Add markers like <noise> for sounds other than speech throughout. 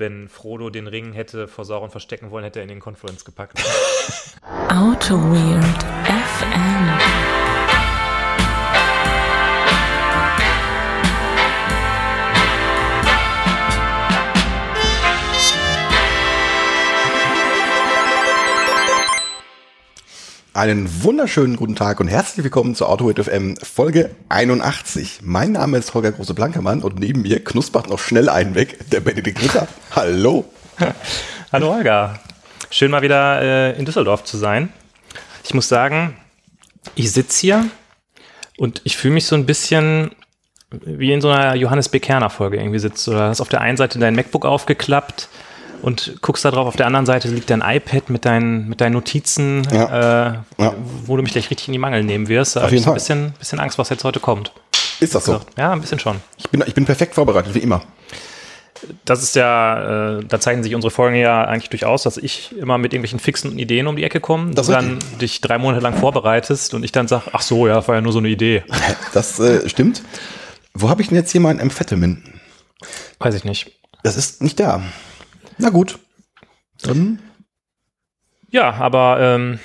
wenn Frodo den Ring hätte vor Sauron verstecken wollen, hätte er in den Conference gepackt. Auto Weird FM. Einen wunderschönen guten Tag und herzlich willkommen zu AutoWit FM Folge 81. Mein Name ist Holger Große-Blankermann und neben mir knuspert noch schnell einen weg, der Benedikt Ritter. <laughs> Hallo. <laughs> Hallo Holger. Schön mal wieder äh, in Düsseldorf zu sein. Ich muss sagen, ich sitze hier und ich fühle mich so ein bisschen wie in so einer Johannes B. Kerner Folge irgendwie sitzt. Du hast auf der einen Seite dein MacBook aufgeklappt und guckst da drauf, auf der anderen Seite liegt dein iPad mit deinen, mit deinen Notizen, Ja. äh, Ja. wo du mich gleich richtig in die Mangel nehmen wirst. Da Auf hab ich jeden so ein Fall. bisschen, bisschen Angst, was jetzt heute kommt. Ist das so? Ja, ein bisschen schon. Ich bin, ich bin perfekt vorbereitet, wie immer. Das ist ja, äh, da zeichnen sich unsere Folgen ja eigentlich durchaus, dass ich immer mit irgendwelchen fixen Ideen um die Ecke komme, Das du dann dich drei Monate lang vorbereitest und ich dann sage, ach so, ja, das war ja nur so eine Idee. <laughs> Das äh, stimmt. Wo habe ich denn jetzt hier mein Amphetamin? Weiß ich nicht. Das ist nicht da. Na gut. Dann. Ja, aber ähm,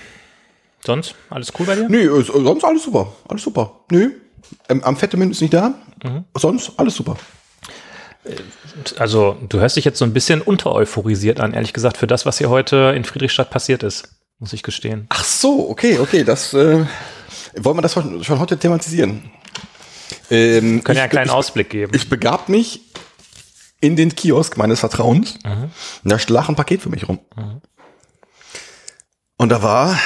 sonst alles cool bei dir? Nee, äh, sonst alles super. Alles super. Nö. Ähm, Amphetamin ist nicht da. Sonst alles super. Also, du hörst dich jetzt so ein bisschen untereuphorisiert an, ehrlich gesagt, für das, was hier heute in Friedrichstadt passiert ist, muss ich gestehen. Ach so, okay, okay. Das äh, wollen wir das schon, schon heute thematisieren. Ähm, Können ja einen kleinen ich, Ausblick geben. Ich begab mich in den Kiosk meines Vertrauens. Und da lag ein Paket für mich rum. Und da war,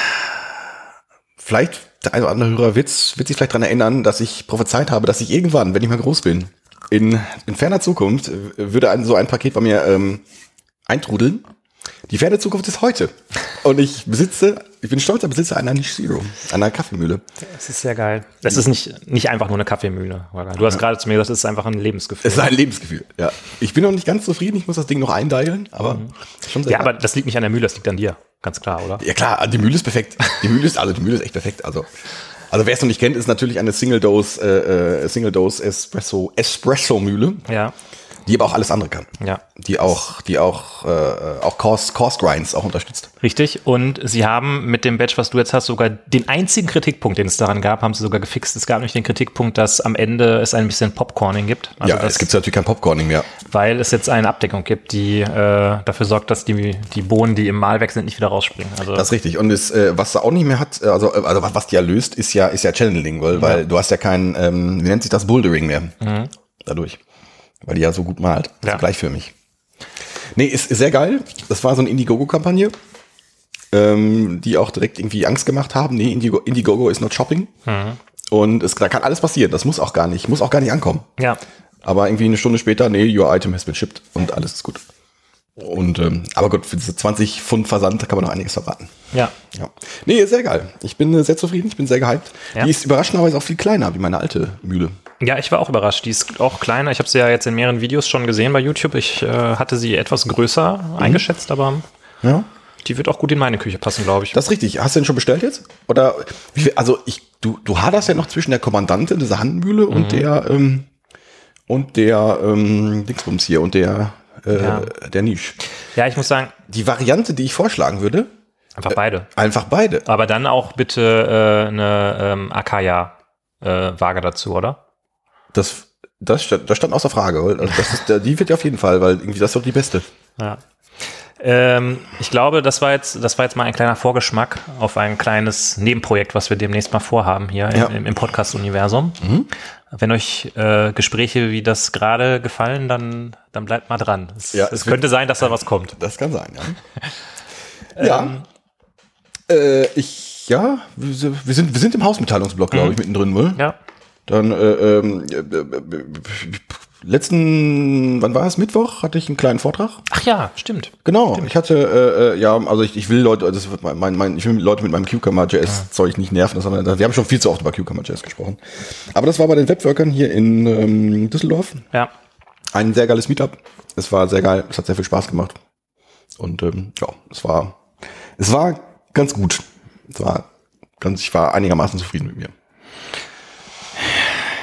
vielleicht, der eine oder andere Hörer wird, wird sich vielleicht daran erinnern, dass ich prophezeit habe, dass ich irgendwann, wenn ich mal groß bin, in, in ferner Zukunft, äh, würde ein, so ein Paket bei mir ähm, eintrudeln. Die ferne Zukunft ist heute. Und ich besitze, ich bin stolzer Besitzer einer Niche Zero, einer Kaffeemühle. Das ist sehr geil. Das ist nicht, nicht einfach nur eine Kaffeemühle. Du hast gerade zu mir gesagt, es ist einfach ein Lebensgefühl. Es ist ein Lebensgefühl, ja. Ich bin noch nicht ganz zufrieden, ich muss das Ding noch eindeilen, aber schon sehr Ja, geil. aber das liegt nicht an der Mühle, das liegt an dir. Ganz klar, oder? Ja klar, die Mühle ist perfekt. Die Mühle ist, also die Mühle ist echt perfekt. Also, also wer es noch nicht kennt, ist natürlich eine Single Dose, äh, äh, Single Dose Espresso, Espresso Mühle, Ja. Die aber auch alles andere kann. Ja. Die auch, die auch, äh, auch Course, Course Grinds auch unterstützt. Richtig. Und sie haben mit dem Badge, was du jetzt hast, sogar den einzigen Kritikpunkt, den es daran gab, haben sie sogar gefixt. Es gab nämlich den Kritikpunkt, dass am Ende es ein bisschen Popcorning gibt. Also ja, das, es gibt natürlich kein Popcorning mehr. weil es jetzt eine Abdeckung gibt, die äh, dafür sorgt, dass die, die Bohnen, die im Mahlwerk sind, nicht wieder rausspringen. Also Das ist richtig. Und es, äh, was er auch nicht mehr hat, äh, also, äh, also was- die ja löst, ist ja, ist ja Channeling, weil, weil du hast ja kein, ähm, wie nennt sich das, Bouldering mehr. Dadurch. Weil die ja so gut malt. Ja. So gleichförmig. Nee, ist, ist sehr geil. Das war so eine Indiegogo-Kampagne, ähm, die auch direkt irgendwie Angst gemacht haben. Nee, Indigo, Indiegogo ist not shopping. Und es, da kann alles passieren. Das muss auch gar nicht, muss auch gar nicht ankommen. ja. Aber irgendwie eine Stunde später, nee, your item has been shipped und alles ist gut. Und, ähm, aber gut, für diese 20 Pfund Versand kann man noch einiges verraten. Ja. Ja. Nee, sehr geil. Ich bin äh, sehr zufrieden, ich bin sehr gehypt. Ja. Die ist überraschenderweise auch viel kleiner wie meine alte Mühle. Ja, ich war auch überrascht. Die ist auch kleiner. Ich habe sie ja jetzt in mehreren Videos schon gesehen bei YouTube. Ich äh, hatte sie etwas größer eingeschätzt, aber Ja. die wird auch gut in meine Küche passen, glaube ich. Das ist richtig. Hast du den schon bestellt jetzt? Oder wie viel, also ich, du, du haderst ja noch zwischen der Kommandantin dieser Handmühle Mhm. und der ähm, und der ähm, Dingsbums hier und der äh, Ja. der Niche. ja, ich muss sagen, Die Variante, die ich vorschlagen würde, einfach beide. einfach beide. Aber dann auch bitte äh, eine ähm, Akaya-Waage dazu, oder? Das, das, stand, das stand außer Frage. Also das ist, die wird ja auf jeden Fall, weil irgendwie das ist doch die beste. Ja. Ähm, ich glaube, das war jetzt, das war jetzt mal ein kleiner Vorgeschmack auf ein kleines Nebenprojekt, was wir demnächst mal vorhaben hier Ja. im, im Podcast-Universum. Wenn euch äh, Gespräche wie das gerade gefallen, dann, dann bleibt mal dran. Es, Ja, es könnte sein, dass da was kommt. Das kann sein, ja. <laughs> ja. Äh, ich, ja, wir sind, wir sind, wir sind im Hausmitteilungsblock, glaube ich, mittendrin, wohl. Ja. Dann, äh, ähm, äh, äh, letzten, wann war es? Mittwoch hatte ich einen kleinen Vortrag. Ach ja, stimmt. Genau, ich hatte, äh, äh, ja, also ich, ich will Leute, das wird mein, mein, mein, ich will Leute mit meinem Cucumber.js-Zeug nicht nerven. Das haben wir, wir haben schon viel zu oft über Cucumber.js gesprochen. Aber das war bei den Webworkern hier in ähm, Düsseldorf. Ja. Ein sehr geiles Meetup. Es war sehr geil, es hat sehr viel Spaß gemacht. Und ähm, ja, es war, es war ganz gut. Es war ganz, ich war einigermaßen zufrieden mit mir.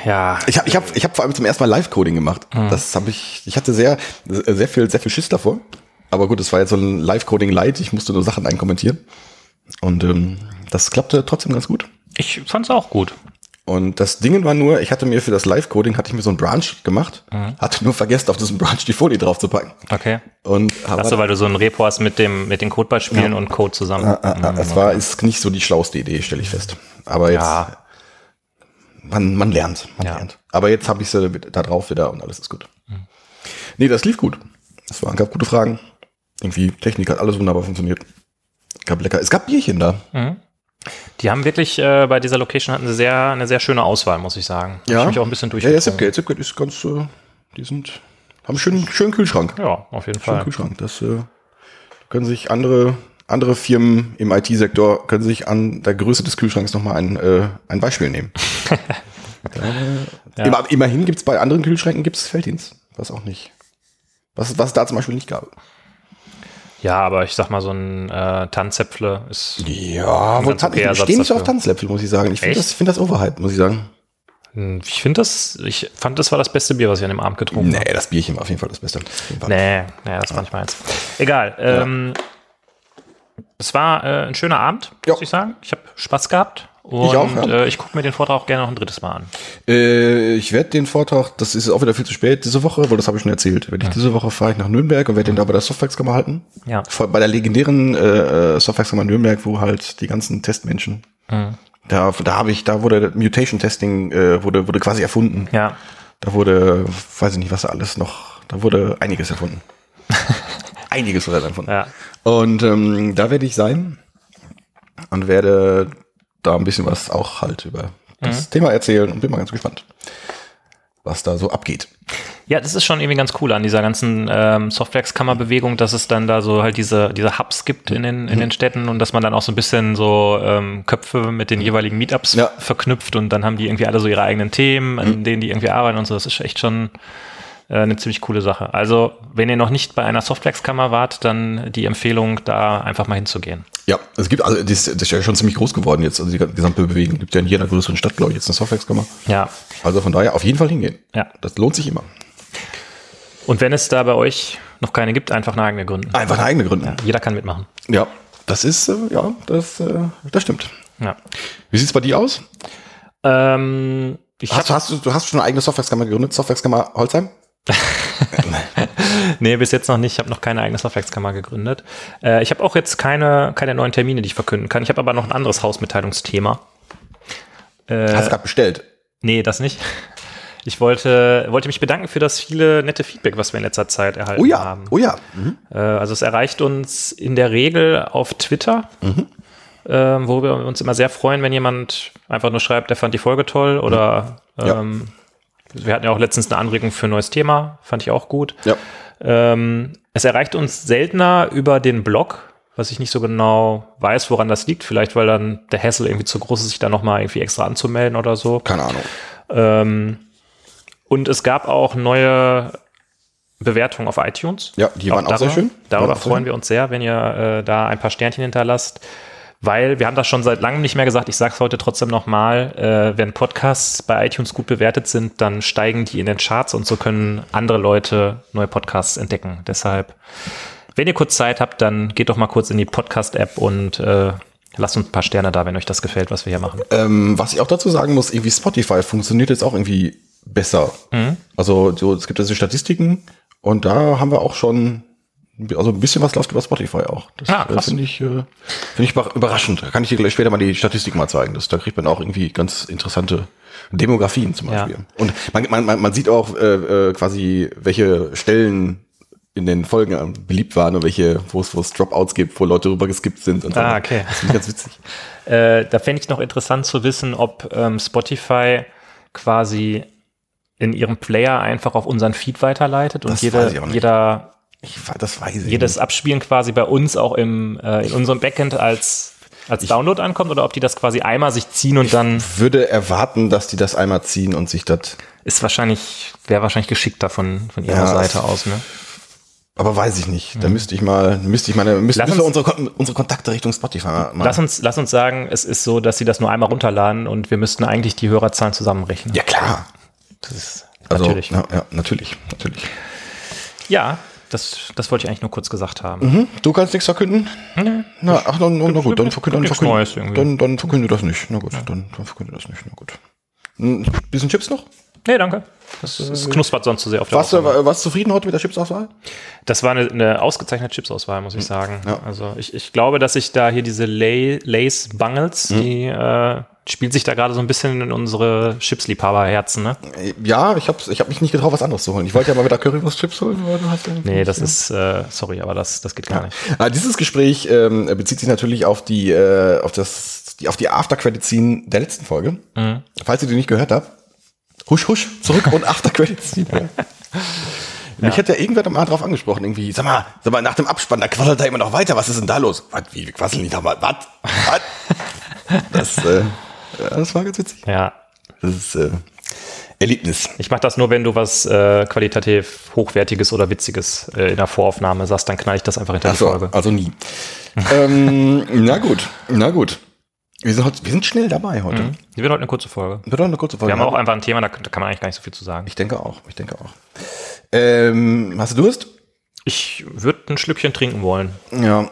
Ja. Ich habe ich hab, ich hab vor allem zum ersten Mal Live-Coding gemacht. Das habe ich, ich hatte sehr, sehr viel, sehr viel Schiss davor. Aber gut, es war jetzt so ein Live-Coding light. Ich musste nur Sachen einkommentieren. Und ähm, das klappte trotzdem ganz gut. Ich fand's auch gut. Und das Ding war nur, ich hatte mir für das Live-Coding, hatte ich mir so ein Branch gemacht, hatte nur vergessen, auf diesen Branch die Folie drauf zu packen. Okay. Und Achso, weil du so ein Repo hast mit dem, mit den Codebeispielen und Code zusammen. Ah, ah, ah, es war, ist nicht so die schlauste Idee, stelle ich fest. Aber jetzt, Ja. Man, man lernt, man Ja. lernt. Aber jetzt habe ich sie da drauf wieder und alles ist gut. Nee, das lief gut. Es waren, gab gute Fragen. Irgendwie Technik hat alles wunderbar funktioniert. Gab lecker. Es gab Bierchen da. Die haben wirklich, äh, bei dieser Location hatten sie sehr, eine sehr schöne Auswahl, muss ich sagen. Hab Ich mich auch ein bisschen Ja, ja, durchgezogen. Zipgate. Zipgate ist ganz, äh, die sind, haben einen schönen, schönen Kühlschrank. Ja, auf jeden Schönen Fall. Kühlschrank. Das äh, können sich andere, andere Firmen im IT-Sektor können sich an der Größe des Kühlschranks nochmal ein, äh, ein Beispiel nehmen. Da, <laughs> immer, immerhin gibt's bei anderen Kühlschränken gibt's Felddienst. Was auch nicht. Was, was es da zum Beispiel nicht gab. Ja, aber ich sag mal, so ein äh, Tanzäpfle ist. Ja, Tan- okay ich stehe nicht so auf. Tanzlöffel, muss ich sagen. Ich finde das, find das overhyped, muss ich sagen. Hm, Ich finde das, ich fand, das war das beste Bier, was ich an dem Abend getrunken Nee, habe. das Bierchen war auf jeden Fall das Beste. Nee, nee, das war nicht meins. Egal. Ähm, Es war äh, ein schöner Abend, Ja. muss ich sagen. Ich habe Spaß gehabt. Und Ich auch, ja. äh, ich gucke mir den Vortrag auch gerne noch ein drittes Mal an. Äh, ich werde den Vortrag, das ist auch wieder viel zu spät diese Woche, weil das habe ich schon erzählt. Wenn ich diese Woche fahre ich nach Nürnberg und werde den da bei der Softwaxkammer halten. Ja. Vor- Bei der legendären äh, Softwaxkammer Nürnberg, wo halt die ganzen Testmenschen. Da, da habe ich, da wurde Mutation Testing äh, wurde wurde quasi erfunden. Ja. Da wurde, weiß ich nicht, was alles noch, da wurde einiges erfunden. <laughs> einiges wurde erfunden. Ja. Und ähm, da werde ich sein und werde da ein bisschen was auch halt über das Thema erzählen und bin mal ganz gespannt, was da so abgeht. Ja, das ist schon irgendwie ganz cool an dieser ganzen ähm, Softwareskammerbewegung, dass es dann da so halt diese, diese Hubs gibt in den, Mhm. in den Städten und dass man dann auch so ein bisschen so ähm, Köpfe mit den jeweiligen Meetups Ja. verknüpft und dann haben die irgendwie alle so ihre eigenen Themen, Mhm. an denen die irgendwie arbeiten und so. Das ist echt schon äh, eine ziemlich coole Sache. Also, wenn ihr noch nicht bei einer Softwareskammer wart, dann die Empfehlung, da einfach mal hinzugehen. Ja, es gibt, also das, das ist ja schon ziemlich groß geworden jetzt, also die gesamte Bewegung. Gibt ja in jeder größeren Stadt, glaube ich, jetzt eine Softwareskammer. Ja. Also von daher auf jeden Fall hingehen. Ja. Das lohnt sich immer. Und wenn es da bei euch noch keine gibt, einfach eine eigene gründen. Einfach eine eigene Gründe. Jeder kann mitmachen. Ja, das ist, äh, ja, das, äh, das stimmt. Ja. Wie sieht's bei dir aus? Ähm, ich Hast, du- hast du, du hast schon eine eigene Softwareskammer gegründet, Softwareskammer Holzheim? <laughs> Nee, bis jetzt noch nicht. Ich habe noch keine eigene Softwareskammer gegründet. Äh, ich habe auch jetzt keine, keine neuen Termine, die ich verkünden kann. Ich habe aber noch ein anderes Hausmitteilungsthema. Äh, Hast gerade bestellt. nee, das nicht. Ich wollte, wollte mich bedanken für das viele nette Feedback, was wir in letzter Zeit erhalten Oh ja, haben. oh ja. Mhm. Äh, also es erreicht uns in der Regel auf Twitter, ähm, wo wir uns immer sehr freuen, wenn jemand einfach nur schreibt, der fand die Folge toll oder Ja. ähm, wir hatten ja auch letztens eine Anregung für ein neues Thema, fand ich auch gut. Ja. Ähm, es erreicht uns seltener über den Blog, was ich nicht so genau weiß, woran das liegt. Vielleicht, weil dann der Hassel irgendwie zu groß ist, sich da nochmal irgendwie extra anzumelden oder so. Keine Ahnung. Ähm, und es gab auch neue Bewertungen auf iTunes. Ja, die waren auch sehr schön. Darüber auch freuen schön. wir uns sehr, wenn ihr äh, da ein paar Sternchen hinterlasst. Weil wir haben das schon seit langem nicht mehr gesagt, ich sage es heute trotzdem nochmal, äh, wenn Podcasts bei iTunes gut bewertet sind, dann steigen die in den Charts und so können andere Leute neue Podcasts entdecken. Deshalb, wenn ihr kurz Zeit habt, dann geht doch mal kurz in die Podcast-App und äh, lasst uns ein paar Sterne da, wenn euch das gefällt, was wir hier machen. Ähm, was ich auch dazu sagen muss, irgendwie Spotify funktioniert jetzt auch irgendwie besser. Mhm. Also so, es gibt diese Statistiken und da haben wir auch schon, also ein bisschen was läuft über Spotify auch. Das Ah, äh, finde ich, äh, finde ich über- überraschend. Da kann ich dir gleich später mal die Statistik mal zeigen. Das, da kriegt man auch irgendwie ganz interessante Demografien zum Ja. Beispiel. Und man, man, man, sieht auch äh, äh, quasi, welche Stellen in den Folgen äh, beliebt waren und welche, wo es, wo es Dropouts gibt, wo Leute rüber geskippt sind und so. Ah, okay. Das finde ich ganz witzig. <laughs> Äh, da fände ich noch interessant zu wissen, ob ähm, Spotify quasi in ihrem Player einfach auf unseren Feed weiterleitet und Das jede, jeder, Ich, das weiß ich jedes Abspielen quasi bei uns auch im, äh, in unserem Backend als, als Download ankommt oder ob die das quasi einmal sich ziehen und dann würde erwarten, dass die das einmal ziehen und sich das. ist wahrscheinlich, wäre wahrscheinlich geschickter von, von ihrer Ja, Seite aus, ne? Aber weiß ich nicht. Da müsste ich mal, müsste ich meine, müsste, uns- unsere, unsere Kontakte Richtung Spotify mal. Lass uns, lass uns sagen, es ist so, dass sie das nur einmal runterladen und wir müssten eigentlich die Hörerzahlen zusammenrechnen. ja, klar. Das ist Also, natürlich. Ja, ja, natürlich, natürlich. Ja, das, das wollte ich eigentlich nur kurz gesagt haben. Hm? Du kannst nichts verkünden? Na, ach, dann, na, na gut, dann verkünde, dann, irgendwie. dann, dann verkünde das nicht. Na gut, dann, dann verkünde das nicht. Na gut. Ein bisschen Chips noch? Nee, danke. Das, das knuspert sonst zu sehr auf der Warst du, warst du zufrieden heute mit der Chipsauswahl? Das war eine, eine ausgezeichnete Chipsauswahl, muss ich sagen. Ja. Also ich, ich glaube, dass ich da hier diese Lay, Lays Bungles, die äh, spielt sich da gerade so ein bisschen in unsere Chipsliebhaberherzen, ne? Ja, ich habe ich hab mich nicht getraut, was anderes zu holen. Ich wollte ja mal wieder Currywurst-Chips holen, aber du hast ja Nee, das ist, äh, sorry, aber das, das geht gar nicht. Ah, dieses Gespräch ähm, bezieht sich natürlich auf die, äh, auf das, die, auf die After-Credit-Scene der letzten Folge. Mhm. Falls ihr die nicht gehört habt, husch, husch, zurück und <laughs> After-Credit-Scene. Mich hat ja irgendwer mal drauf angesprochen, irgendwie, sag mal, sag mal, nach dem Abspann, da quasselt er immer noch weiter, was ist denn da los? Was, wie, wir quasseln nicht nochmal, was? Was? <laughs> Das, äh, ja, das war ganz witzig. Ja. Das ist, äh, Erlebnis. Ich mache das nur, wenn du was äh, qualitativ Hochwertiges oder Witziges äh, in der Voraufnahme sagst, dann knall ich das einfach hinter die Achso, Folge. also nie. <laughs> ähm, na gut, na gut. Wir sind, heute, wir sind schnell dabei heute. Die wird heute eine kurze Folge. Wird doch eine kurze Folge. Wir haben auch einfach ein Thema, da, kann man eigentlich gar nicht so viel zu sagen. Ich denke auch, ich denke auch. Ähm, hast du Durst? Ich würde ein Schlückchen trinken wollen. Ja.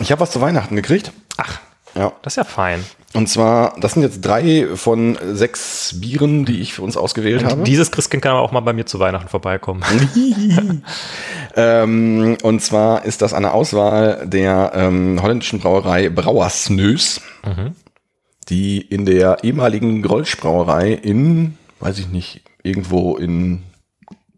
Ich habe was zu Weihnachten gekriegt. Ach, Ja. das ist ja fein. Und zwar, das sind jetzt drei von sechs Bieren, die ich für uns ausgewählt habe. Dieses Christkind kann aber auch mal bei mir zu Weihnachten vorbeikommen. <laughs> ähm, und zwar ist das eine Auswahl der ähm, holländischen Brauerei Brauersneus, die in der ehemaligen Grolsch Brauerei in, weiß ich nicht, irgendwo in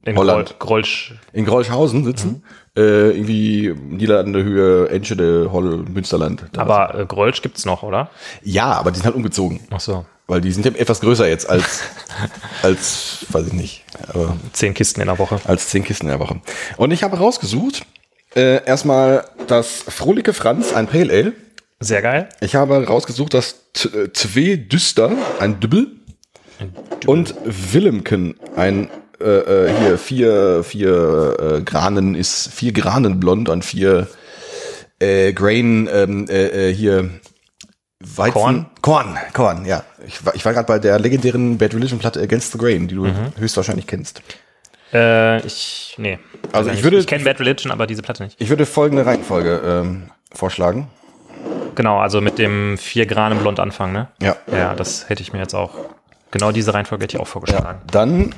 In Holland. Grollsch. in Grolschhausen sitzen. Äh, irgendwie Niederlande Höhe, Enschede, Holl, Münsterland. Aber äh, Grollsch gibt's noch, oder? Ja, aber die sind halt umgezogen. Ach so. Weil die sind ja etwas größer jetzt als, <laughs> als, weiß ich nicht, aber Zehn Kisten in der Woche. als zehn Kisten in der Woche. Und ich habe rausgesucht, äh, erstmal das Frohliche Franz, ein Pale Ale. Sehr geil. Ich habe rausgesucht das T- äh, Düster, ein Dübbel. Und Willemken, ein äh, äh, hier vier, vier äh, Granen ist vier Granen blond und vier äh, Grain ähm, äh, äh, hier Weizen. Korn? Korn, Korn, ja. Ich war, ich war gerade bei der legendären Bad Religion Platte Against the Grain, die du höchstwahrscheinlich kennst. Äh, ich, nee. Also ich nicht. würde- ich kenne Bad Religion, aber diese Platte nicht. Ich würde folgende Reihenfolge ähm, vorschlagen. Genau, also mit dem 4 Grad im Blond anfangen, ne? Ja. Ja, das hätte ich mir jetzt auch, genau diese Reihenfolge hätte ich auch vorgeschlagen. Dann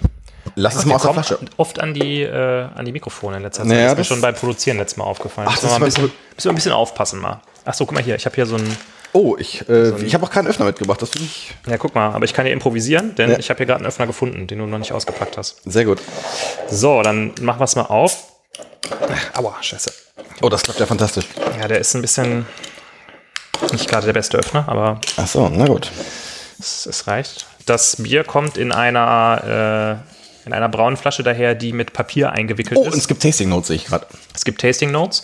lass es mal Wir aus der Flasche. oft an die, äh, an die Mikrofone in letzter Zeit. Naja, das ist mir schon beim Produzieren letztes Mal aufgefallen. Ach, Müssen das wir mal ein bisschen, mal müssen wir ein bisschen aufpassen mal. Ach so, guck mal hier, ich habe hier so ein, Oh, ich, äh, ich habe auch keinen Öffner mitgebracht. Das finde ich ja guck mal, aber ich kann hier improvisieren, denn Ja. ich habe hier gerade einen Öffner gefunden, den du noch nicht ausgepackt hast. sehr gut. So, dann machen wir es mal auf. Aua, scheiße. Oh, das klappt ja fantastisch. Ja, der ist ein bisschen nicht gerade der beste Öffner, aber Ach so, na gut. es, es reicht. Das Bier kommt in einer, äh, in einer braunen Flasche daher, die mit Papier eingewickelt Oh, ist. und es gibt Tasting Notes, sehe ich gerade. Es gibt Tasting Notes.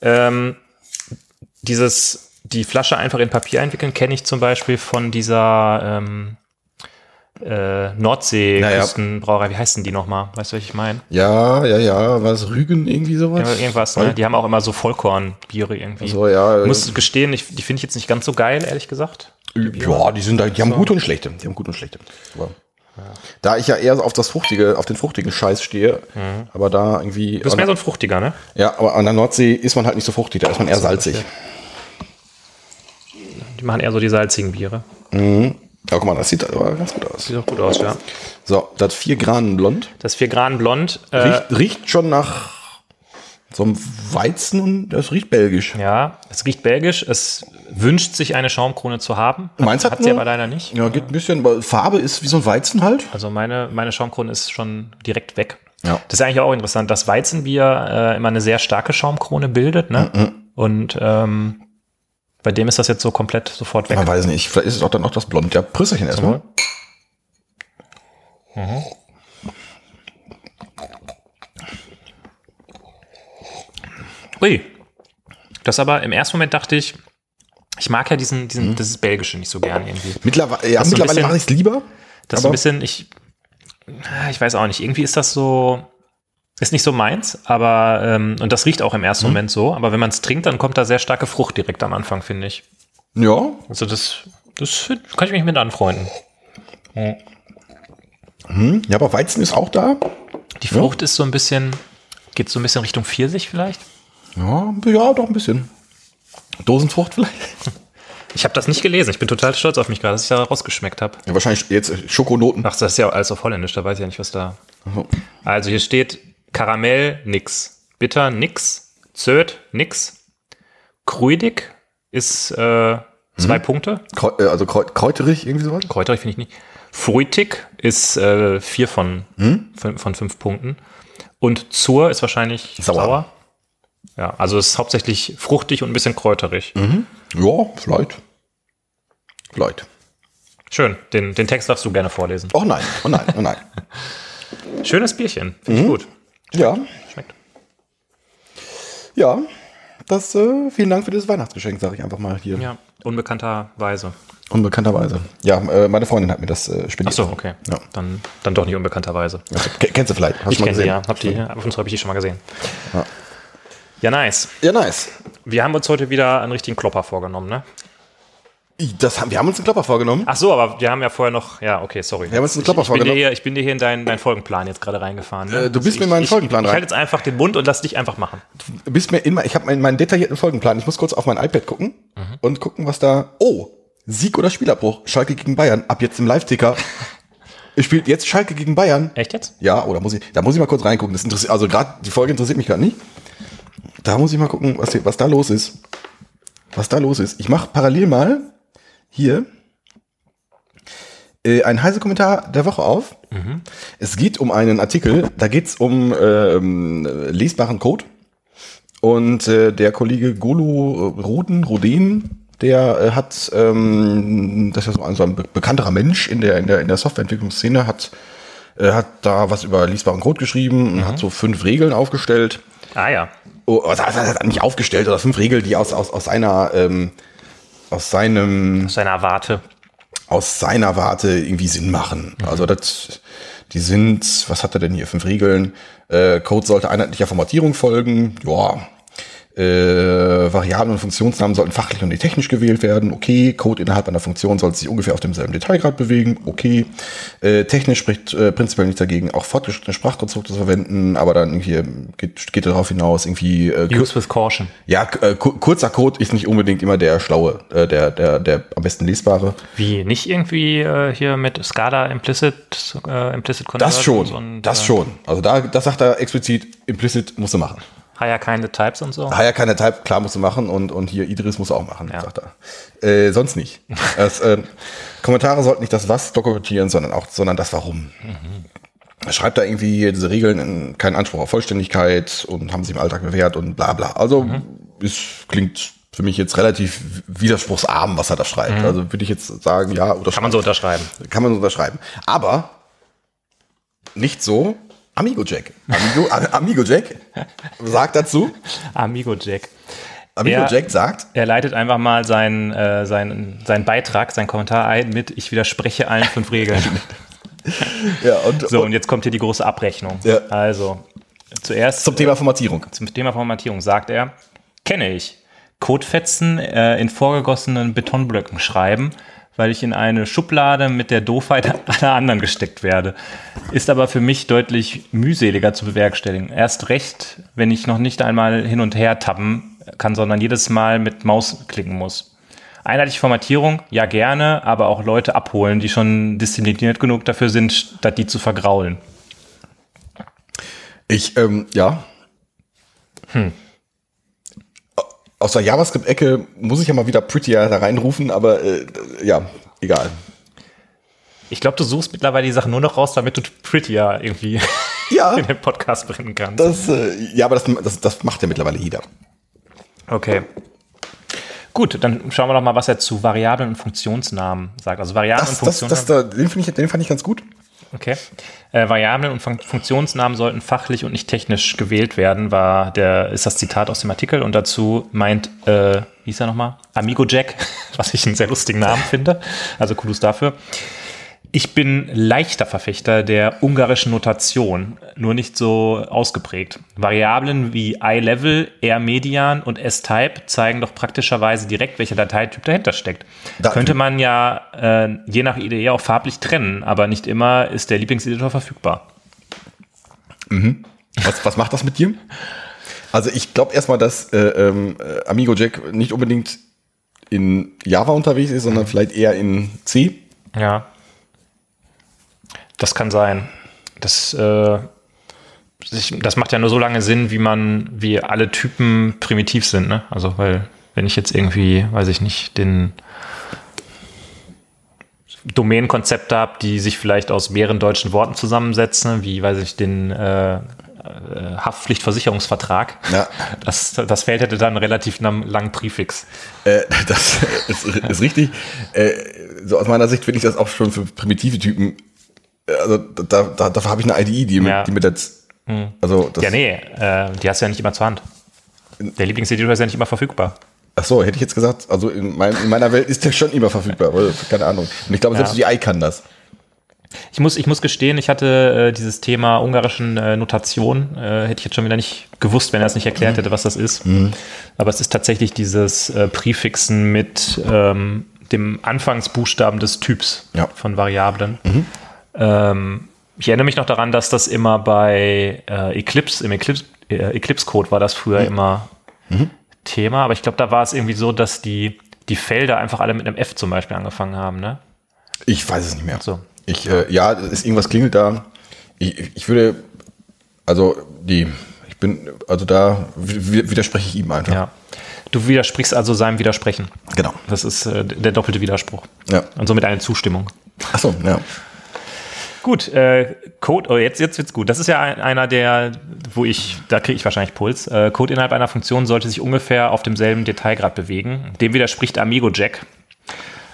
Ähm, dieses, die Flasche einfach in Papier einwickeln, kenne ich zum Beispiel von dieser ähm, äh, Nordsee-Küstenbrauerei. Wie heißt denn die nochmal? Weißt du, was ich meine? Ja, ja, ja, was Rügen irgendwie sowas? Ja, irgendwas, ne? Die haben auch immer so Vollkornbiere irgendwie. So, ja. Ich muss gestehen, ich, die finde ich jetzt nicht ganz so geil, ehrlich gesagt. Ja, die sind da, die haben gute und schlechte. Die haben gute und schlechte. Aber Da ich ja eher auf das fruchtige, auf den fruchtigen Scheiß stehe, aber da irgendwie. Du bist mehr so ein fruchtiger, ne? ja, aber an der Nordsee ist man halt nicht so fruchtig, da ist man eher salzig. Die machen eher so die salzigen Biere. Ja, guck mal, das sieht aber ganz gut aus. Sieht auch gut aus, ja. So, das 4 Granen blond. Das 4 Grad blond. Äh, Riecht, riecht schon nach so einem Weizen und das riecht belgisch. ja, es riecht belgisch. Es wünscht sich eine Schaumkrone zu haben. Meins hat hat sie eine- aber leider nicht. Ja, geht ein bisschen, aber Farbe ist wie so ein Weizen halt. Also meine, meine Schaumkrone ist schon direkt weg. Ja. Das ist eigentlich auch interessant, dass Weizenbier äh, immer eine sehr starke Schaumkrone bildet, ne? Mhm. Und ähm, bei dem ist das jetzt so komplett sofort weg. Man weiß nicht, vielleicht ist es auch dann noch das Blond. Ja, Prüsserchen erstmal. Ui. Das aber im ersten Moment dachte ich, ich mag ja diesen, diesen, Mhm. dieses Belgische nicht so gern irgendwie. Mittlerweile, ja, so mittlerweile bisschen- mache ich es lieber. Das ist so ein bisschen, ich, ich weiß auch nicht, irgendwie ist das so, Ist nicht so meins, aber ähm, und das riecht auch im ersten Moment so, aber wenn man es trinkt, dann kommt da sehr starke Frucht direkt am Anfang, finde ich. Ja, Also das, das kann ich mich mit anfreunden. ja, aber Weizen ist auch da. Die Frucht ist so ein bisschen, geht so ein bisschen Richtung Pfirsich vielleicht. Ja, ja, doch ein bisschen. Dosenfrucht vielleicht. <laughs> Ich habe das nicht gelesen. Ich bin total stolz auf mich gerade, dass ich da rausgeschmeckt habe. Ja, wahrscheinlich jetzt Schokonoten. Ach, das ist ja alles auf Holländisch, da weiß ich ja nicht, was da. Also hier steht Karamell nix, bitter nix, Zöd nix, kruidig ist äh, zwei Punkte, Kreu äh, also kräuterig, irgendwie sowas. kräuterig finde ich nicht. Fruitig ist äh, vier von, von, von fünf Punkten. Und zur ist wahrscheinlich Sauer. sauer. Ja, also es ist hauptsächlich fruchtig und ein bisschen kräuterig. Ja, vielleicht. Vielleicht. Schön, den, den Text darfst du gerne vorlesen. Oh nein, oh nein, oh nein. <laughs> Schönes Bierchen, finde ich gut. Ja, Schmeckt. ja. Das, äh, vielen Dank für das Weihnachtsgeschenk, sage ich einfach mal hier. Ja, unbekannterweise. Unbekannterweise. Ja, äh, meine Freundin hat mir das äh, Ach spendiert. so, okay. Ja. Dann, dann doch nicht unbekannterweise. Ke- kennst du vielleicht? Hast Ich kenne sie, ja. Hab die, ab und zu habe ich die schon mal gesehen. Ja. Ja, nice. Ja, nice. Wir haben uns heute wieder einen richtigen Klopper vorgenommen, ne? Das haben, wir haben uns einen Klopper vorgenommen. Ach so, aber wir haben ja vorher noch, ja, okay, sorry. Wir haben uns einen Klopper ich, ich bin dir vorgenommen. hier, Ich bin dir hier in deinen, deinen Folgenplan jetzt gerade reingefahren. Ne? Äh, du bist ich, mir in meinen ich, Folgenplan ich, rein. Ich halte jetzt einfach den Mund und lass dich einfach machen. Du bist mir immer, ich habe meinen, meinen detaillierten Folgenplan. Ich muss kurz auf mein iPad gucken Mhm. und gucken, was da. Oh, Sieg oder Spielabbruch. Schalke gegen Bayern. Ab jetzt im Live-Ticker. <laughs> Es spielt jetzt Schalke gegen Bayern. Echt jetzt? Ja, oder muss ich, da muss ich mal kurz reingucken. Das interessiert, also gerade die Folge interessiert mich gerade nicht. Da muss ich mal gucken, was, hier, was da los ist. Was da los ist. Ich mache parallel mal hier äh, einen heiße Kommentar der Woche auf. Es geht um einen Artikel, da geht es um ähm, lesbaren Code. Und äh, der Kollege Golo Roden, Roden, der äh, hat, ähm, das ist ja so ein, so ein be bekannterer Mensch in der, in der, in der Softwareentwicklungsszene, hat, äh, hat da was über lesbaren Code geschrieben und hat so fünf Regeln aufgestellt. Ah ja. Oh, also er nicht aufgestellt, oder fünf Regeln, die aus, aus, aus seiner, ähm, aus seinem, Aus deiner Warte. aus seiner Warte irgendwie Sinn machen. Also das, die sind, was hat er denn hier? Fünf Regeln. Äh, Code sollte einheitlicher Formatierung folgen. Ja. Äh, Variablen und Funktionsnamen sollten fachlich und nicht technisch gewählt werden. Okay. Code innerhalb einer Funktion sollte sich ungefähr auf demselben Detailgrad bewegen. Okay. Äh, technisch spricht äh, prinzipiell nichts dagegen, auch fortgeschrittene Sprachkonstrukte zu verwenden, aber dann irgendwie geht, geht darauf hinaus, irgendwie äh, Use with caution. ja, äh, ku- kurzer Code ist nicht unbedingt immer der schlaue, äh, der, der, der am besten lesbare. Wie, nicht irgendwie äh, hier mit SCADA Implicit, Implicit Das schon, und, das schon. Also da, das sagt er explizit, implicit musst du machen. Higher keine Types und so. Ja, keine Type, klar musst du machen und, und hier Idris musst du auch machen, Ja. sagt er. Äh, sonst nicht. <laughs> das, äh, Kommentare sollten nicht das Was dokumentieren, sondern auch, sondern das Warum. Er schreibt da irgendwie diese Regeln, in- keinen Anspruch auf Vollständigkeit und haben sich im Alltag bewährt und bla bla. Also es klingt für mich jetzt relativ widerspruchsarm, was er da schreibt. Also würde ich jetzt sagen, ja, oder Kann man so unterschreiben. kann man so unterschreiben. Aber nicht so Amigo Jack. Amigo, Amigo Jack sagt dazu, Amigo Jack. Amigo Ja. Jack sagt, Er leitet einfach mal seinen, äh, seinen, seinen Beitrag, seinen Kommentar ein mit Ich widerspreche allen fünf Regeln. <laughs> ja, und, So, und und jetzt kommt hier die große Abrechnung. Ja. Also, zuerst zum Thema Formatierung. zum Thema Formatierung sagt er, kenne ich. Codefetzen äh, in vorgegossenen Betonblöcken schreiben, weil ich in eine Schublade mit der Doofheit aller anderen gesteckt werde. Ist aber für mich deutlich mühseliger zu bewerkstelligen. Erst recht, wenn ich noch nicht einmal hin und her tappen kann, sondern jedes Mal mit Maus klicken muss. Einheitliche Formatierung, ja gerne, aber auch Leute abholen, die schon diszipliniert genug dafür sind, statt die zu vergraulen. Ich, ähm, ja. Aus der JavaScript-Ecke muss ich ja mal wieder Prettier da reinrufen, aber äh, ja, egal. Ich glaube, du suchst mittlerweile die Sachen nur noch raus, damit du Prettier irgendwie Ja, <laughs> in den Podcast bringen kannst. das, äh, ja, aber das, das, das macht ja mittlerweile jeder. Okay. Gut, dann schauen wir doch mal, was er zu Variablen und Funktionsnamen sagt. Also Variablen Das, und das, Funktionsnamen. das, da, den, ich, den fand ich ganz gut. Okay. Äh, Variablen und Fun Funktionsnamen sollten fachlich und nicht technisch gewählt werden, war der, ist das Zitat aus dem Artikel. Und dazu meint, äh, wie hieß er nochmal? Amigo Jack, <laughs> was ich einen sehr lustigen Namen finde. Also Kudos dafür. Ich bin leichter Verfechter der ungarischen Notation, nur nicht so ausgeprägt. Variablen wie iLevel, R-Median und S-Type zeigen doch praktischerweise direkt, welcher Dateityp dahinter steckt. Da- Könnte man ja äh, je nach IDE auch farblich trennen, aber nicht immer ist der Lieblingseditor verfügbar. Was, was macht das mit dir? Also ich glaube erstmal, dass äh, ähm, äh, Amigo Jack nicht unbedingt in Java unterwegs ist, sondern vielleicht eher in C. Ja. Das kann sein. Das, äh, sich, das macht ja nur so lange Sinn, wie man, wie alle Typen primitiv sind, ne? Also, weil, wenn ich jetzt irgendwie, weiß ich nicht, den Domänenkonzepte habe, die sich vielleicht aus mehreren deutschen Worten zusammensetzen, wie, weiß ich, den äh, äh, Haftpflichtversicherungsvertrag. Ja. Das, das Feld hätte dann relativ lang- langen Präfix. Äh, das <laughs> ist, ist richtig. Äh, so aus meiner Sicht finde ich das auch schon für primitive Typen. Also da, da, dafür habe ich eine IDE, die, Ja. mit, die mir das. Also das, Ja, nee, äh, die hast du ja nicht immer zur Hand. Der Lieblingseditor ist ja nicht immer verfügbar. Ach so, hätte ich jetzt gesagt. Also in, mein, in meiner Welt ist der schon immer verfügbar. Oder? Keine Ahnung. Und ich glaube, selbst Ja. die I kann das. Ich muss, ich muss gestehen, ich hatte äh, dieses Thema ungarischen äh, Notation, äh, hätte ich jetzt schon wieder nicht gewusst, wenn er es nicht erklärt hätte, was das ist. Aber es ist tatsächlich dieses äh, Präfixen mit ähm, dem Anfangsbuchstaben des Typs Ja. von Variablen. Ähm, ich erinnere mich noch daran, dass das immer bei äh, Eclipse, im Eclipse, äh, Eclipse-Code war das früher immer Thema, aber ich glaube, da war es irgendwie so, dass die, die Felder einfach alle mit einem F zum Beispiel angefangen haben, ne? Ich weiß es nicht mehr. So. Ich, äh, ja, ist irgendwas klingelt da. Ich, ich würde, also die, ich bin, also da wi- widerspreche ich ihm einfach. Ja. Du widersprichst also seinem Widersprechen. Genau. Das ist äh, der doppelte Widerspruch. Ja. Und somit eine Zustimmung. Achso, ja. Gut, äh, Code, oh, jetzt, jetzt wird's gut. Das ist ja ein, einer der, wo ich, da kriege ich wahrscheinlich Puls. Äh, Code innerhalb einer Funktion sollte sich ungefähr auf demselben Detailgrad bewegen. Dem widerspricht Amigo Jack,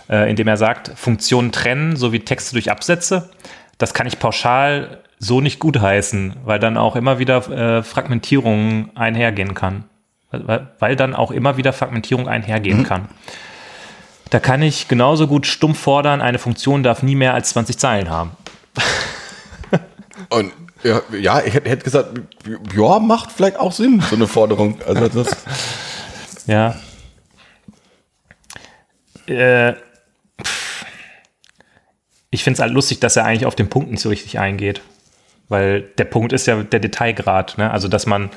äh, indem er sagt, Funktionen trennen sowie Texte durch Absätze. Das kann ich pauschal so nicht gutheißen, weil dann auch immer wieder äh, Fragmentierung einhergehen kann. Weil, weil dann auch immer wieder Fragmentierung einhergehen kann. Da kann ich genauso gut stumpf fordern, eine Funktion darf nie mehr als 20 Zeilen haben. <laughs> Und ja, ja ich hätte gesagt, ja, macht vielleicht auch Sinn, so eine Forderung. Also das, Ja. Äh, ich finde es halt lustig, dass er eigentlich auf den Punkt nicht so richtig eingeht. Weil der Punkt ist ja der Detailgrad. Ne? Also, dass man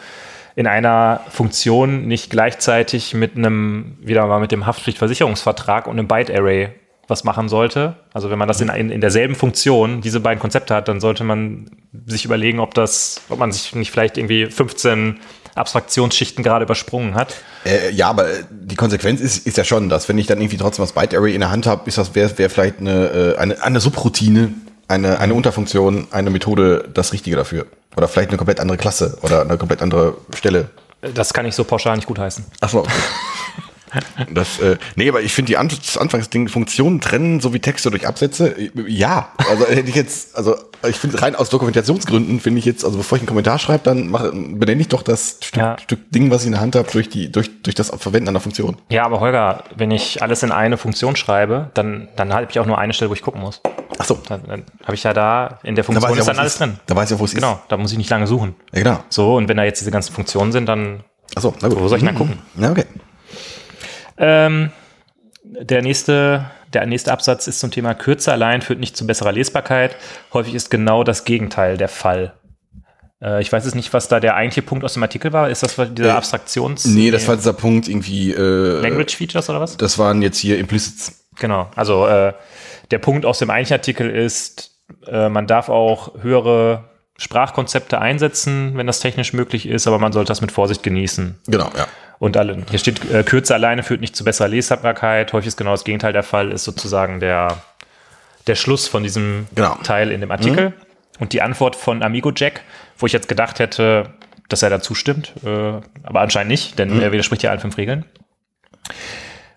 in einer Funktion nicht gleichzeitig mit einem, wieder mal mit dem Haftpflichtversicherungsvertrag und einem Byte-Array was machen sollte. Also wenn man das in, in, in derselben Funktion, diese beiden Konzepte hat, dann sollte man sich überlegen, ob das, ob man sich nicht vielleicht irgendwie 15 Abstraktionsschichten gerade übersprungen hat. äh, ja, aber die Konsequenz ist, ist ja schon, dass wenn ich dann irgendwie trotzdem das Byte Array in der Hand habe, ist das wäre wär vielleicht eine, äh, eine, eine Subroutine, eine, eine Unterfunktion, eine Methode das Richtige dafür. Oder vielleicht eine komplett andere Klasse oder eine komplett andere Stelle. Das kann ich so pauschal nicht gutheißen. Achso. Okay. <laughs> Das, äh, nee, aber ich finde die An das Anfangsding Funktionen trennen sowie Texte durch Absätze, äh, ja. Also hätte ich jetzt, also ich finde rein aus Dokumentationsgründen finde ich jetzt, also bevor ich einen Kommentar schreibe, dann mach, benenne ich doch das Stück, Ja. Stück Ding, was ich in der Hand habe, durch die, durch, durch das Verwenden einer Funktion. Ja, aber Holger, wenn ich alles in eine Funktion schreibe, dann, dann habe ich auch nur eine Stelle, wo ich gucken muss. Achso. Dann, dann habe ich ja da, in der Da Funktion ich ist ja, dann alles es drin. ist. Da weiß ich ja, wo es Genau, da muss ich nicht lange suchen. ist. Ja, genau. So, und wenn da jetzt diese ganzen Funktionen sind, dann Achso, na gut. Wo soll ich denn gucken? Na, okay. Ähm, der nächste, der nächste Absatz ist zum Thema Kürze allein führt nicht zu besserer Lesbarkeit. Häufig ist genau das Gegenteil der Fall. Äh, ich weiß jetzt nicht, was da der eigentliche Punkt aus dem Artikel war. Ist das dieser Äh, Abstraktions... Nee, das war dieser Punkt irgendwie, äh, Language Features oder was? das waren jetzt hier Implicits. Genau. Also äh, der Punkt aus dem eigentlichen Artikel ist, äh, man darf auch höhere Sprachkonzepte einsetzen, wenn das technisch möglich ist, aber man sollte das mit Vorsicht genießen. Genau, ja. Und alle, hier steht, äh, Kürze alleine führt nicht zu besserer Lesbarkeit. Häufig ist genau das Gegenteil der Fall, ist sozusagen der, der Schluss von diesem Genau. Teil in dem Artikel. Und die Antwort von Amigo Jack, wo ich jetzt gedacht hätte, dass er da zustimmt, äh, aber anscheinend nicht, denn er widerspricht ja allen fünf Regeln.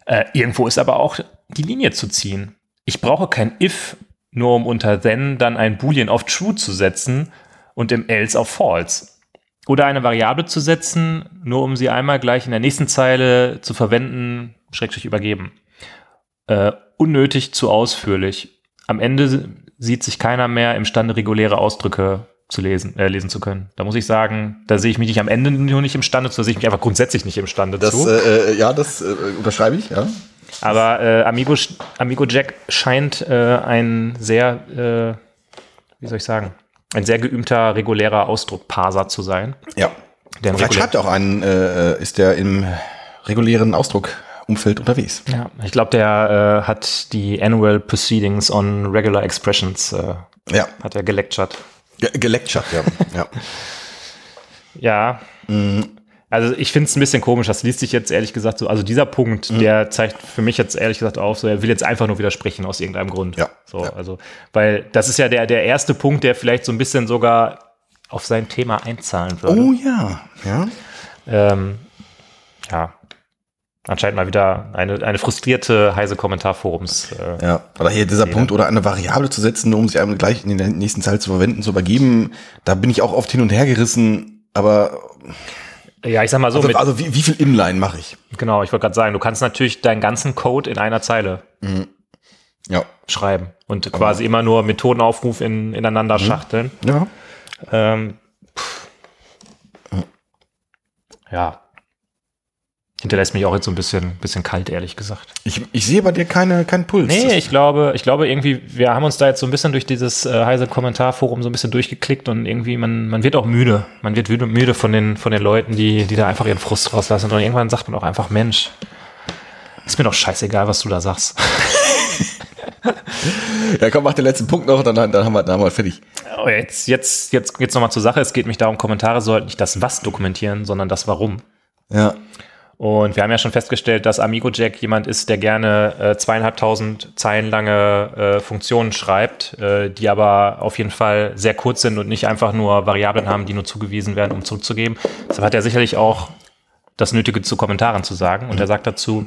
Äh, irgendwo ist aber auch die Linie zu ziehen. Ich brauche kein if, nur um unter then dann ein Boolean auf true zu setzen und im else auf false. Oder eine Variable zu setzen, nur um sie einmal gleich in der nächsten Zeile zu verwenden, schrägstrich übergeben. Äh, unnötig zu ausführlich. Am Ende sieht sich keiner mehr imstande, reguläre Ausdrücke zu lesen, äh, lesen zu können. Da muss ich sagen, da sehe ich mich nicht am Ende nur nicht imstande zu, da sehe ich mich einfach grundsätzlich nicht imstande Das, zu. äh, äh, ja, das äh, unterschreibe ich, ja. Aber äh, Amigo, Amigo Jack scheint äh, ein sehr, äh, wie soll ich sagen, ein sehr geübter regulärer Ausdruckparser zu sein. Ja. Der Vielleicht schreibt er auch einen, äh, ist der im regulären Ausdruckumfeld unterwegs. Ja, ich glaube, der äh, hat die Annual Proceedings on Regular Expressions, äh, Ja, hat er gelectured. Ge gelectured, ja. <laughs> ja. Ja. Also ich finde es ein bisschen komisch, das liest sich jetzt ehrlich gesagt so, also dieser Punkt, Mhm. der zeigt für mich jetzt ehrlich gesagt auf, so er will jetzt einfach nur widersprechen aus irgendeinem Grund. Ja, So, ja. also, weil das ist ja der, der erste Punkt, der vielleicht so ein bisschen sogar auf sein Thema einzahlen würde. Oh ja, ja. Ähm, ja. Anscheinend mal wieder eine, eine frustrierte heise Kommentarforums. Äh, Ja, oder hier dieser Punkt, oder eine Variable zu setzen, nur um sie einem gleich in der nächsten Zeile zu verwenden, zu übergeben, da bin ich auch oft hin und her gerissen, aber ja, ich sag mal so, also, also wie, wie viel Inline mache ich? genau, ich wollte gerade sagen, du kannst natürlich deinen ganzen Code in einer Zeile Ja. schreiben und quasi immer nur Methodenaufruf in, ineinander schachteln. Ja. Ähm, ja. Hinterlässt mich auch jetzt so ein bisschen, bisschen kalt, ehrlich gesagt. Ich, ich sehe bei dir keine, keinen Puls. Nee, ich glaube, ich glaube irgendwie, wir haben uns da jetzt so ein bisschen durch dieses äh, heise Kommentarforum so ein bisschen durchgeklickt und irgendwie, man, man wird auch müde. Man wird müde, müde von den, von den Leuten, die, die da einfach ihren Frust rauslassen. Und irgendwann sagt man auch einfach, Mensch, ist mir doch scheißegal, was du da sagst. <laughs> Ja, komm, mach den letzten Punkt noch, dann, dann, haben, wir, dann haben wir fertig. Oh, jetzt, jetzt, jetzt geht's nochmal zur Sache. Es geht mich darum, Kommentare sollten nicht das Was dokumentieren, sondern das Warum. Ja. Und wir haben ja schon festgestellt, dass Amigo Jack jemand ist, der gerne äh, zweieinhalbtausend Zeilen lange äh, Funktionen schreibt, äh, die aber auf jeden Fall sehr kurz sind und nicht einfach nur Variablen haben, die nur zugewiesen werden, um zurückzugeben. Deshalb hat er sicherlich auch das Nötige zu Kommentaren zu sagen. Und er sagt dazu,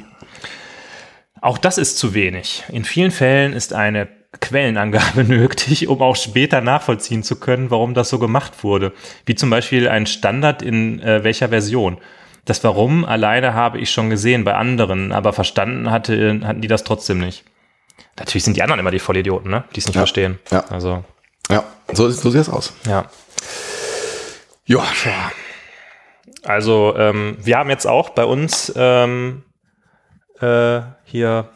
auch das ist zu wenig. In vielen Fällen ist eine Quellenangabe <laughs> nötig, um auch später nachvollziehen zu können, warum das so gemacht wurde. Wie zum Beispiel ein Standard in äh, welcher Version. Das Warum alleine habe ich schon gesehen bei anderen, aber verstanden hatte, hatten die das trotzdem nicht. Natürlich sind die anderen immer die Vollidioten, ne? die es nicht Ja. verstehen. Ja. Also, Ja, so, so sieht es aus. ja. Ja. Also, ähm, wir haben jetzt auch bei uns ähm, äh, hier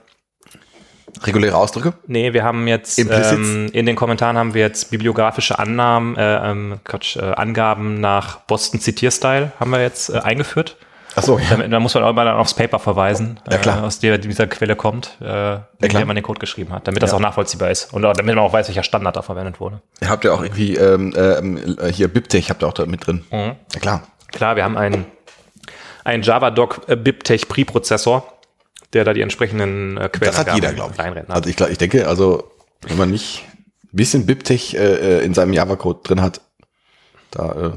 Reguläre Ausdrücke? Nee, wir haben jetzt ähm, in den Kommentaren haben wir jetzt bibliografische Annahmen, äh, ähm, Quatsch, äh, Angaben nach Boston Zitierstyle haben wir jetzt äh, eingeführt. Ach so, ja. Da muss man auch immer dann aufs Paper verweisen, Ja, klar. Äh, aus der dieser Quelle kommt, äh, in klar. der man den Code geschrieben hat, damit das auch nachvollziehbar ist und auch, damit man auch weiß, welcher Standard da verwendet wurde. Ihr habt ja auch irgendwie ähm, ähm, äh, hier BibTech habt ihr auch da mit drin. Ja klar. Klar, wir haben einen, einen Javadoc äh, BibTeX Preprozessor, der da die entsprechenden äh, Quellen Das hat jeder, glaube ich. Also ich, glaub, ich denke, also wenn man nicht ein bisschen BibTech äh, äh, in seinem Java-Code drin hat, da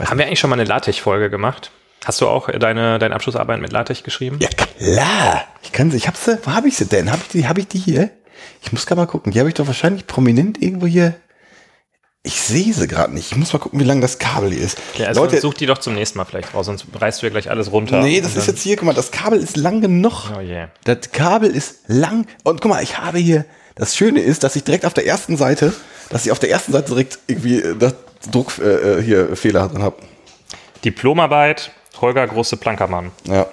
äh, haben wir eigentlich schon mal eine LaTeX-Folge gemacht? Hast du auch deine, deine Abschlussarbeit mit LaTeX geschrieben? Ja klar. Ich kann sie, ich hab sie, wo habe ich sie denn? Habe ich die, habe ich die hier? Ich muss gerade mal gucken. Die habe ich doch wahrscheinlich prominent irgendwo hier. Ich sehe sie gerade nicht. Ich muss mal gucken, wie lang das Kabel hier ist. Ja, also Leute, such die doch zum nächsten Mal vielleicht raus, sonst reißt du ja gleich alles runter. nee, das ist jetzt hier, guck mal, das Kabel ist lang genug. Oh je. Das Kabel ist lang. Und guck mal, ich habe hier, das Schöne ist, dass ich direkt auf der ersten Seite, dass ich auf der ersten Seite direkt irgendwie äh, das Druck äh, äh, hier Fehler drin habe. Diplomarbeit, Holger Große Plankermann. Ja.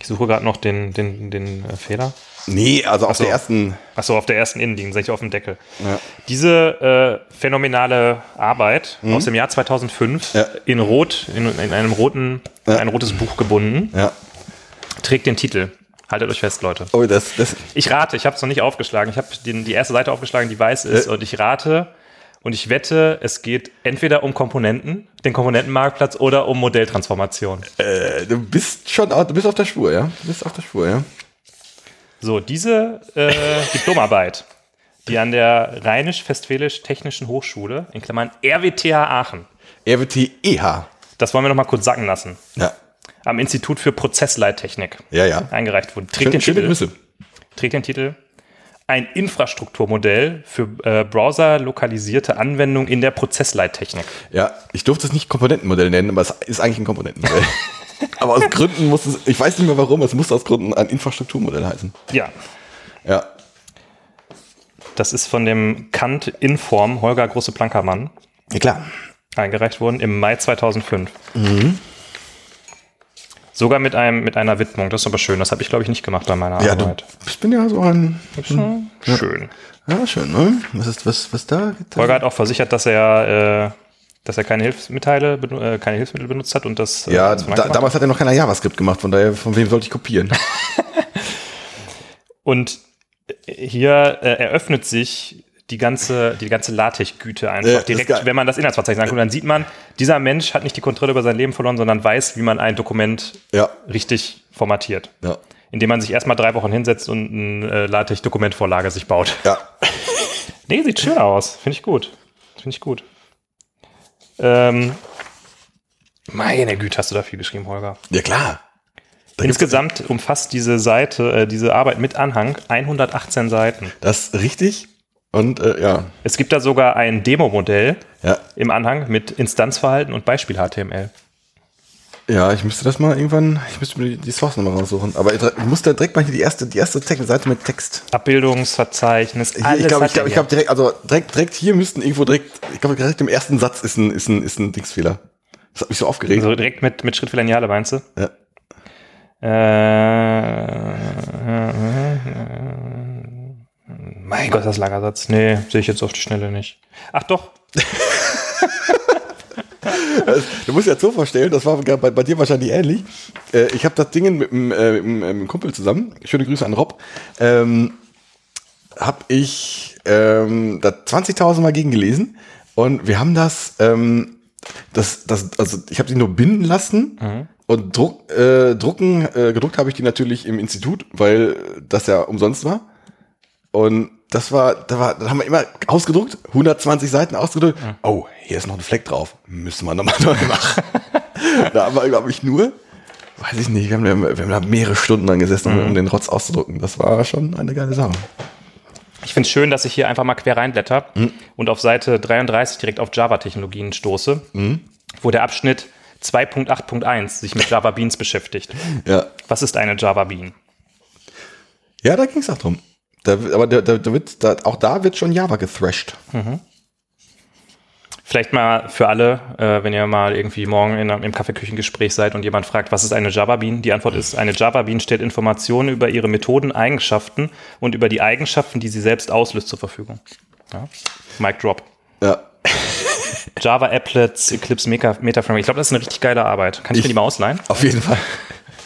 Ich suche gerade noch den, den, den äh, Fehler. Nee, also auf so. der ersten. Achso, auf der ersten Innenlinie, sehe ich auf dem Deckel. Ja. Diese äh, phänomenale Arbeit aus dem Jahr 2005 Ja. in Rot, in, in einem roten, Ja. ein rotes Buch gebunden, Ja. trägt den Titel. Haltet euch fest, Leute. Oh, das, das. Ich rate, ich habe es noch nicht aufgeschlagen. Ich habe die erste Seite aufgeschlagen, die weiß ist. Äh. Und ich rate und ich wette, es geht entweder um Komponenten, den Komponentenmarktplatz oder um Modelltransformation. Äh, du bist schon, du bist auf der Spur, ja? Du bist auf der Spur, ja? So, diese äh, Diplomarbeit, die an der Rheinisch-Westfälisch-Technischen Hochschule, in Klammern RWTH Aachen, RWT EH. das wollen wir noch mal kurz sacken lassen, Ja. am Institut für Prozessleittechnik Ja, ja. eingereicht wurde. Trägt Schön, den, Titel, Grüße. trägt den Titel ein Infrastrukturmodell für äh, browserlokalisierte Anwendung in der Prozessleittechnik. Ja, ich durfte es nicht Komponentenmodell nennen, aber es ist eigentlich ein Komponentenmodell. <laughs> aber aus Gründen muss es, ich weiß nicht mehr warum, es muss aus Gründen ein Infrastrukturmodell heißen. Ja, Ja. Das ist von dem Kant Inform Holger Große Plankermann Ja, klar. eingereicht worden im Mai 2005. Sogar mit, einem, mit einer Widmung. Das ist aber schön. Das habe ich, glaube ich, nicht gemacht bei meiner Ja, Arbeit. ich bin ja so ein. Hm, Schön. Ja, schön, ne? Was ist, was, was da? Holger hat auch versichert, dass er, äh, dass er keine, Hilfsmittel, benu- äh, keine Hilfsmittel benutzt hat und das. äh, Ja, da, damals hat er noch keiner JavaScript gemacht, von daher, von wem sollte ich kopieren? <laughs> Und hier äh, eröffnet sich die ganze, die ganze LaTeX-Güte einfach Ja, direkt, wenn man das Inhaltsverzeichnis anguckt. Dann sieht man, dieser Mensch hat nicht die Kontrolle über sein Leben verloren, sondern weiß, wie man ein Dokument ja, richtig formatiert. ja, Indem man sich erstmal drei Wochen hinsetzt und eine äh, LaTeX-Dokumentvorlage sich baut. ja. <laughs> Nee, sieht schön aus. Finde ich gut. Finde ich gut. Ähm, meine Güte, hast du da viel geschrieben, Holger. Ja, klar. Da Insgesamt umfasst diese Seite, äh, diese Arbeit mit Anhang 118 Seiten. Das ist richtig. Und äh, ja, Es gibt da sogar ein Demo-Modell ja, im Anhang mit Instanzverhalten und Beispiel-HTML. ja, ich müsste das mal irgendwann, ich müsste mir die- Source nochmal raussuchen. Aber ich muss da direkt mal hier die erste, die erste Text- Seite mit Text. Abbildungsverzeichnis, Hier, alles ich glaube, ich glaube, er ich glaube direkt, also direkt, direkt hier müssten irgendwo direkt, ich glaube, direkt im ersten Satz ist ein, ist ein, ist ein Dingsfehler. Das hat mich so aufgeregt. Also direkt mit, mit Schrittfehler Lineale, meinst du? Ja. Äh, mein Gott, das Lagersatz. Nee, sehe ich jetzt auf die Schnelle nicht. Ach doch, Du musst dir das so vorstellen, das war bei, bei dir wahrscheinlich ähnlich. Äh, ich habe das Ding mit einem, äh, äh, Kumpel zusammen, schöne Grüße an Rob, ähm, habe ich ähm, da 20.000 Mal gegengelesen und wir haben das, ähm, das, das also ich habe die nur binden lassen und Druck, äh, drucken, äh, gedruckt habe ich die natürlich im Institut, weil das ja umsonst war. Und das war, da war, da haben wir immer ausgedruckt, 120 Seiten ausgedruckt. Oh, hier ist noch ein Fleck drauf. Müssen wir nochmal <laughs> neu machen. da haben wir, glaube ich, nur, weiß ich nicht, wir haben, da- wir haben da mehrere Stunden dran gesessen, um- um den Rotz auszudrucken. Das war schon eine geile Sache. Ich finde es schön, dass ich hier einfach mal quer reinblätter Mhm. und auf Seite 33 direkt auf Java-Technologien stoße, Mhm. wo der Abschnitt 2.8.1 sich mit Java Beans beschäftigt. Ja, Was ist eine Java Bean? ja da ging es auch drum. Da, aber da, da, wird, da, auch da wird schon Java gethrashed. Vielleicht mal für alle, äh, wenn ihr mal irgendwie morgen in, einem- im Kaffeeküchengespräch seid und jemand fragt, was ist eine Java Bean? Die Antwort ist, eine Java Bean stellt Informationen über ihre Methoden, Eigenschaften und über die Eigenschaften, die sie selbst auslöst, zur Verfügung. Ja? Mic Drop. Ja, <laughs> Java Applets, Eclipse Meta, Meta Framework. Ich glaube, das ist eine richtig geile Arbeit. Kann ich, Ich- mir die mal ausleihen? auf jeden Fall.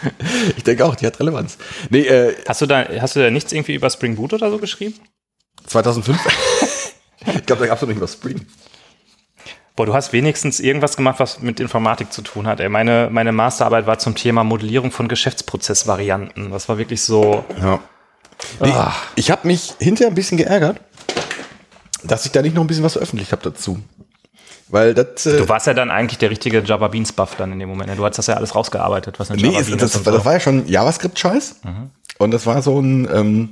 <laughs> Ich denke auch, die hat Relevanz. Nee, äh, Hast du da, hast du da nichts irgendwie über Spring Boot oder so geschrieben? 2005. <laughs> ich glaube, da gab es noch nicht mal Spring. Boah, du hast wenigstens irgendwas gemacht, was mit Informatik zu tun hat. Ey, meine, meine Masterarbeit war zum Thema Modellierung von Geschäftsprozessvarianten. Das war wirklich so. Ja. Nee, Ah. Ich habe mich hinterher ein bisschen geärgert, dass ich da nicht noch ein bisschen was veröffentlicht habe dazu. Weil das. Äh, Du warst ja dann eigentlich der richtige Java Beans Buff dann in dem Moment. ne? Du hast das ja alles rausgearbeitet, was nee, Java es, Bean das, das. Mhm. war ja schon JavaScript-Scheiß. Und das war so ein. Ähm,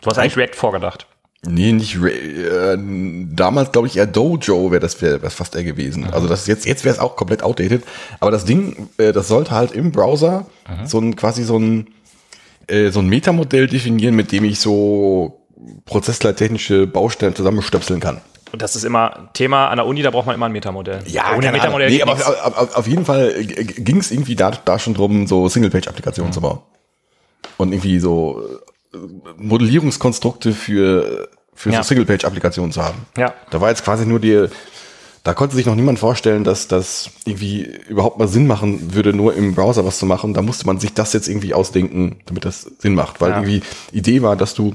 Du hast eigentlich React vorgedacht. nee, nicht. Äh, damals, glaube ich, eher Dojo wäre das wär, wär fast eher gewesen. Mhm. Also das jetzt, jetzt wäre es auch komplett outdated. Aber das Ding, äh, das sollte halt im Browser Mhm. so ein quasi so ein, äh, so ein Metamodell definieren, mit dem ich so prozessleittechnische Baustellen zusammenstöpseln kann. Und das ist immer Thema an der Uni, da braucht man immer ein Metamodell. Ohne keine Ahnung. Metamodell nee, aber auf, auf, auf jeden Fall ging es irgendwie da, da schon drum, so Single-Page-Applikationen zu bauen. Und irgendwie so äh, Modellierungskonstrukte für, für Ja. so Single-Page-Applikationen zu haben. Ja. Da war jetzt quasi nur die, da konnte sich noch niemand vorstellen, dass das irgendwie überhaupt mal Sinn machen würde, nur im Browser was zu machen. Da musste man sich das jetzt irgendwie ausdenken, damit das Sinn macht. Weil Ja. irgendwie Idee war, dass du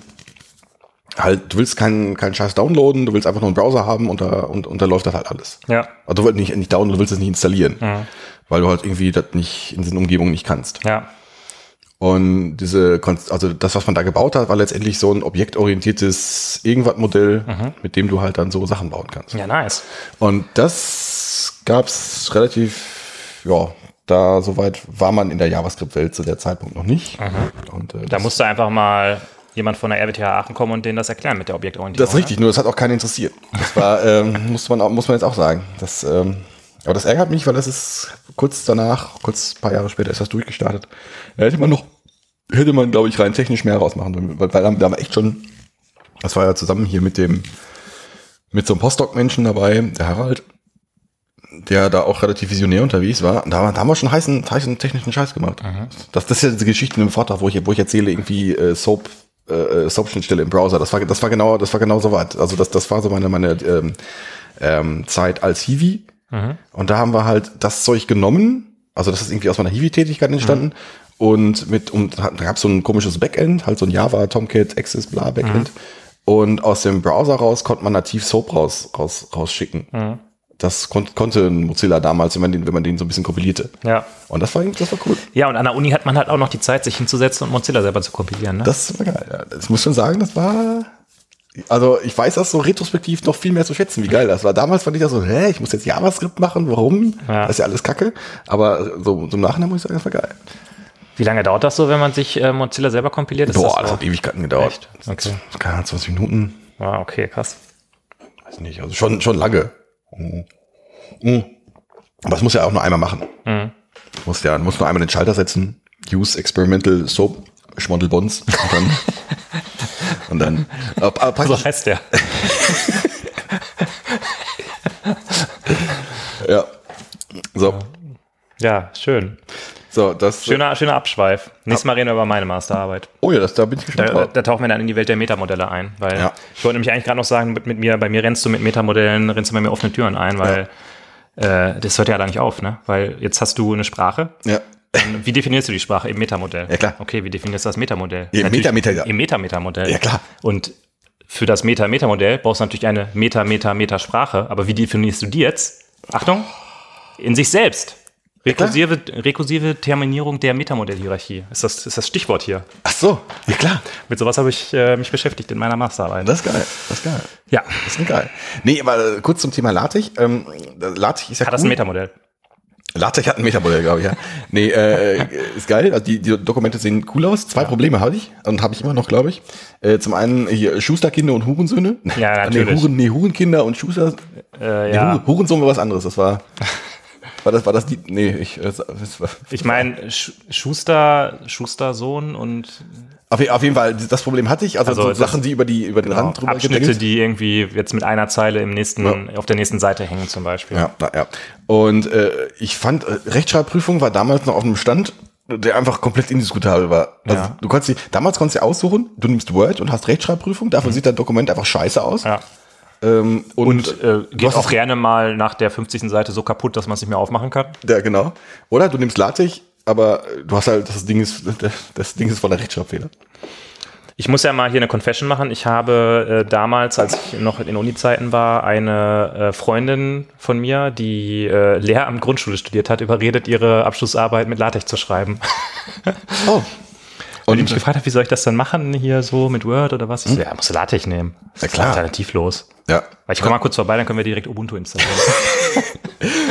halt, du willst keinen keinen Scheiß downloaden, du willst einfach nur einen Browser haben und da, und, und da läuft das halt alles. Ja. Also du willst nicht, nicht downloaden, du willst es nicht installieren. Weil du halt irgendwie das nicht in diesen Umgebungen nicht kannst. Ja. Und diese, also das, was man da gebaut hat, war letztendlich so ein objektorientiertes Irgendwas-Modell, mit dem du halt dann so Sachen bauen kannst. Ja, nice. Und das gab's relativ, ja, da soweit war man in der JavaScript-Welt zu der Zeitpunkt noch nicht. Und, äh, Da das, musste einfach mal jemand von der RWTH Aachen kommen und denen das erklären mit der Objektorientierung. das ist richtig, nur das hat auch keinen interessiert. Das war, <laughs> ähm, muss man auch, muss man jetzt auch sagen. Das, ähm, aber das ärgert mich, weil das ist kurz danach, kurz ein paar Jahre später ist das durchgestartet. Da hätte man noch, hätte man, glaube ich, rein technisch mehr rausmachen sollen, weil, weil da haben wir echt schon Das war ja zusammen hier mit dem, mit so einem Postdoc-Menschen dabei, der Harald, der da auch relativ visionär unterwegs war. Und da, da haben wir schon heißen, heißen technischen Scheiß gemacht. Das, das ist ja diese Geschichte im Vortrag, wo ich, wo ich erzähle, irgendwie äh, Soap, äh, Soap-Schnittstelle im Browser. Das war, das war genau, das war genau so weit. Also das, das war so meine, meine ähm, ähm, Zeit als Hiwi. Und da haben wir halt das Zeug genommen. Also das ist irgendwie aus meiner Hiwi-Tätigkeit entstanden. Und mit, und da gab es so ein komisches Backend, halt so ein Java, Tomcat, Access, bla, Backend. Und aus dem Browser raus konnte man nativ Soap raus, raus, rausschicken. Das kon konnte ein Mozilla damals, wenn man den, wenn man den so ein bisschen kompilierte. Ja. Und das war, das war cool. Ja, und an der Uni hat man halt auch noch die Zeit, sich hinzusetzen und Mozilla selber zu kompilieren. Ne? Das war geil. Ja. Ich muss schon sagen, das war. Also ich weiß das so retrospektiv noch viel mehr zu schätzen, wie geil das war. Damals fand ich das so, hä, ich muss jetzt JavaScript machen, warum? Ja. Das ist ja alles Kacke. Aber so, im Nachhinein muss ich sagen, das war geil. Wie lange dauert das so, wenn man sich äh, Mozilla selber kompiliert? Ist Boah, das das hat Ewigkeiten gedauert. Echt? Okay. Keine Ahnung, 20 Minuten. Ah, okay, krass. Weiß nicht, also schon, schon lange. Mhm. Mhm. Aber das muss ja auch nur einmal machen. Mhm. Muss ja, muss nur einmal den Schalter setzen. Use Experimental Soap Schmondelbons. Und dann, <laughs> und dann aber, aber praktisch, So heißt der. <laughs> ja. So, Ja, schön. So, das. Schöner, schöner Abschweif. Nächstes Mal reden wir über meine Masterarbeit. Oh ja, das, da bin ich gespannt Da, da tauchen wir dann in die Welt der Metamodelle ein, weil Ja. ich wollte nämlich eigentlich gerade noch sagen, mit, mit mir, bei mir rennst du mit Metamodellen, rennst du bei mir offene Türen ein, weil äh, das hört ja da nicht auf, ne? Weil jetzt hast du eine Sprache. Ja. Und Wie definierst du die Sprache? Im Metamodell. Ja, klar. Okay, wie definierst du das Metamodell? Im Meta-Meta- ja. Im Meta-Metamodell. Ja, klar. Und für das Meta-Metamodell brauchst du natürlich eine Meta-Meta-Meta-Sprache. Aber wie definierst du die jetzt? Achtung, in sich selbst. Rekursive, rekursive Terminierung der Metamodell-Hierarchie. Ist das, ist das Stichwort hier. Ach so, ja klar. Mit sowas habe ich äh, mich beschäftigt in meiner Masterarbeit. Das ist geil. Das ist geil. ja. Das ist geil. Nee, aber kurz zum Thema LaTeX. Ähm, LaTeX ist ja Hat das ein Metamodell? LaTeX hat ein Metamodell, glaube ich, ja. Nee, äh, ist geil. Also die, die Dokumente sehen cool aus. Zwei Probleme habe ich und habe ich immer noch, glaube ich. Äh, zum einen hier Schusterkinder und Hurensöhne. Ja, <laughs> natürlich. Nee, Huren, nee Hurenkinder und Schuster. Äh, Nee, ja. Huren- Hurensohn war was anderes. Das war. <laughs> War das, war das die. Nee, ich. Ich meine, Sch Schuster, Schustersohn und auf, auf jeden Fall, das Problem hatte ich. Also, Also so Sachen, die über, die, über den Rand drüber Abschnitte, gedengelt. die irgendwie jetzt mit einer Zeile im nächsten, auf der nächsten Seite hängen zum Beispiel. Ja, na, ja. Und äh, ich fand, äh, Rechtschreibprüfung war damals noch auf einem Stand, der einfach komplett indiskutabel war. Also Ja. du konntest damals konntest du aussuchen, du nimmst Word und hast Rechtschreibprüfung, dafür sieht dein Dokument einfach scheiße aus. Mhm. Ja. Ähm, und Und äh, geht auch gerne mal nach der 50. Seite so kaputt, dass man es nicht mehr aufmachen kann. Ja, genau. Oder du nimmst LaTeX, aber äh, du hast halt, das Ding ist, <laughs> das Ding ist voller Rechtschreibfehler. Ich muss ja mal hier eine Confession machen. Ich habe äh, damals, als ich noch in Uni-Zeiten war, eine äh, Freundin von mir, die äh, Lehramt Grundschule studiert hat, überredet, ihre Abschlussarbeit mit LaTeX zu schreiben. <laughs> Oh. Und die Und mich gefragt hat, wie soll ich das dann machen, hier so mit Word oder was? Ich so, ja, musst du LaTeX nehmen. Das Ja, ist klar. alternativlos. Ja. Weil ich komme mal kurz vorbei, dann können wir direkt Ubuntu installieren. <laughs>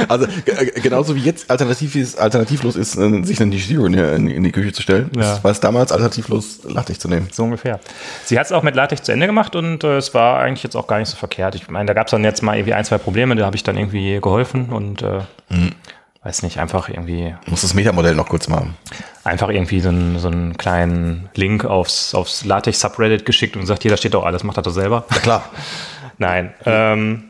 Also äh, genauso wie jetzt alternativ ist, alternativlos ist, äh, sich eine Zero in, in, in die Küche zu stellen, Ja. war es damals alternativlos LaTeX zu nehmen. So ungefähr. Sie hat es auch mit LaTeX zu Ende gemacht und äh, es war eigentlich jetzt auch gar nicht so verkehrt. Ich meine, da gab es dann jetzt mal irgendwie ein, zwei Probleme, da habe ich dann irgendwie geholfen und äh, weiß nicht, einfach irgendwie, muss das Metamodell noch kurz machen. einfach irgendwie so einen, so einen kleinen Link aufs, aufs LaTeX-Subreddit geschickt und gesagt, hier, da steht doch alles, macht das doch selber. Ja, klar. <laughs> Nein. Ähm,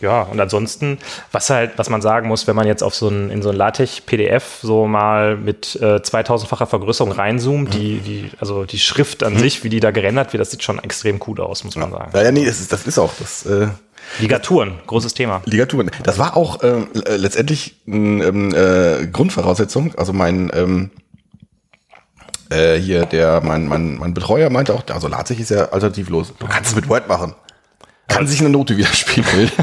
ja, und ansonsten, was halt, was man sagen muss, wenn man jetzt auf so ein, in so ein LaTeX-PDF so mal mit äh, 2000-facher Vergrößerung reinzoomt, die, die, also die Schrift an sich, wie die da gerendert wird, das sieht schon extrem cool aus, muss man sagen. Ja, ja, nee, das ist, das ist auch das äh, Ligaturen, großes Thema. Ligaturen. Das war auch äh, äh, letztendlich eine ähm, äh, Grundvoraussetzung. Also mein ähm, äh, hier der mein, mein, mein Betreuer meinte auch, also LaTeX ist ja alternativlos. Du kannst es mit Word machen. Kann sich eine Note widerspiegeln. <laughs>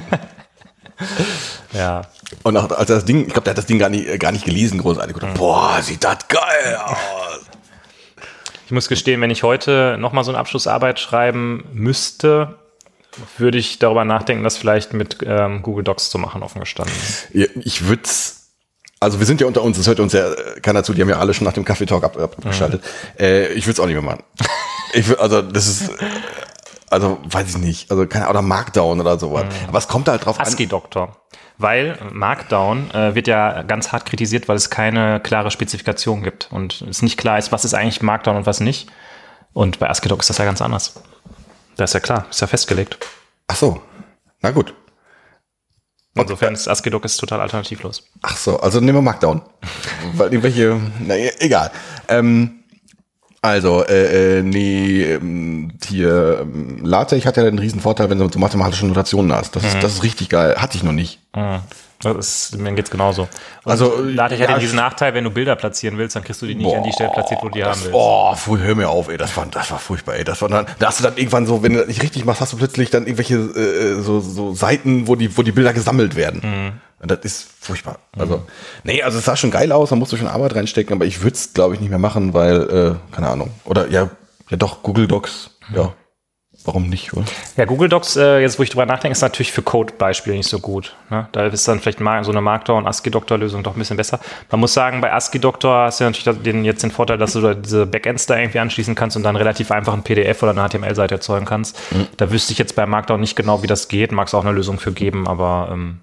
Ja. Und auch, als das Ding, ich glaube, der hat das Ding gar nicht, äh, gar nicht gelesen, großartig. Und, Boah, sieht das geil aus. Ich muss gestehen, wenn ich heute nochmal so eine Abschlussarbeit schreiben müsste, würde ich darüber nachdenken, das vielleicht mit ähm, Google Docs zu machen, offen gestanden. Ja, Ich würde also wir sind ja unter uns, das hört uns ja äh, keiner zu, die haben ja alle schon nach dem Kaffeetalk ab, ab, abgeschaltet. Äh, ich würde es auch nicht mehr machen. <laughs> ich also das ist, äh, also weiß ich nicht, also keine oder Markdown oder sowas. Aber es kommt halt drauf an. ASCII-Doktor. Weil Markdown äh, wird ja ganz hart kritisiert, weil es keine klare Spezifikation gibt und es nicht klar ist, was ist eigentlich Markdown und was nicht. Und bei ASCII-Doc ist das ja ganz anders. Das ist ja klar, ist ja festgelegt. Ach so. Na gut. Insofern ist ASCII-Doc ist total alternativlos. Ach so, also nehmen wir Markdown. Weil irgendwelche, na e- egal. Ähm, also, äh, äh, nee, ähm, hier, ähm, LaTeX hat ja den riesen Vorteil, wenn du so mathematische Notationen hast. Das, ist, das ist richtig geil. Hatte ich noch nicht. Das ist, mir geht's genauso. Und Also, LaTeX ja, hat ja diesen Nachteil, wenn du Bilder platzieren willst, dann kriegst du die nicht an die Stelle platziert, wo du die haben willst. Oh, fu- hör mir auf, ey, das war, das war furchtbar, ey. Das war dann, da hast du dann irgendwann so, wenn du das nicht richtig machst, hast du plötzlich dann irgendwelche äh, so, so Seiten, wo die, wo die Bilder gesammelt werden. Mhm. Und das ist furchtbar. Also, nee, also es sah schon geil aus, da musst du schon Arbeit reinstecken, aber ich würde es, glaube ich, nicht mehr machen, weil, äh, keine Ahnung. Oder ja, ja doch, Google Docs, ja. Warum nicht, oder? Ja, Google Docs, äh, jetzt wo ich drüber nachdenke, ist natürlich für Code-Beispiele nicht so gut. Ne? Da ist dann vielleicht mal so eine Markdown- ASCII-Doctor-Lösung doch ein bisschen besser. Man muss sagen, bei ASCII-Doctor hast du natürlich den, jetzt den Vorteil, dass du da diese Backends da irgendwie anschließen kannst und dann relativ einfach ein PDF oder eine HTML-Seite erzeugen kannst. Da wüsste ich jetzt bei Markdown nicht genau, wie das geht. Mag es auch eine Lösung für geben, aber ähm,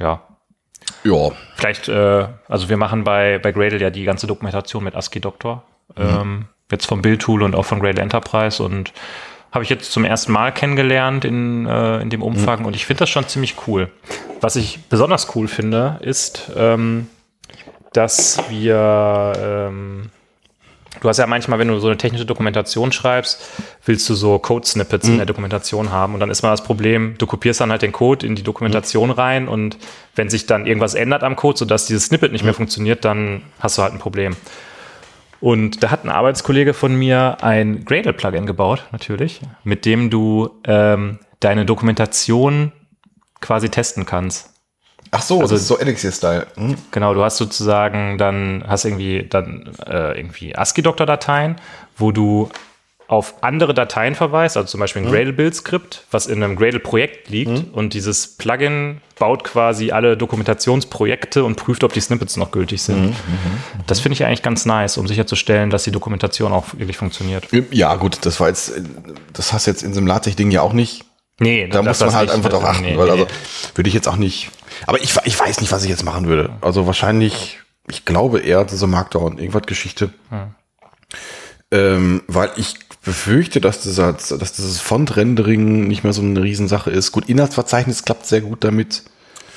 ja. Ja. Vielleicht, äh, also wir machen bei, bei Gradle ja die ganze Dokumentation mit ASCII-Doctor. Ähm, jetzt vom Build-Tool und auch von Gradle Enterprise und habe ich jetzt zum ersten Mal kennengelernt in, äh, in dem Umfang und ich finde das schon ziemlich cool. Was ich besonders cool finde, ist, ähm, dass wir, ähm, du hast ja manchmal, wenn du so eine technische Dokumentation schreibst, willst du so Code-Snippets in der Dokumentation haben und dann ist mal das Problem, du kopierst dann halt den Code in die Dokumentation rein und wenn sich dann irgendwas ändert am Code, sodass dieses Snippet nicht mehr funktioniert, dann hast du halt ein Problem. Und da hat ein Arbeitskollege von mir ein Gradle-Plugin gebaut, natürlich, mit dem du ähm, deine Dokumentation quasi testen kannst. Ach so, Also- das ist so Elixir-Style. Hm. Genau, du hast sozusagen dann, hast irgendwie dann äh, irgendwie ASCII-Doktor-Dateien, wo du auf andere Dateien verweist, also zum Beispiel ein Gradle-Build-Skript, was in einem Gradle-Projekt liegt und dieses Plugin baut quasi alle Dokumentationsprojekte und prüft, ob die Snippets noch gültig sind. Das finde ich eigentlich ganz nice, um sicherzustellen, dass die Dokumentation auch wirklich funktioniert. Ja, gut, das war jetzt, das hast du jetzt in so einem LaTeX-Ding ja auch nicht. Nee, Da muss man halt nicht. einfach drauf achten, Nee, weil nee, also würde ich jetzt auch nicht. Aber ich, ich weiß nicht, was ich jetzt machen würde. Also wahrscheinlich, ich glaube eher diese Markdown, irgendwas Geschichte. Ähm, weil ich befürchte, dass, dieser, dass dieses Font-Rendering nicht mehr so eine Riesensache ist. Gut, Inhaltsverzeichnis klappt sehr gut damit.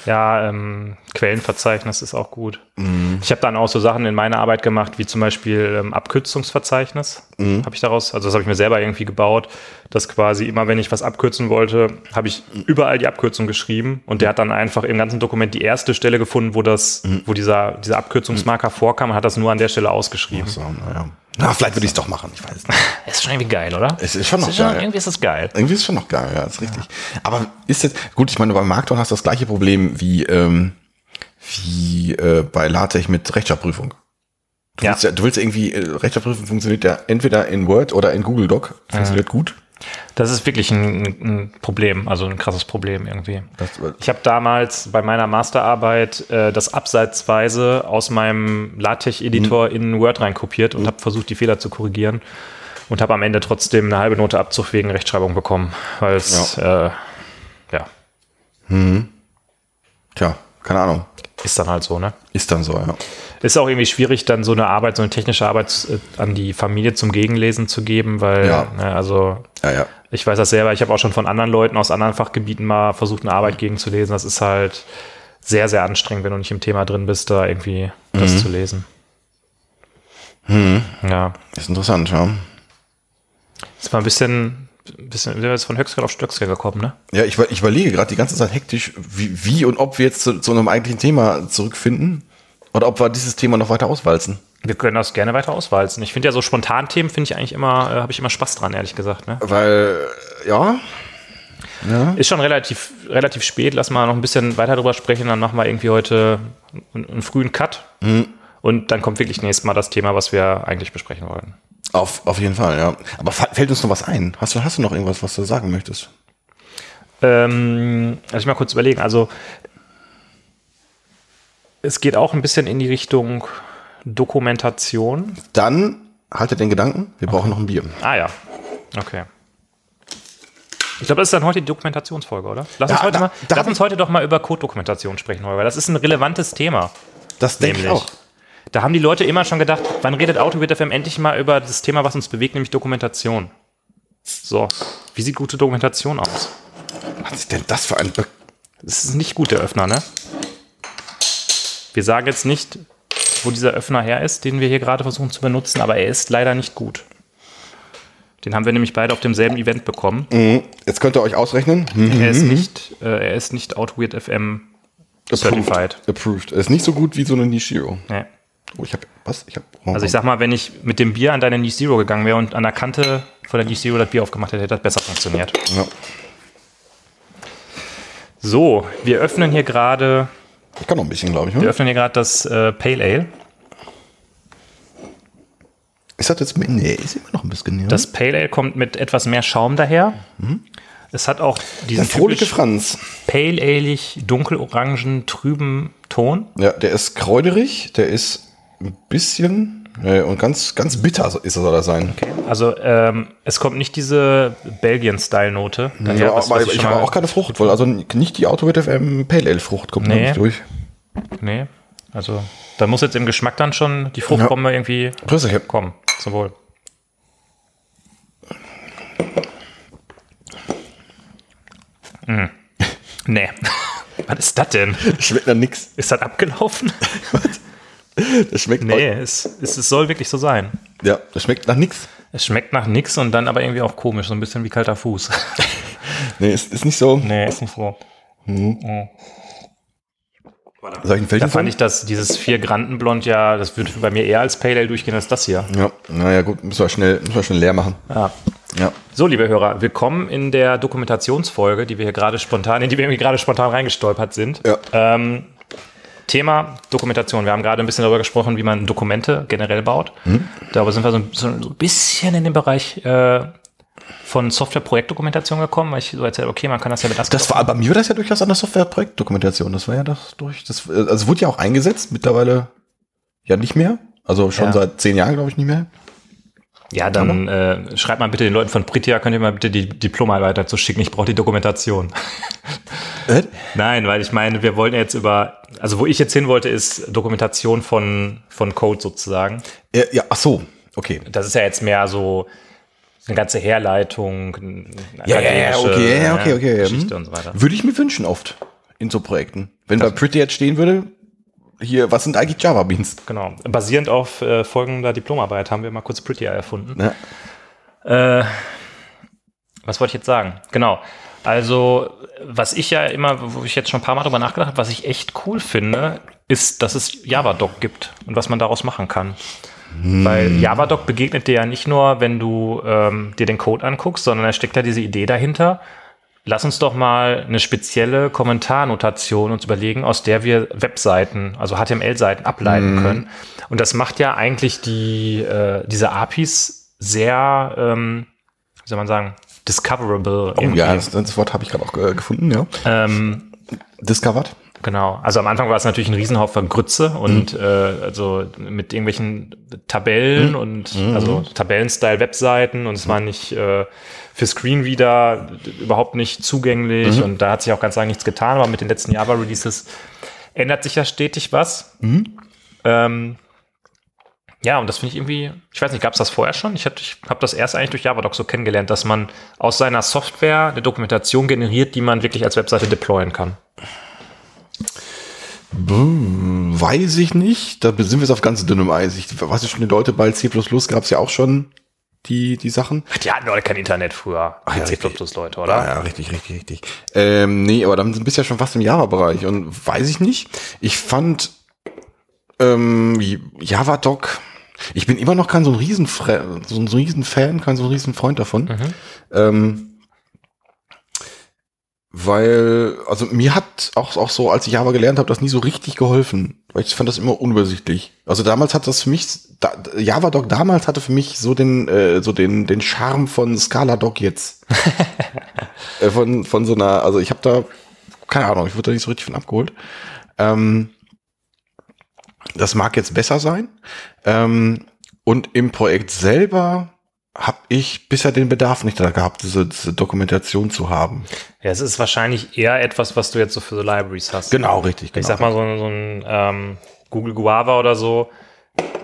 Ja, ähm, Quellenverzeichnis ist auch gut. Ich habe dann auch so Sachen in meiner Arbeit gemacht, wie zum Beispiel ähm, Abkürzungsverzeichnis. Habe ich daraus, also das habe ich mir selber irgendwie gebaut, dass quasi immer, wenn ich was abkürzen wollte, habe ich überall die Abkürzung geschrieben und der hat dann einfach im ganzen Dokument die erste Stelle gefunden, wo das, wo dieser, dieser Abkürzungsmarker vorkam und hat das nur an der Stelle ausgeschrieben. So, naja. Na, vielleicht würde ich es doch machen, ich weiß nicht. Das <laughs> ist schon irgendwie geil, oder? Es ist schon noch ist schon, geil. irgendwie ist das geil. Irgendwie ist es schon noch geil, ja, ist richtig. Aber ist jetzt, gut, ich meine, beim Markdown hast du das gleiche Problem wie, ähm, wie äh, bei LaTeX mit Rechtschreibprüfung. Du, Ja. willst ja, du willst ja irgendwie, äh, Rechtschreibprüfung funktioniert ja entweder in Word oder in Google Doc. Funktioniert gut. Das ist wirklich ein, ein Problem, also ein krasses Problem irgendwie. Ich habe damals bei meiner Masterarbeit äh, das abseitsweise aus meinem LaTeX-Editor in Word reinkopiert und habe versucht, die Fehler zu korrigieren und habe am Ende trotzdem eine halbe Note Abzug wegen Rechtschreibung bekommen, weil es ja. Äh, ja, tja, keine Ahnung. Ist dann halt so, ne? Ist dann so, ja. Ist auch irgendwie schwierig, dann so eine Arbeit, so eine technische Arbeit äh, an die Familie zum Gegenlesen zu geben, weil, Ja. ne, also Ja, ja. ich weiß das selber, ich habe auch schon von anderen Leuten aus anderen Fachgebieten mal versucht, eine Arbeit gegenzulesen. Das ist halt sehr, sehr anstrengend, wenn du nicht im Thema drin bist, da irgendwie das zu lesen. Ja, Ist interessant, ja. ist mal ein bisschen, bisschen, wir sind jetzt von Höchsker auf Stöcksker gekommen, ne? Ja, ich, ich überlege gerade die ganze Zeit hektisch, wie, wie und ob wir jetzt zu, zu einem eigentlichen Thema zurückfinden oder ob wir dieses Thema noch weiter auswalzen. Wir können das gerne weiter auswalzen. Ich finde ja so Spontanthemen finde ich eigentlich immer, äh, habe ich immer Spaß dran, ehrlich gesagt, ne? Weil, äh, ja, Ist schon relativ, relativ spät. Lass mal noch ein bisschen weiter drüber sprechen. Dann machen wir irgendwie heute einen, einen frühen Cut. Und dann kommt wirklich nächstes Mal das Thema, was wir eigentlich besprechen wollten. Auf, auf jeden Fall, ja. Aber fällt uns noch was ein? Hast du, hast du noch irgendwas, was du sagen möchtest? Ähm, lass ich mal kurz überlegen. Also, es geht auch ein bisschen in die Richtung Dokumentation. Dann haltet den Gedanken, wir brauchen noch ein Bier. Ah ja. Okay. Ich glaube, das ist dann heute die Dokumentationsfolge, oder? Lass, Ja, uns, heute da- mal, da lass uns heute doch mal über Code-Dokumentation sprechen, Holger. Das ist ein relevantes Thema. Das denke ich auch. Da haben die Leute immer schon gedacht, wann redet AutoWit FM endlich mal über das Thema, was uns bewegt, nämlich Dokumentation. So. Wie sieht gute Dokumentation aus? Was ist denn das für ein... Be Das ist nicht gut, der Öffner, ne? Wir sagen jetzt nicht, wo dieser Öffner her ist, den wir hier gerade versuchen zu benutzen, aber er ist leider nicht gut. Den haben wir nämlich beide auf demselben Event bekommen. Mhm. Jetzt könnt ihr euch ausrechnen. Hm. Er ist nicht, äh, er ist nicht Outweird FM certified. Approved. Er ist nicht so gut wie so eine Nishiro. Nee. Oh, ich habe was? Ich habe Also ich sag mal, wenn ich mit dem Bier an deine Niche Zero gegangen wäre und an der Kante von der Niche Zero das Bier aufgemacht hätte, hätte das besser funktioniert. ja. So, wir öffnen hier gerade, Ich kann noch ein bisschen, glaube ich. wir Hm? öffnen hier gerade das äh, Pale Ale. Ist das jetzt... Nee, ist immer noch ein bisschen. Ja? Das Pale Ale kommt mit etwas mehr Schaum daher. Es hat auch der diesen frohliche typisch Franz. Pale Ale-ig, dunkelorangen, trüben Ton. Ja, der ist kräuterig, der ist ein bisschen... Ja, und ganz, ganz bitter ist er soll er sein. Also ähm, es kommt nicht diese Belgian-Style-Note. daher, Ja, was- aber was ich, habe auch keine Frucht, also nicht die Autowit FM Pale Ale Frucht kommt Nee. nicht durch. Nee, also da muss jetzt im Geschmack dann schon die Fruchtbombe irgendwie Prösterchen. kommen. Zum Wohl. Mm. Nee. <laughs> Was ist das denn? Schmeckt nach nix. Ist das abgelaufen? <laughs> <laughs> <laughs> Das schmeckt Nee, es, es, es soll wirklich so sein. Ja, das schmeckt nach nix. Es schmeckt nach nix und dann aber irgendwie auch komisch, so ein bisschen wie kalter Fuß. <laughs> Nee, ist, ist nicht so. nee, ist nicht so. Soll ich Da fand ich das, dieses vier Grandenblond ja, das würde bei mir eher als Pale Ale durchgehen als das hier. Ja, naja, gut, müssen wir schnell, müssen wir schnell leer machen. Ja. Ja. So, liebe Hörer, willkommen in der Dokumentationsfolge, die wir hier gerade spontan, in die wir irgendwie gerade spontan reingestolpert sind. Ja. Ähm, Thema Dokumentation. Wir haben gerade ein bisschen darüber gesprochen, wie man Dokumente generell baut. Mhm. Darüber sind wir so, so, so ein bisschen in den Bereich äh, von Software-Projektdokumentation gekommen, weil ich so erzählt, okay, man kann das ja mit Das war, bei mir war das ja durchaus an der Software-Projektdokumentation. Das war ja das durch, das, also es wurde ja auch eingesetzt, mittlerweile ja nicht mehr. Also schon Ja. seit zehn Jahren, glaube ich, nicht mehr. Ja, dann äh, schreibt mal bitte den Leuten von Pritia, könnt ihr mal bitte die Diplomarbeit dazu schicken. Ich brauche die Dokumentation. <laughs> Äh? Nein, weil ich meine, wir wollen jetzt über, also wo ich jetzt hin wollte, ist Dokumentation von, von Code sozusagen. Ja, ja, ach so, okay. Das ist ja jetzt mehr so eine ganze Herleitung, eine Ja, ja, ja, okay, ja, ne, okay, okay. Geschichte hm. und so weiter. Würde ich mir wünschen oft in so Projekten. Wenn bei Pretty jetzt stehen würde, hier, was sind eigentlich Java Beans? Genau. Basierend auf äh, folgender Diplomarbeit haben wir mal kurz Prettier erfunden. Ja. Äh, was wollte ich jetzt sagen? Genau. Also, was ich ja immer, wo ich jetzt schon ein paar Mal drüber nachgedacht habe, was ich echt cool finde, ist, dass es Javadoc gibt und was man daraus machen kann. Weil Javadoc begegnet dir ja nicht nur, wenn du ähm, dir den Code anguckst, sondern da steckt ja diese Idee dahinter. Lass uns doch mal eine spezielle Kommentarnotation uns überlegen, aus der wir Webseiten, also HTML-Seiten ableiten können. Und das macht ja eigentlich die, äh, diese APIs sehr, ähm, wie soll man sagen, discoverable. Oh, irgendwie. ja, das, das Wort habe ich gerade auch äh, gefunden, ja. ähm, Discovered. Genau. Also am Anfang war es natürlich ein Riesenhaufen Grütze und äh, also mit irgendwelchen Tabellen und also Tabellen-Style-Webseiten und es war nicht äh, für Screenreader überhaupt nicht zugänglich und da hat sich auch ganz lange nichts getan, aber mit den letzten Java-Releases ändert sich ja stetig was. Ähm, ja, und das finde ich irgendwie, ich weiß nicht, gab es das vorher schon? Ich habe ich hab das erst eigentlich durch Javadoc so kennengelernt, dass man aus seiner Software eine Dokumentation generiert, die man wirklich als Webseite deployen kann. Weiß ich nicht. Da sind wir jetzt auf ganz dünnem Eis. Ich weiß nicht schon, die Leute bei C gab es ja auch schon die, die Sachen. Die hatten doch kein Internet früher. Ach ja, richtig. Leute, Ja, oder? ja, richtig, richtig, richtig. Ähm, nee, aber dann bist du ja schon fast im Java-Bereich und weiß ich nicht. Ich fand ähm, Javadoc, ich bin immer noch kein so ein riesen so ein riesen Fan, kein so ein riesen Freund davon. Ähm, weil, also mir hat auch, auch so, als ich Java gelernt habe, das nie so richtig geholfen. Weil ich fand das immer unübersichtlich. Also damals hat das für mich, da, Javadoc damals hatte für mich so den, äh, so den, den Charme von Scaladoc jetzt. <laughs> äh, von, von so einer, also ich habe da, keine Ahnung, ich wurde da nicht so richtig von abgeholt. Ähm, das mag jetzt besser sein. Ähm, und im Projekt selber habe ich bisher den Bedarf nicht da gehabt, diese, diese Dokumentation zu haben. Ja, es ist wahrscheinlich eher etwas, was du jetzt so für so Libraries hast. Genau, richtig. Genau. Ich sag mal, so, ein- so ein ähm, Google Guava oder so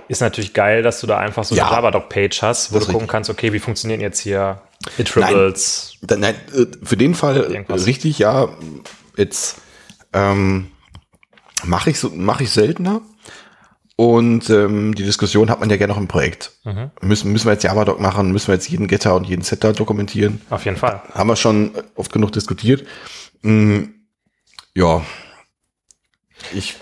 ist natürlich geil, dass du da einfach so Ja. eine Javadoc-Page hast, wo du gucken kannst, okay, wie funktionieren jetzt hier Iterables. Da, nein, äh, für den Fall Irgendwas. richtig, ja. Jetzt ähm, mache ich so, mache ich seltener. Und ähm, die Diskussion hat man ja gerne noch im Projekt. Müssen, müssen wir jetzt Javadoc machen? Müssen wir jetzt jeden Getter und jeden Setter dokumentieren? Auf jeden Fall. Haben wir schon oft genug diskutiert. Mm, ja. Ich,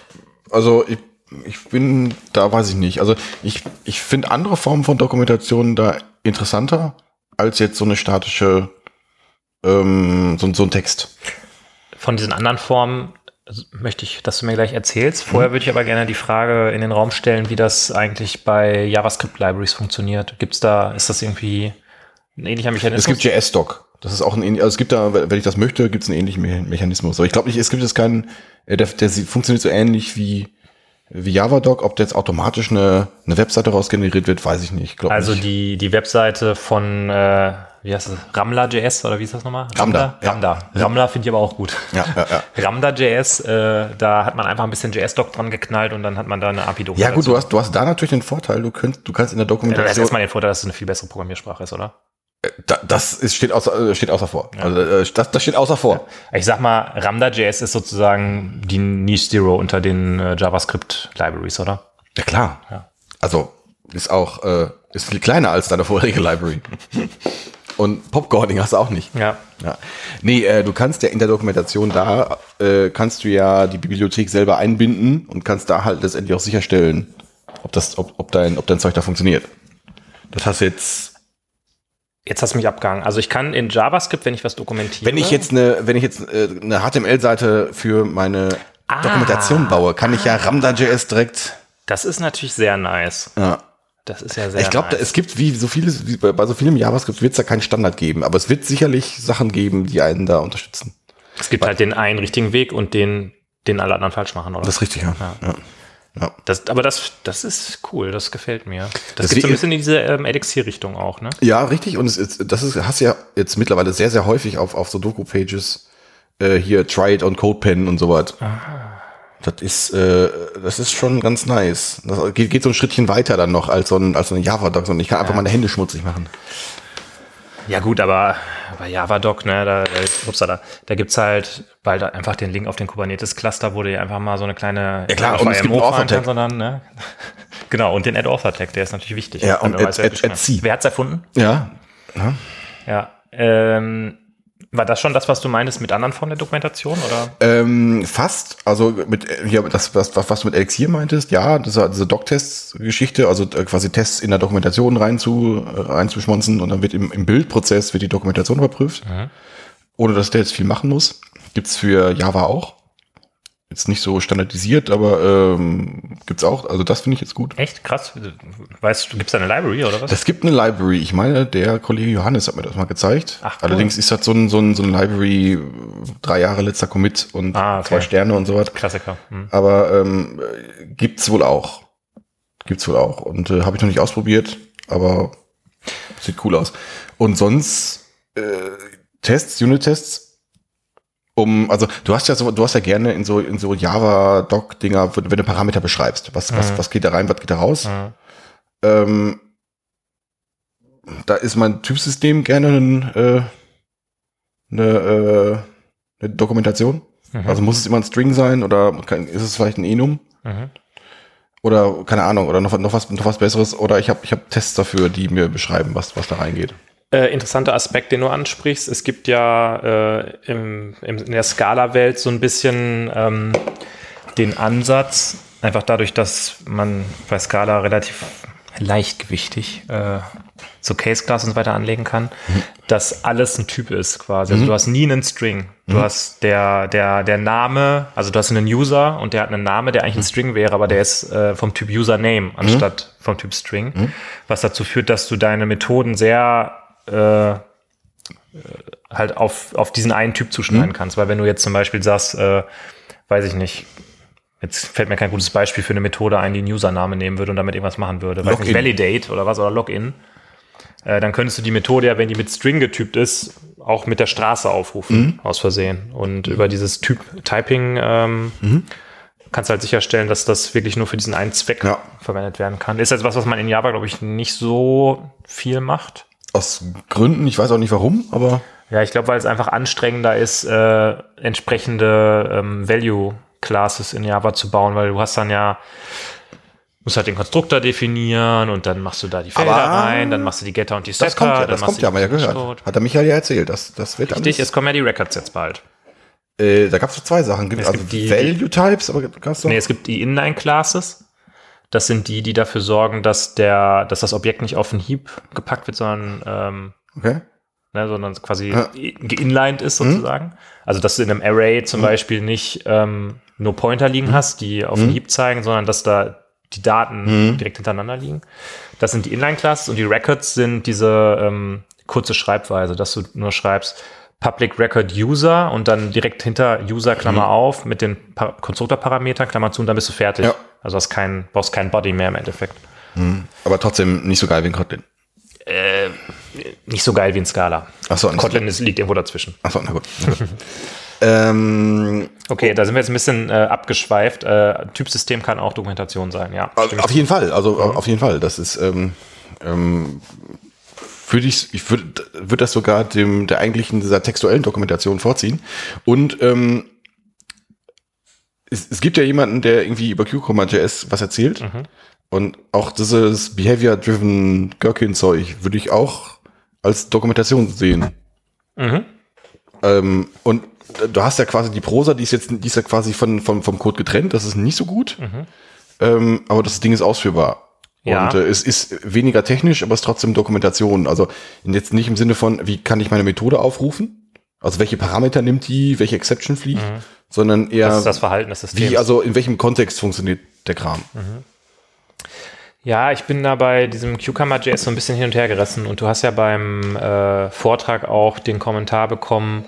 also ich, ich bin, da weiß ich nicht. Also ich, ich finde andere Formen von Dokumentation da interessanter als jetzt so eine statische, ähm, so, so ein Text. Von diesen anderen Formen möchte ich, dass du mir gleich erzählst. Vorher würde ich aber gerne die Frage in den Raum stellen, wie das eigentlich bei JavaScript-Libraries funktioniert. Gibt's da, ist das irgendwie ein ähnlicher Mechanismus? Es gibt JS-Doc. Das ist auch ein ähnlich, also es gibt da, wenn ich das möchte, gibt es einen ähnlichen Me- Mechanismus. Aber ich glaube nicht, es gibt jetzt keinen, äh, der, der funktioniert so ähnlich wie, wie JavaDoc. Ob der jetzt automatisch eine, eine Webseite raus generiert wird, weiß ich nicht. Also nicht. die, die Webseite von, äh, wie heißt es, Ramla.js oder wie ist das nochmal? Ramda, ja. Ramda. Ramla finde ich aber auch gut. Ja, ja, ja. <laughs> Ramda.js, äh, da hat man einfach ein bisschen JS-Doc dran geknallt und dann hat man da eine API-Doc. Ja gut, du hast, du hast da natürlich den Vorteil, du kannst, du kannst in der Das ist Dokumentation, erstmal den Vorteil, dass es eine viel bessere Programmiersprache ist, oder? da, das ist, steht außer, äh, steht außer vor. Also, äh, das, das steht außer vor. Ich sag mal, Ramda.js ist sozusagen die Niche Zero unter den äh, JavaScript-Libraries, oder? Ja klar. Ja. Also ist auch äh, ist viel kleiner als deine vorherige Library. <laughs> Und Popcording hast du auch nicht. Ja. Ja. Nee, äh, du kannst ja in der Dokumentation da, äh, kannst du ja die Bibliothek selber einbinden und kannst da halt letztendlich auch sicherstellen, ob das, ob, ob dein, ob dein Zeug da funktioniert. Das hast du jetzt, Jetzt hast du mich abgehangen. Also ich kann in JavaScript, wenn ich was dokumentiere. wenn ich jetzt eine, wenn ich jetzt äh, eine HTML-Seite für meine Ah. Dokumentation baue, kann ich ja Ramda.js direkt, Das ist natürlich sehr nice. ja. Das ist ja sehr Ich glaube, nice. es gibt wie so vieles, wie bei, bei so vielem JavaScript wird es da keinen Standard geben, aber es wird sicherlich Sachen geben, die einen da unterstützen. es gibt halt den einen richtigen Weg und den, den alle anderen falsch machen, oder? Das ist richtig, ja. ja. ja. Das, aber das, das ist cool, das gefällt mir. Das, Das geht so ein bisschen in diese ähm, Elixir-Richtung auch, ne? Ja, richtig. Und es ist, das ist, hast du ja jetzt mittlerweile sehr, sehr häufig auf, auf so Doku-Pages äh, hier Try it on CodePen und so was. Das ist, äh, das ist schon ganz nice. Das geht, geht so ein Schrittchen weiter dann noch als so ein, als so eine Java-Doc, sondern ich kann einfach meine Hände schmutzig machen. Ja gut, aber bei JavaDoc, ne, da, da, upsala, da gibt's halt bald einfach den Link auf den Kubernetes-Cluster, wo du einfach mal so eine kleine Ja, klar, und es gibt einen sondern, ne? <laughs> Genau, und den Add-Author-Tag, der ist natürlich wichtig. Ja, und du Add- weißt, wer Add- Add hat's erfunden? Ja. Ja. Ähm, war das schon das, was du meinst mit anderen Formen der Dokumentation? Oder? Ähm, fast. Also mit äh, hier das, was, was was du mit Elixir meintest, ja, diese, diese Doc-Test-Geschichte, also äh, quasi Tests in der Dokumentation rein zu, äh, reinzuschmonzen und dann wird im, im Bildprozess wird die Dokumentation überprüft. Ohne dass der jetzt viel machen muss. Gibt's für Java auch. Jetzt nicht so standardisiert, aber ähm, gibt's auch. Also das finde ich jetzt gut. Echt? Krass. Weißt du, gibt's da eine Library oder was? Das gibt eine Library. Ich meine, der Kollege Johannes hat mir das mal gezeigt. Ach, cool. Allerdings ist das so ein, so ein, so ein Library, drei Jahre letzter Commit und Ah, okay. zwei Sterne und so was. Klassiker. Hm. Aber ähm, äh, gibt's wohl auch. Gibt's wohl auch. Und äh, habe ich noch nicht ausprobiert, aber sieht cool aus. Und sonst äh, Tests, Unit-Tests, um, also du hast ja so, du hast ja gerne in so, in so Java-Doc-Dinger, wenn du Parameter beschreibst, was, was, Mhm. was geht da rein, was geht da raus. Mhm. Ähm, da ist mein Typsystem gerne ein, äh, eine, äh, eine Dokumentation. Mhm. Also muss es immer ein String sein oder kann, ist es vielleicht ein Enum? Mhm. Oder keine Ahnung, oder noch, noch, was, noch was Besseres. Oder ich habe ich hab Tests dafür, die mir beschreiben, was, was da reingeht. Äh, interessanter Aspekt, den du ansprichst. Es gibt ja äh, im, im, in der Scala-Welt so ein bisschen ähm, den Ansatz, einfach dadurch, dass man bei Scala relativ leichtgewichtig äh, so Case Class und so weiter anlegen kann, dass alles ein Typ ist quasi. Also du hast nie einen String. Du hast der, der, der Name, also du hast einen User und der hat einen Name, der eigentlich ein String wäre, aber der ist äh, vom Typ Username anstatt vom Typ String. Was dazu führt, dass du deine Methoden sehr äh, halt auf, auf diesen einen Typ zuschneiden kannst. Weil wenn du jetzt zum Beispiel sagst, äh, weiß ich nicht, jetzt fällt mir kein gutes Beispiel für eine Methode ein, die einen Username nehmen würde und damit irgendwas machen würde. Weiß nicht. Validate oder was oder Login. Äh, dann könntest du die Methode ja, wenn die mit String getypt ist, auch mit der Straße aufrufen, aus Versehen. Und über dieses Typ-Typing ähm, kannst du halt sicherstellen, dass das wirklich nur für diesen einen Zweck Ja. verwendet werden kann. Ist jetzt was, was man in Java, glaube ich, nicht so viel macht. Aus Gründen, ich weiß auch nicht warum, aber Ja, ich glaube, weil es einfach anstrengender ist, äh, entsprechende ähm, Value Classes in Java zu bauen, weil du hast dann ja, musst halt den Konstruktor definieren und dann machst du da die Felder Aber rein, dann machst du die Getter und die Setter. das kommt ja, das kommt ja, haben wir ja gehört. Code. Hat der Michael ja erzählt, das, das wird Richtig, es kommen ja die Records jetzt bald. Äh, da gab es zwei Sachen. Gibt, Es also gibt die- Value Types, aber gab's doch. Nee, es gibt die Inline-Classes. Das sind die, die dafür sorgen, dass der, dass das Objekt nicht auf den Heap gepackt wird, sondern, ähm, Okay. ne, sondern quasi Ja. geinlined ist sozusagen. Also, dass du in einem Array zum Beispiel nicht ähm, nur Pointer liegen hast, die auf den Heap zeigen, sondern dass da die Daten direkt hintereinander liegen. Das sind die Inline-Classes und die Records sind diese ähm, kurze Schreibweise, dass du nur schreibst Public Record User und dann direkt hinter User Klammer auf mit den Pa- Konstruktorparametern Klammer zu und dann bist du fertig. Ja. Also hast kein, brauchst kein Body mehr im Endeffekt. Aber trotzdem nicht so geil wie in Kotlin. Nicht so geil wie in Scala. Ach so, Kotlin ist, liegt irgendwo dazwischen. Achso, na gut. Na gut. <laughs> ähm, Okay, da sind wir jetzt ein bisschen äh, abgeschweift. Äh, Typsystem kann auch Dokumentation sein, ja. Also auf jeden Fall, also auf jeden Fall. Das ist, ähm, ähm, würde ich, ich würde würd das sogar dem der eigentlichen dieser textuellen Dokumentation vorziehen. Und ähm, es, es gibt ja jemanden, der irgendwie über Cucumber.js was erzählt. Und auch dieses Behavior-driven Gherkin-Zeug würde ich auch als Dokumentation sehen. Mhm. Ähm, und du hast ja quasi die Prosa, die ist jetzt, die ist ja quasi von, vom, vom Code getrennt. Das ist nicht so gut. Ähm, aber das Ding ist ausführbar. Ja. Und äh, es ist weniger technisch, aber es ist trotzdem Dokumentation. Also jetzt nicht im Sinne von, wie kann ich meine Methode aufrufen? Also welche Parameter nimmt die, welche Exception fliegt, sondern eher Das ist das Verhalten des Systems. wie, also in welchem Kontext funktioniert der Kram. Ja, ich bin da bei diesem Cucumber.js so ein bisschen hin und her gerissen und du hast ja beim äh, Vortrag auch den Kommentar bekommen,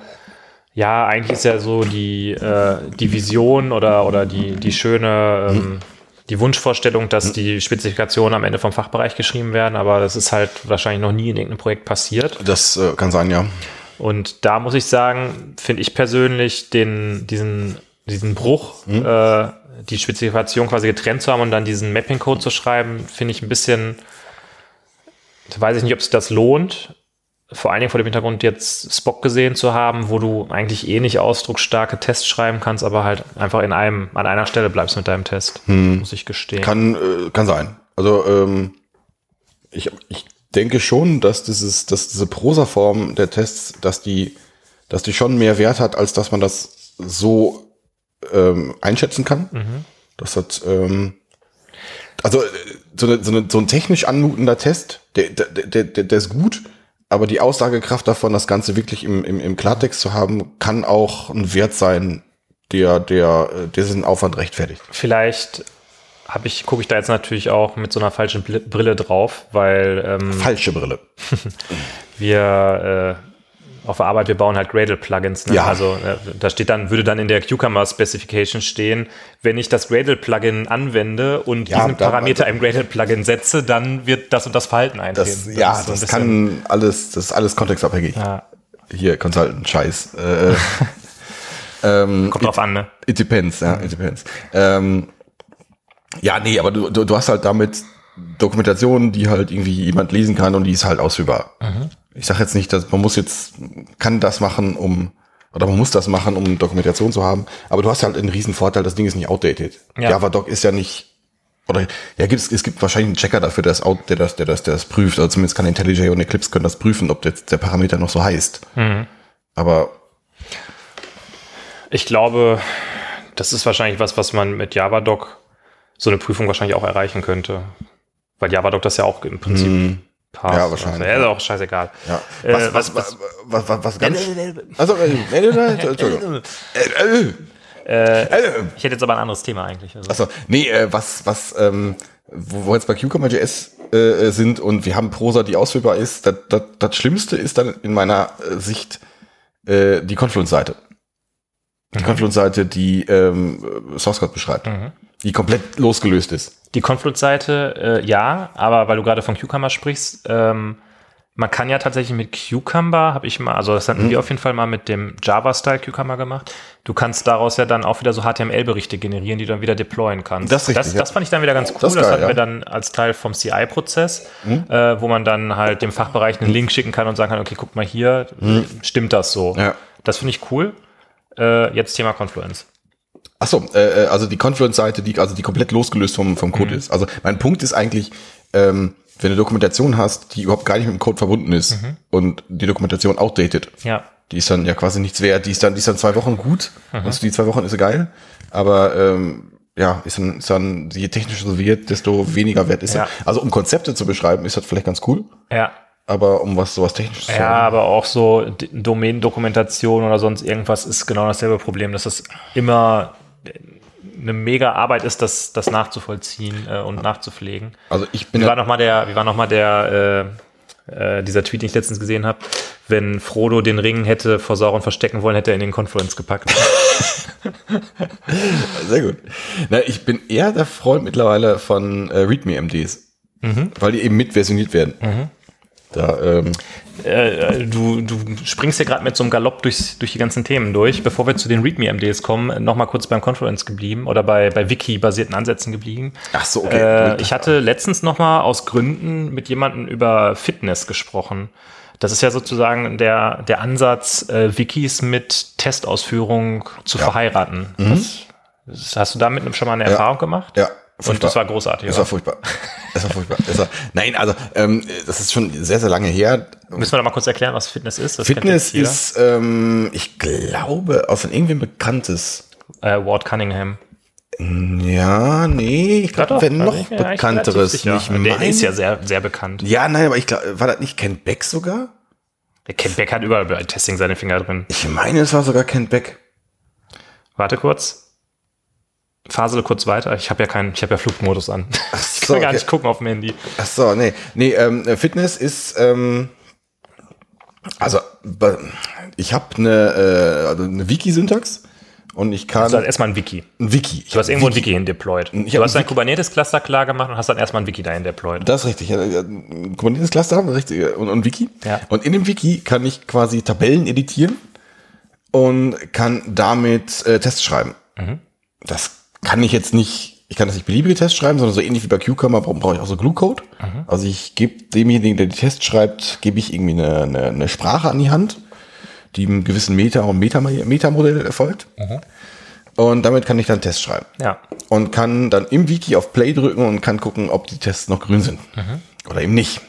ja, eigentlich ist ja so die, äh, die Vision oder, oder die, die schöne, ähm, die Wunschvorstellung, dass die Spezifikationen am Ende vom Fachbereich geschrieben werden, aber das ist halt wahrscheinlich noch nie in irgendeinem Projekt passiert. Das äh, kann sein, ja. Und da muss ich sagen, finde ich persönlich den, diesen, diesen Bruch, äh, die Spezifikation quasi getrennt zu haben und dann diesen Mapping-Code zu schreiben, finde ich ein bisschen, da weiß ich nicht, ob sich das lohnt. Vor allen Dingen vor dem Hintergrund jetzt Spock gesehen zu haben, wo du eigentlich eh nicht ausdrucksstarke Tests schreiben kannst, aber halt einfach in einem, an einer Stelle bleibst mit deinem Test, muss ich gestehen. Kann, äh, kann sein. Also ähm, ich, ich denke schon, dass dieses, dass diese Prosa-Form der Tests, dass die, dass die schon mehr Wert hat, als dass man das so ähm, einschätzen kann. Das hat, ähm, also so, eine, so, eine, so ein technisch anmutender Test, der, der, der, der, der ist gut, aber die Aussagekraft davon, das Ganze wirklich im, im, im Klartext zu haben, kann auch ein Wert sein, der, der, äh, der diesen Aufwand rechtfertigt. Vielleicht habe ich, gucke ich da jetzt natürlich auch mit so einer falschen Brille drauf, weil ähm, Falsche Brille. <laughs> wir äh, auf der Arbeit, wir bauen halt Gradle-Plugins. Ne? Ja. Also äh, da steht dann, würde dann in der Cucumber-Specification stehen, wenn ich das Gradle-Plugin anwende und Ja, diesen da- Parameter im Gradle-Plugin setze, dann wird das und das Verhalten eintreten. Das, ja, ist so das kann alles, das ist alles kontextabhängig. Ja, Hier, Consultant-Scheiß. Äh, <laughs> ähm, kommt drauf an, ne? It depends, ja, it depends. Ähm, ja, nee, aber du, du, du hast halt damit Dokumentation, die halt irgendwie jemand lesen kann und die ist halt ausführbar. Ich sage jetzt nicht, dass man muss jetzt, kann das machen, um, oder man muss das machen, um Dokumentation zu haben, aber du hast halt einen riesen Vorteil, das Ding ist nicht outdated. Ja. JavaDoc ist ja nicht, oder ja, gibt es, gibt wahrscheinlich einen Checker dafür, der das, out, der das, der das, der das prüft. Also zumindest kann IntelliJ und Eclipse können das prüfen, ob jetzt der Parameter noch so heißt. Aber Ich glaube, das ist wahrscheinlich was, was man mit Javadoc so eine Prüfung wahrscheinlich auch erreichen könnte. Weil Javadoc das ja auch im Prinzip passt. Ja, wahrscheinlich, Also, ja, ist auch scheißegal. Ja. Äh, Was, was, was, was, was, was ganz. Äh, <laughs> äh, äh, Entschuldigung. Äh, äh, äh. Ich hätte jetzt aber ein anderes Thema eigentlich. Also. Achso, nee, äh, was, was, ähm, wo, wo jetzt bei Cucumber.js äh, sind und wir haben Prosa, die ausführbar ist, das, das, das Schlimmste ist dann in meiner äh, Sicht äh, die Confluence-Seite. Die Confluence-Seite, die ähm, Source Code beschreibt, die komplett losgelöst ist. Die Confluence-Seite, äh, ja, aber weil du gerade von Cucumber sprichst, ähm, Man kann ja tatsächlich mit Cucumber, habe ich mal, also das Mhm. hatten wir auf jeden Fall mal mit dem Java-Style Cucumber gemacht. Du kannst daraus ja dann auch wieder so HTML-Berichte generieren, die du dann wieder deployen kannst. Das richtig, das, ja. das fand ich dann wieder ganz cool. Das Das, geil, hatten wir ja. dann als Teil vom CI-Prozess, äh, wo man dann halt dem Fachbereich einen Link schicken kann und sagen kann, okay, guck mal hier, stimmt das so? Mhm. Ja. Das finde ich cool. Äh, jetzt Thema Confluence. Achso, äh, äh, also die Confluence-Seite, die, also die komplett losgelöst vom, vom Code ist. Also mein Punkt ist eigentlich, ähm, wenn du Dokumentation hast, die überhaupt gar nicht mit dem Code verbunden ist und die Dokumentation outdated, Ja. die ist dann ja quasi nichts wert, die ist dann, die ist dann zwei Wochen gut und die zwei Wochen ist geil, aber ähm, ja, ist dann, ist dann, je technischer so wird, desto weniger wert ist Ja. sie. Also um Konzepte zu beschreiben, ist das vielleicht ganz cool, Ja. aber um was sowas technisches zu Ja, aber auch so Domänendokumentation oder sonst irgendwas ist genau dasselbe Problem, dass es immer eine mega Arbeit ist, das, das nachzuvollziehen äh, und nachzupflegen. Also ich bin Wie war nochmal der, wie war noch mal der, äh, äh, dieser Tweet, den ich letztens gesehen habe, wenn Frodo den Ring hätte vor Sauron verstecken wollen, hätte er in den Confluence gepackt. <laughs> Sehr gut. Na, ich bin eher der Freund mittlerweile von äh, README-MDs, weil die eben mitversioniert werden. Da, ähm, äh, du, du springst hier gerade mit so einem Galopp durch, durch die ganzen Themen durch. Bevor wir zu den README-MDs kommen, nochmal kurz beim Confluence geblieben oder bei, bei Wiki-basierten Ansätzen geblieben. Ach so, okay. Äh, ich hatte letztens nochmal aus Gründen mit jemandem über Fitness gesprochen. Das ist ja sozusagen der, der Ansatz, äh, Wikis mit Testausführung zu verheiraten. Das, das, hast du damit schon mal eine Erfahrung gemacht? Mhm. Ja. Und das war großartig. Das oder? war furchtbar. Das war furchtbar. Das war, nein, also ähm, das ist schon sehr, sehr lange her. Müssen wir da mal kurz erklären, was Fitness ist? Das Fitness ist, ähm, ich glaube, aus irgendwem Bekanntes. Äh, Ward Cunningham. Ja, nee, ich glaube, wenn noch ich Bekannteres. sicher. Ich Der meine- ist ja sehr, sehr bekannt. ja, nein, aber ich glaube, war das nicht Ken Beck sogar? Der Ken Beck hat überall bei Testing seine Finger drin. Ich meine, es war sogar Ken Beck. Warte kurz. Fasele kurz weiter. Ich habe ja keinen, ich habe ja Flugmodus an. <laughs> Ich so, kann gar okay. nicht gucken auf dem Handy. Ach so, nee. Nee, ähm, Fitness ist, ähm, also, ich habe eine, äh, also eine Wiki-Syntax und ich kann Also erstmal ein Wiki. ein Wiki. Du hast irgendwo ein Wiki hin deployed. Ich Du hast ein dein Kubernetes-Cluster klar gemacht und hast dann erstmal ein Wiki dahin deployed. Das ist richtig. Ja, ja, Ein Kubernetes Cluster richtig, und, und Wiki. Ja. Und in dem Wiki kann ich quasi Tabellen editieren und kann damit äh, Tests schreiben. Mhm. Das kann ich jetzt nicht, ich kann das nicht beliebige Tests schreiben, sondern so ähnlich wie bei Cucumber brauche ich auch so Glue-Code. Mhm. Also ich gebe demjenigen, der die Tests schreibt, gebe ich irgendwie eine, eine, eine Sprache an die Hand, die einem gewissen Meta- und Meta- Metamodell erfolgt. Mhm. Und damit kann ich dann Tests schreiben Ja. und kann dann im Wiki auf Play drücken und kann gucken, ob die Tests noch grün sind oder eben nicht.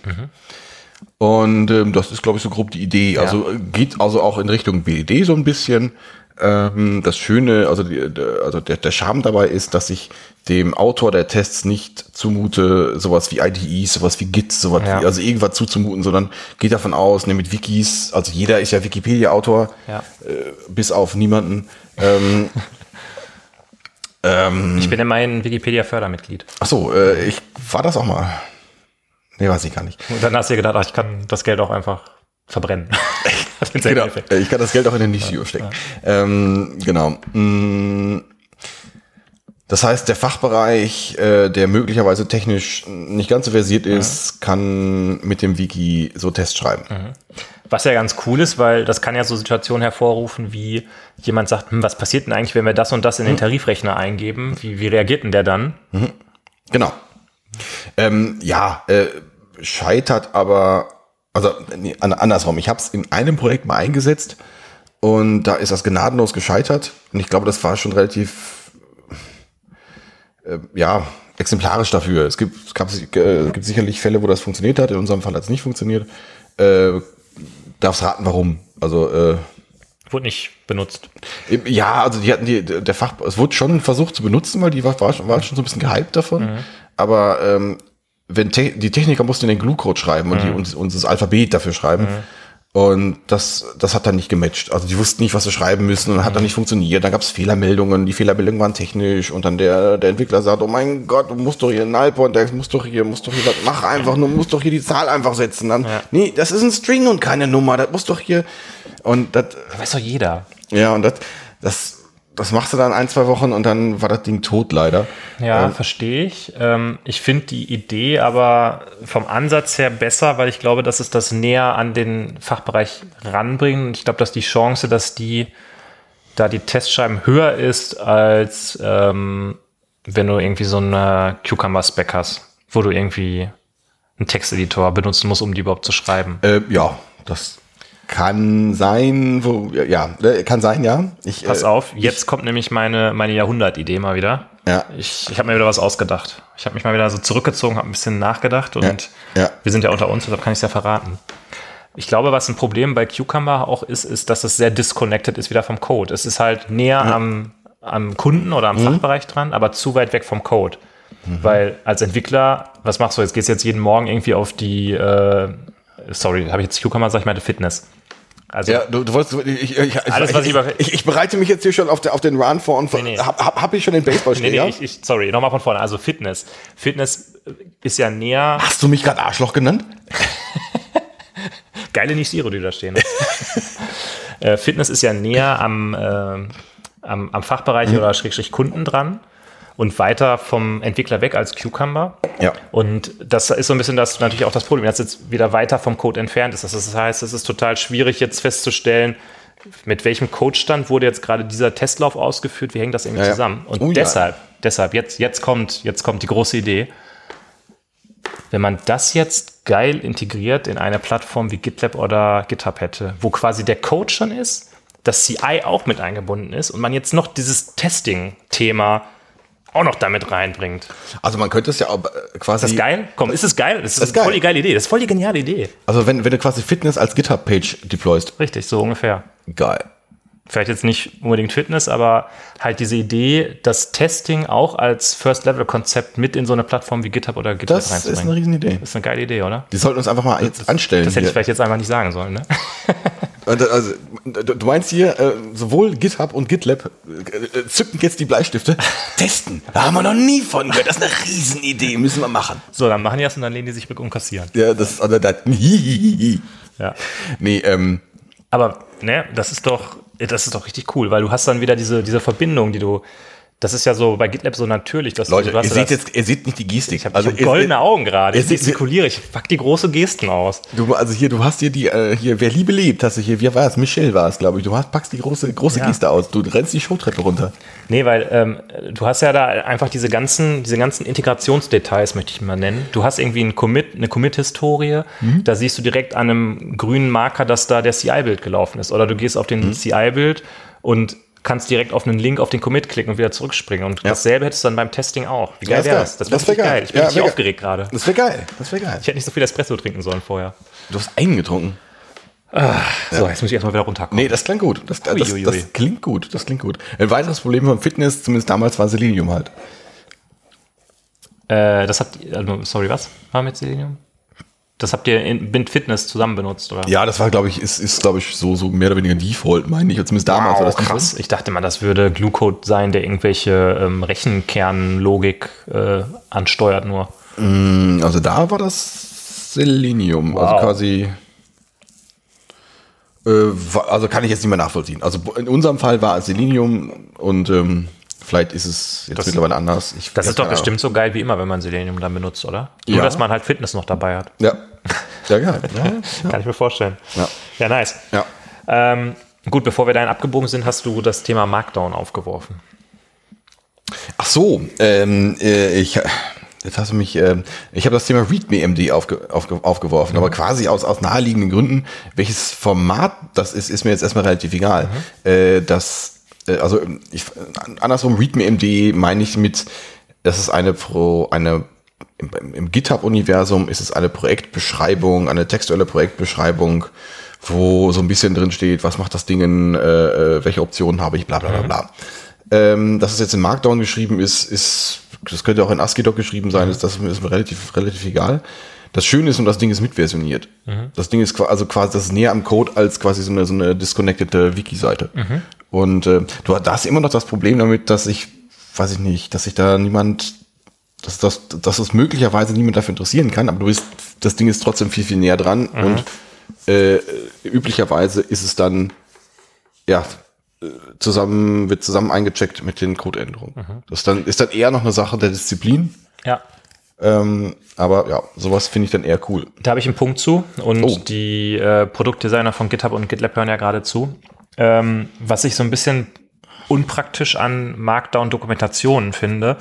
Und ähm, das ist, glaube ich, so grob die Idee. Also äh, geht also auch in Richtung BED so ein bisschen. Ähm, das Schöne, also, die, der, also der, der Charme dabei ist, dass ich dem Autor der Tests nicht zumute, sowas wie IDEs, sowas wie Git, sowas Ja. wie, also irgendwas zuzumuten, sondern geht davon aus, ne, mit Wikis, also jeder ist ja Wikipedia-Autor, Ja. äh, bis auf niemanden. Ähm, <laughs> ähm, Ich bin immerhin Wikipedia-Fördermitglied. Ach so, äh, ich war das auch mal. Nee, weiß ich gar nicht. Und dann hast du dir gedacht, ach, ich kann das Geld auch einfach verbrennen. <laughs> Genau. Äh, Ich kann das Geld auch in den Nischio stecken. Ähm, genau. Mm, Das heißt, der Fachbereich, äh, der möglicherweise technisch nicht ganz so versiert ist, kann mit dem Wiki so Tests schreiben. Was ja ganz cool ist, weil das kann ja so Situationen hervorrufen, wie jemand sagt, hm, was passiert denn eigentlich, wenn wir das und das in den Tarifrechner eingeben? Wie, wie reagiert denn der dann? Genau. Ähm, ja, äh, scheitert aber, also nee, an- andersrum. Ich habe es in einem Projekt mal eingesetzt und da ist das gnadenlos gescheitert. Und ich glaube, das war schon relativ, äh, ja, exemplarisch dafür. Es gibt, es gab, äh, gibt sicherlich Fälle, wo das funktioniert hat. In unserem Fall hat es nicht funktioniert. Äh, darfst raten, warum. Also äh, Wurde nicht benutzt. Ja, also die hatten die, der Fach, es wurde schon versucht zu benutzen, weil die war, war, schon, war schon so ein bisschen gehypt davon. Aber ähm, wenn te die Techniker mussten den Glue-Code schreiben und, die, und, und das Alphabet dafür schreiben. Und das, das hat dann nicht gematcht. Also die wussten nicht, was sie schreiben müssen und hat dann nicht funktioniert. Dann gab es Fehlermeldungen, die Fehlermeldungen waren technisch und dann der, der Entwickler sagt, oh mein Gott, du musst doch hier ein Alport, der muss doch hier, muss doch hier was, mach einfach nur, musst doch hier die Zahl einfach setzen. Dann, nee, das ist ein String und keine Nummer, das muss doch hier. Und das, Das weiß doch jeder. ja, und das, das das machst du dann ein, zwei Wochen und dann war das Ding tot leider. Ja, verstehe ich. Ähm, ich finde die Idee aber vom Ansatz her besser, weil ich glaube, dass es das näher an den Fachbereich ranbringt. Und ich glaube, dass die Chance, dass die da die Testschreiben höher ist, als ähm, wenn du irgendwie so eine Cucumber-Spec hast, wo du irgendwie einen Texteditor benutzen musst, um die überhaupt zu schreiben. Äh, ja, das kann sein, wo, ja, äh, kann sein, ja. Ich, Pass äh, auf, jetzt kommt nämlich meine, meine Jahrhundertidee mal wieder. Ja. Ich, ich habe mir wieder was ausgedacht. Ich habe mich mal wieder so zurückgezogen, habe ein bisschen nachgedacht und ja. wir sind ja unter uns, deshalb kann ich es ja verraten. Ich glaube, was ein Problem bei Cucumber auch ist, ist, dass es sehr disconnected ist wieder vom Code. Es ist halt näher am, am Kunden oder am Fachbereich dran, aber zu weit weg vom Code. Weil als Entwickler, was machst du jetzt? Gehst jetzt jeden Morgen irgendwie auf die, äh, sorry, habe ich jetzt Cucumber, sag ich mal, Fitness. Also Ja, du, du wolltest, ich, ich, Alles, ich, was ich ich, ich, bereite mich jetzt hier schon auf, der, auf den Run vor und Nee, nee. hab, hab, hab ich schon den Nee, Baseballschläger? nee, ich, ich, sorry, nochmal von vorne. Also Fitness. Fitness ist ja näher. Hast du mich gerade Arschloch genannt? <laughs> Geile Nishiro, die da stehen. <laughs> äh, Fitness ist ja näher am, äh, am, am Fachbereich Mhm. oder Schrägstrich Kunden dran und weiter vom Entwickler weg als Cucumber. Ja. Und das ist so ein bisschen das natürlich auch das Problem, dass jetzt wieder weiter vom Code entfernt ist. Das heißt, es ist total schwierig jetzt festzustellen, mit welchem Codestand wurde jetzt gerade dieser Testlauf ausgeführt, wie hängt das irgendwie Ja, ja. zusammen? Und Oh, ja. deshalb, deshalb, jetzt, jetzt kommt, jetzt kommt die große Idee. Wenn man das jetzt geil integriert in eine Plattform wie GitLab oder GitHub hätte, wo quasi der Code schon ist, das CI auch mit eingebunden ist und man jetzt noch dieses Testing-Thema auch noch damit reinbringt. Also man könnte es ja auch äh, quasi. Ist das geil? Komm, ist es geil? Das ist, Das ist geil. voll die geile Idee. Das ist voll die geniale Idee. Also wenn, wenn du quasi Fitness als GitHub-Page deployst. Richtig, so ungefähr. Geil. Vielleicht jetzt nicht unbedingt Fitness, aber halt diese Idee, das Testing auch als First-Level-Konzept mit in so eine Plattform wie GitHub oder GitLab Das ist eine reinzubringen. Riesenidee. Das ist eine geile Idee, oder? Die sollten uns einfach mal jetzt anstellen. Das hätte ich vielleicht jetzt einfach nicht sagen sollen, ne? <laughs> Äh, Also, du meinst hier, äh, sowohl GitHub und GitLab äh, zücken jetzt die Bleistifte. <laughs> Testen. Da haben wir noch nie von gehört. Das ist eine Riesenidee. Müssen wir machen. So, dann machen die das und dann lehnen die sich rück und kassieren. Ja, das ist, also, das. <laughs> Ja. Nee, ähm, Aber, ne, das ist doch, das ist doch richtig cool, weil du hast dann wieder diese, diese Verbindung, die du, das ist ja so bei GitLab so natürlich, dass Leute, du, du hast ihr seht jetzt, ihr seht nicht die Gestik. ich habe also, hab goldene Augen gerade. Ich ihr seht- gestikuliere, ich pack die große Gesten aus. Du, also hier, du hast hier die, äh, hier, wer Liebe lebt, hast du hier, wie war es? Michelle war es, glaube ich. Du hast, packst die große, große Ja. Geste aus. Du rennst die Showtreppe runter. Nee, weil ähm, du hast ja da einfach diese ganzen, diese ganzen Integrationsdetails, möchte ich mal nennen. Du hast irgendwie ein Commit, eine Commit-Historie, Mhm. da siehst du direkt an einem grünen Marker, dass da der CI-Bild gelaufen ist. Oder du gehst auf den Mhm. CI-Bild und kannst direkt auf einen Link auf den Commit klicken und wieder zurückspringen. Und Ja. dasselbe hättest du dann beim Testing auch. Wie geil das wäre wär- das? Das das wäre wär geil. geil. Ich bin Ja, richtig aufgeregt gerade. Das wäre geil. Das wäre geil. Ich hätte nicht so viel Espresso trinken sollen vorher. Du hast einen getrunken. So, jetzt muss ich erstmal wieder runterkommen. Nee, das klingt gut. Das, das, das, Uiuiui. klingt gut. Das klingt gut. Ein weiteres Problem beim Fitness, zumindest damals, war Selenium halt. Äh, das ihr, also, sorry, was war mit Selenium? Das habt ihr in Bind Fitness zusammen benutzt, oder? Ja, das war, glaube ich, ist, ist glaube ich, so, so mehr oder weniger Default, meine ich. Zumindest damals war Wow, das nicht krass. Ich dachte mal, das würde Glue-Code sein, der irgendwelche ähm, Rechenkernlogik äh, ansteuert nur. Also da war das Selenium. Also Wow. quasi. Äh, also kann ich jetzt nicht mehr nachvollziehen. Also in unserem Fall war es Selenium und ähm, vielleicht ist es jetzt Das- mittlerweile anders. Ich, Das ist doch bestimmt so geil wie immer, wenn man Selenium dann benutzt, oder? Nur, Ja. dass man halt Fitness noch dabei hat. Ahnung. Ja. Ja, geil. <laughs> Ja, Kann ich mir vorstellen. Ja. ja nice. ja. Ähm, gut, bevor wir dahin abgebogen sind, hast du das Thema Markdown aufgeworfen. Ach so, ähm, äh, ich, jetzt hast du mich, ähm, ich habe das Thema README-MD aufge, aufge, aufgeworfen, aber quasi aus, aus naheliegenden Gründen. Welches Format das ist, ist mir jetzt erstmal relativ egal. Äh, das, also ich, andersrum, README-MD meine ich mit, das ist eine Pro, eine im, im GitHub-Universum ist es eine Projektbeschreibung, eine textuelle Projektbeschreibung, wo so ein bisschen drin steht, was macht das Ding, äh, äh, welche Optionen habe ich, bla bla bla bla. Ähm, dass es jetzt in Markdown geschrieben ist, ist, das könnte auch in ASCII-Doc geschrieben sein, ist, das ist mir relativ, relativ egal. Das Schöne ist, und das Ding ist mitversioniert. Das Ding ist also quasi, das ist näher am Code als quasi so eine, so eine disconnected Wiki-Seite. Und äh, du hast immer noch das Problem damit, dass ich, weiß ich nicht, dass sich da niemand, dass, dass, dass es möglicherweise niemand dafür interessieren kann, aber du bist, das Ding ist trotzdem viel, viel näher dran und äh, üblicherweise ist es dann, ja, zusammen, wird zusammen eingecheckt mit den Codeänderungen. Mhm. Das dann, ist dann eher noch eine Sache der Disziplin. Ja. Ähm, aber ja, sowas finde ich dann eher cool. Da habe ich einen Punkt zu und Oh. die äh, Produktdesigner von GitHub und GitLab hören ja gerade zu. Ähm, was ich so ein bisschen unpraktisch an Markdown-Dokumentationen finde,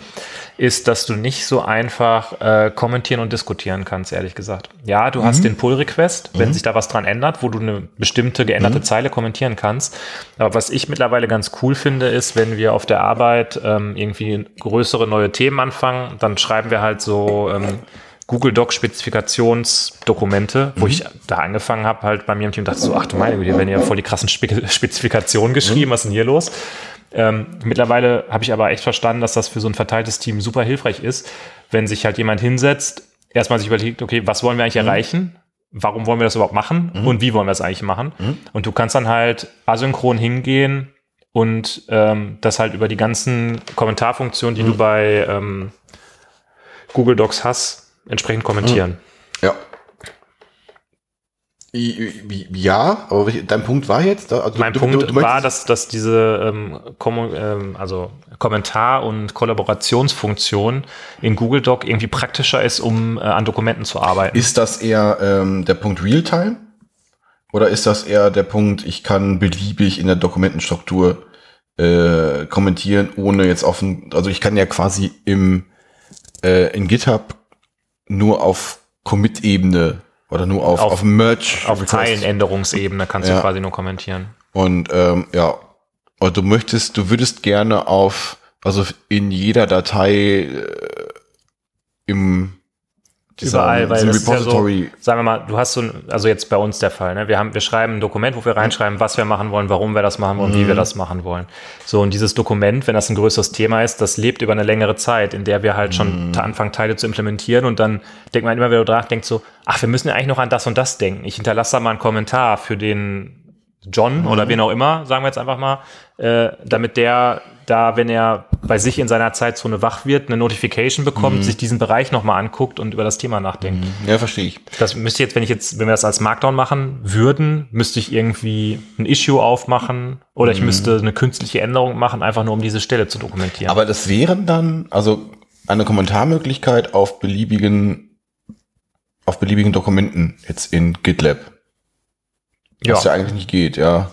ist, dass du nicht so einfach äh, kommentieren und diskutieren kannst, ehrlich gesagt. Ja, du hast den Pull-Request, wenn sich da was dran ändert, wo du eine bestimmte geänderte Zeile kommentieren kannst. Aber was ich mittlerweile ganz cool finde, ist, wenn wir auf der Arbeit ähm, irgendwie größere neue Themen anfangen, dann schreiben wir halt so ähm, Google Doc Spezifikationsdokumente, wo ich da angefangen habe, halt bei mir im Team dachte so, ach du meine Güte, hier werden ja voll die krassen Spe <laughs> Spezifikationen geschrieben, was ist denn hier los? Ähm, mittlerweile habe ich aber echt verstanden, dass das für so ein verteiltes Team super hilfreich ist, wenn sich halt jemand hinsetzt, erstmal sich überlegt, okay, was wollen wir eigentlich erreichen? Warum wollen wir das überhaupt machen? Und wie wollen wir das eigentlich machen? Und du kannst dann halt asynchron hingehen und ähm, das halt über die ganzen Kommentarfunktionen, die du bei ähm, Google Docs hast, entsprechend kommentieren. Ja. Ja, aber dein Punkt war jetzt? Also Mein du- Punkt du- du war, dass, dass diese ähm, ähm, also Kommentar- und Kollaborationsfunktion in Google Doc irgendwie praktischer ist, um äh, an Dokumenten zu arbeiten. Ist das eher ähm, der Punkt Realtime? Oder ist das eher der Punkt, ich kann beliebig in der Dokumentenstruktur äh, kommentieren, ohne jetzt offen, also ich kann ja quasi im äh, in GitHub nur auf Commit-Ebene oder nur auf, Auf- auf, Merge Auf. Zeilenänderungsebene kannst du Ja. quasi nur kommentieren. Und ähm, ja, und du möchtest, du würdest gerne auf, also in jeder Datei äh, im Überall, weil das ist ja so, Repository sagen wir mal, du hast so ein, also jetzt bei uns der Fall, ne? Wir haben, wir schreiben ein Dokument, wo wir reinschreiben, was wir machen wollen, warum wir das machen wollen, wie wir das machen wollen. So, und dieses Dokument, wenn das ein größeres Thema ist, das lebt über eine längere Zeit, in der wir halt schon ta- anfangen, Teile zu implementieren und dann denkt man immer wieder dran, denkt so, ach, wir müssen ja eigentlich noch an das und das denken. Ich hinterlasse da mal einen Kommentar für den John oder wen auch immer, sagen wir jetzt einfach mal, äh, damit der da, wenn er bei sich in seiner Zeitzone wach wird, eine Notification bekommt, sich diesen Bereich nochmal anguckt und über das Thema nachdenkt. Ja, verstehe ich. Das müsste jetzt, wenn ich jetzt, wenn wir das als Markdown machen würden, müsste ich irgendwie ein Issue aufmachen oder ich müsste eine künstliche Änderung machen, einfach nur um diese Stelle zu dokumentieren. Aber das wären dann, also eine Kommentarmöglichkeit auf beliebigen, auf beliebigen Dokumenten jetzt in GitLab. Was ja eigentlich nicht geht, ja.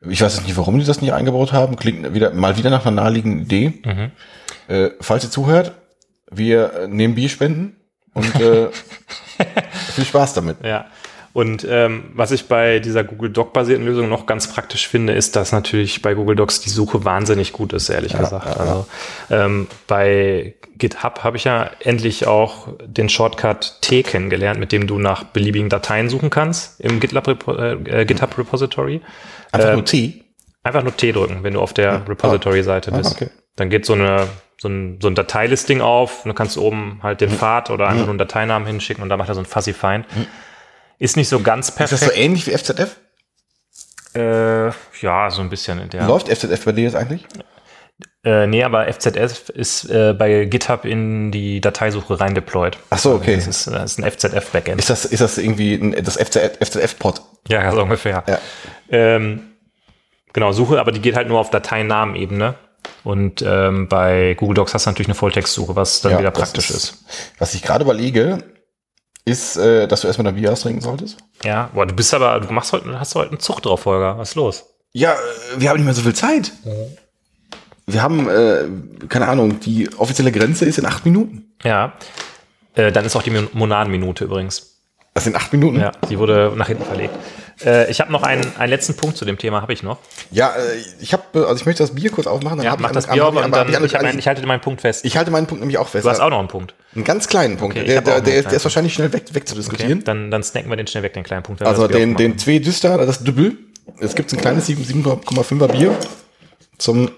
Ich weiß jetzt nicht, warum die das nicht eingebaut haben. Klingt wieder, mal wieder nach einer naheliegenden Idee. Mhm. Äh, falls ihr zuhört, wir äh, nehmen Bierspenden und äh, <laughs> viel Spaß damit. Ja. Und ähm, was ich bei dieser Google Doc-basierten Lösung noch ganz praktisch finde, ist, dass natürlich bei Google Docs die Suche wahnsinnig gut ist, ehrlich gesagt. Also ähm, bei GitHub habe ich ja endlich auch den Shortcut T kennengelernt, mit dem du nach beliebigen Dateien suchen kannst im GitLab Repo äh, GitHub Repository. Einfach Ähm, nur T. Einfach nur T drücken, wenn du auf der Repository-Seite Ah, bist. okay. Dann geht so, eine, so, ein, so ein Dateilisting auf und du kannst oben halt Mhm. den Pfad oder einfach nur einen Dateinamen hinschicken und dann macht er so ein Fuzzy Find. Ist nicht so ganz Ist das perfekt. so ähnlich wie FZF? äh, ja, so ein bisschen in der. Läuft FZF bei dir jetzt eigentlich? Äh, nee, aber FZF ist äh, bei GitHub in die Dateisuche rein deployed. Ach so, okay. Das ist, das ist ein FZF-Backend. Ist das, ist das irgendwie ein, das FZF, FZF-Pod? Ja, so ungefähr. Ja. Ähm, genau, Suche, aber die geht halt nur auf Dateinamenebene. Und ähm, bei Google Docs hast du natürlich eine Volltextsuche, was dann Ja, wieder praktisch ist. Was ich gerade überlege, ist, äh, dass du erstmal dein Bier austrinken solltest. Ja, boah, du bist aber, du machst heute, hast heute einen Zug drauf, Holger. Was ist los? Ja, äh, wir haben nicht mehr so viel Zeit. Wir haben, äh, keine Ahnung, die offizielle Grenze ist in acht Minuten. Ja. Äh, dann ist auch die Mon- Monadenminute übrigens. Das sind acht Minuten? Ja, die wurde nach hinten verlegt. Äh, ich habe noch einen, einen letzten Punkt zu dem Thema, habe ich noch. Ja, äh, ich habe, also ich möchte das Bier kurz aufmachen. Dann Ja, mach ich das Bier auf und dann, ich, ich halte meinen Punkt fest. ich halte meinen Punkt nämlich auch fest. du hast auch noch einen Punkt. Einen ganz kleinen Punkt. Okay, der, der, der, ist, der ist wahrscheinlich schnell weg, wegzudiskutieren. Dann, dann snacken wir den schnell weg, den kleinen Punkt. Also den, den zwei Düster, das Dübbel. Es gibt ein kleines 7 7,5er Bier zum,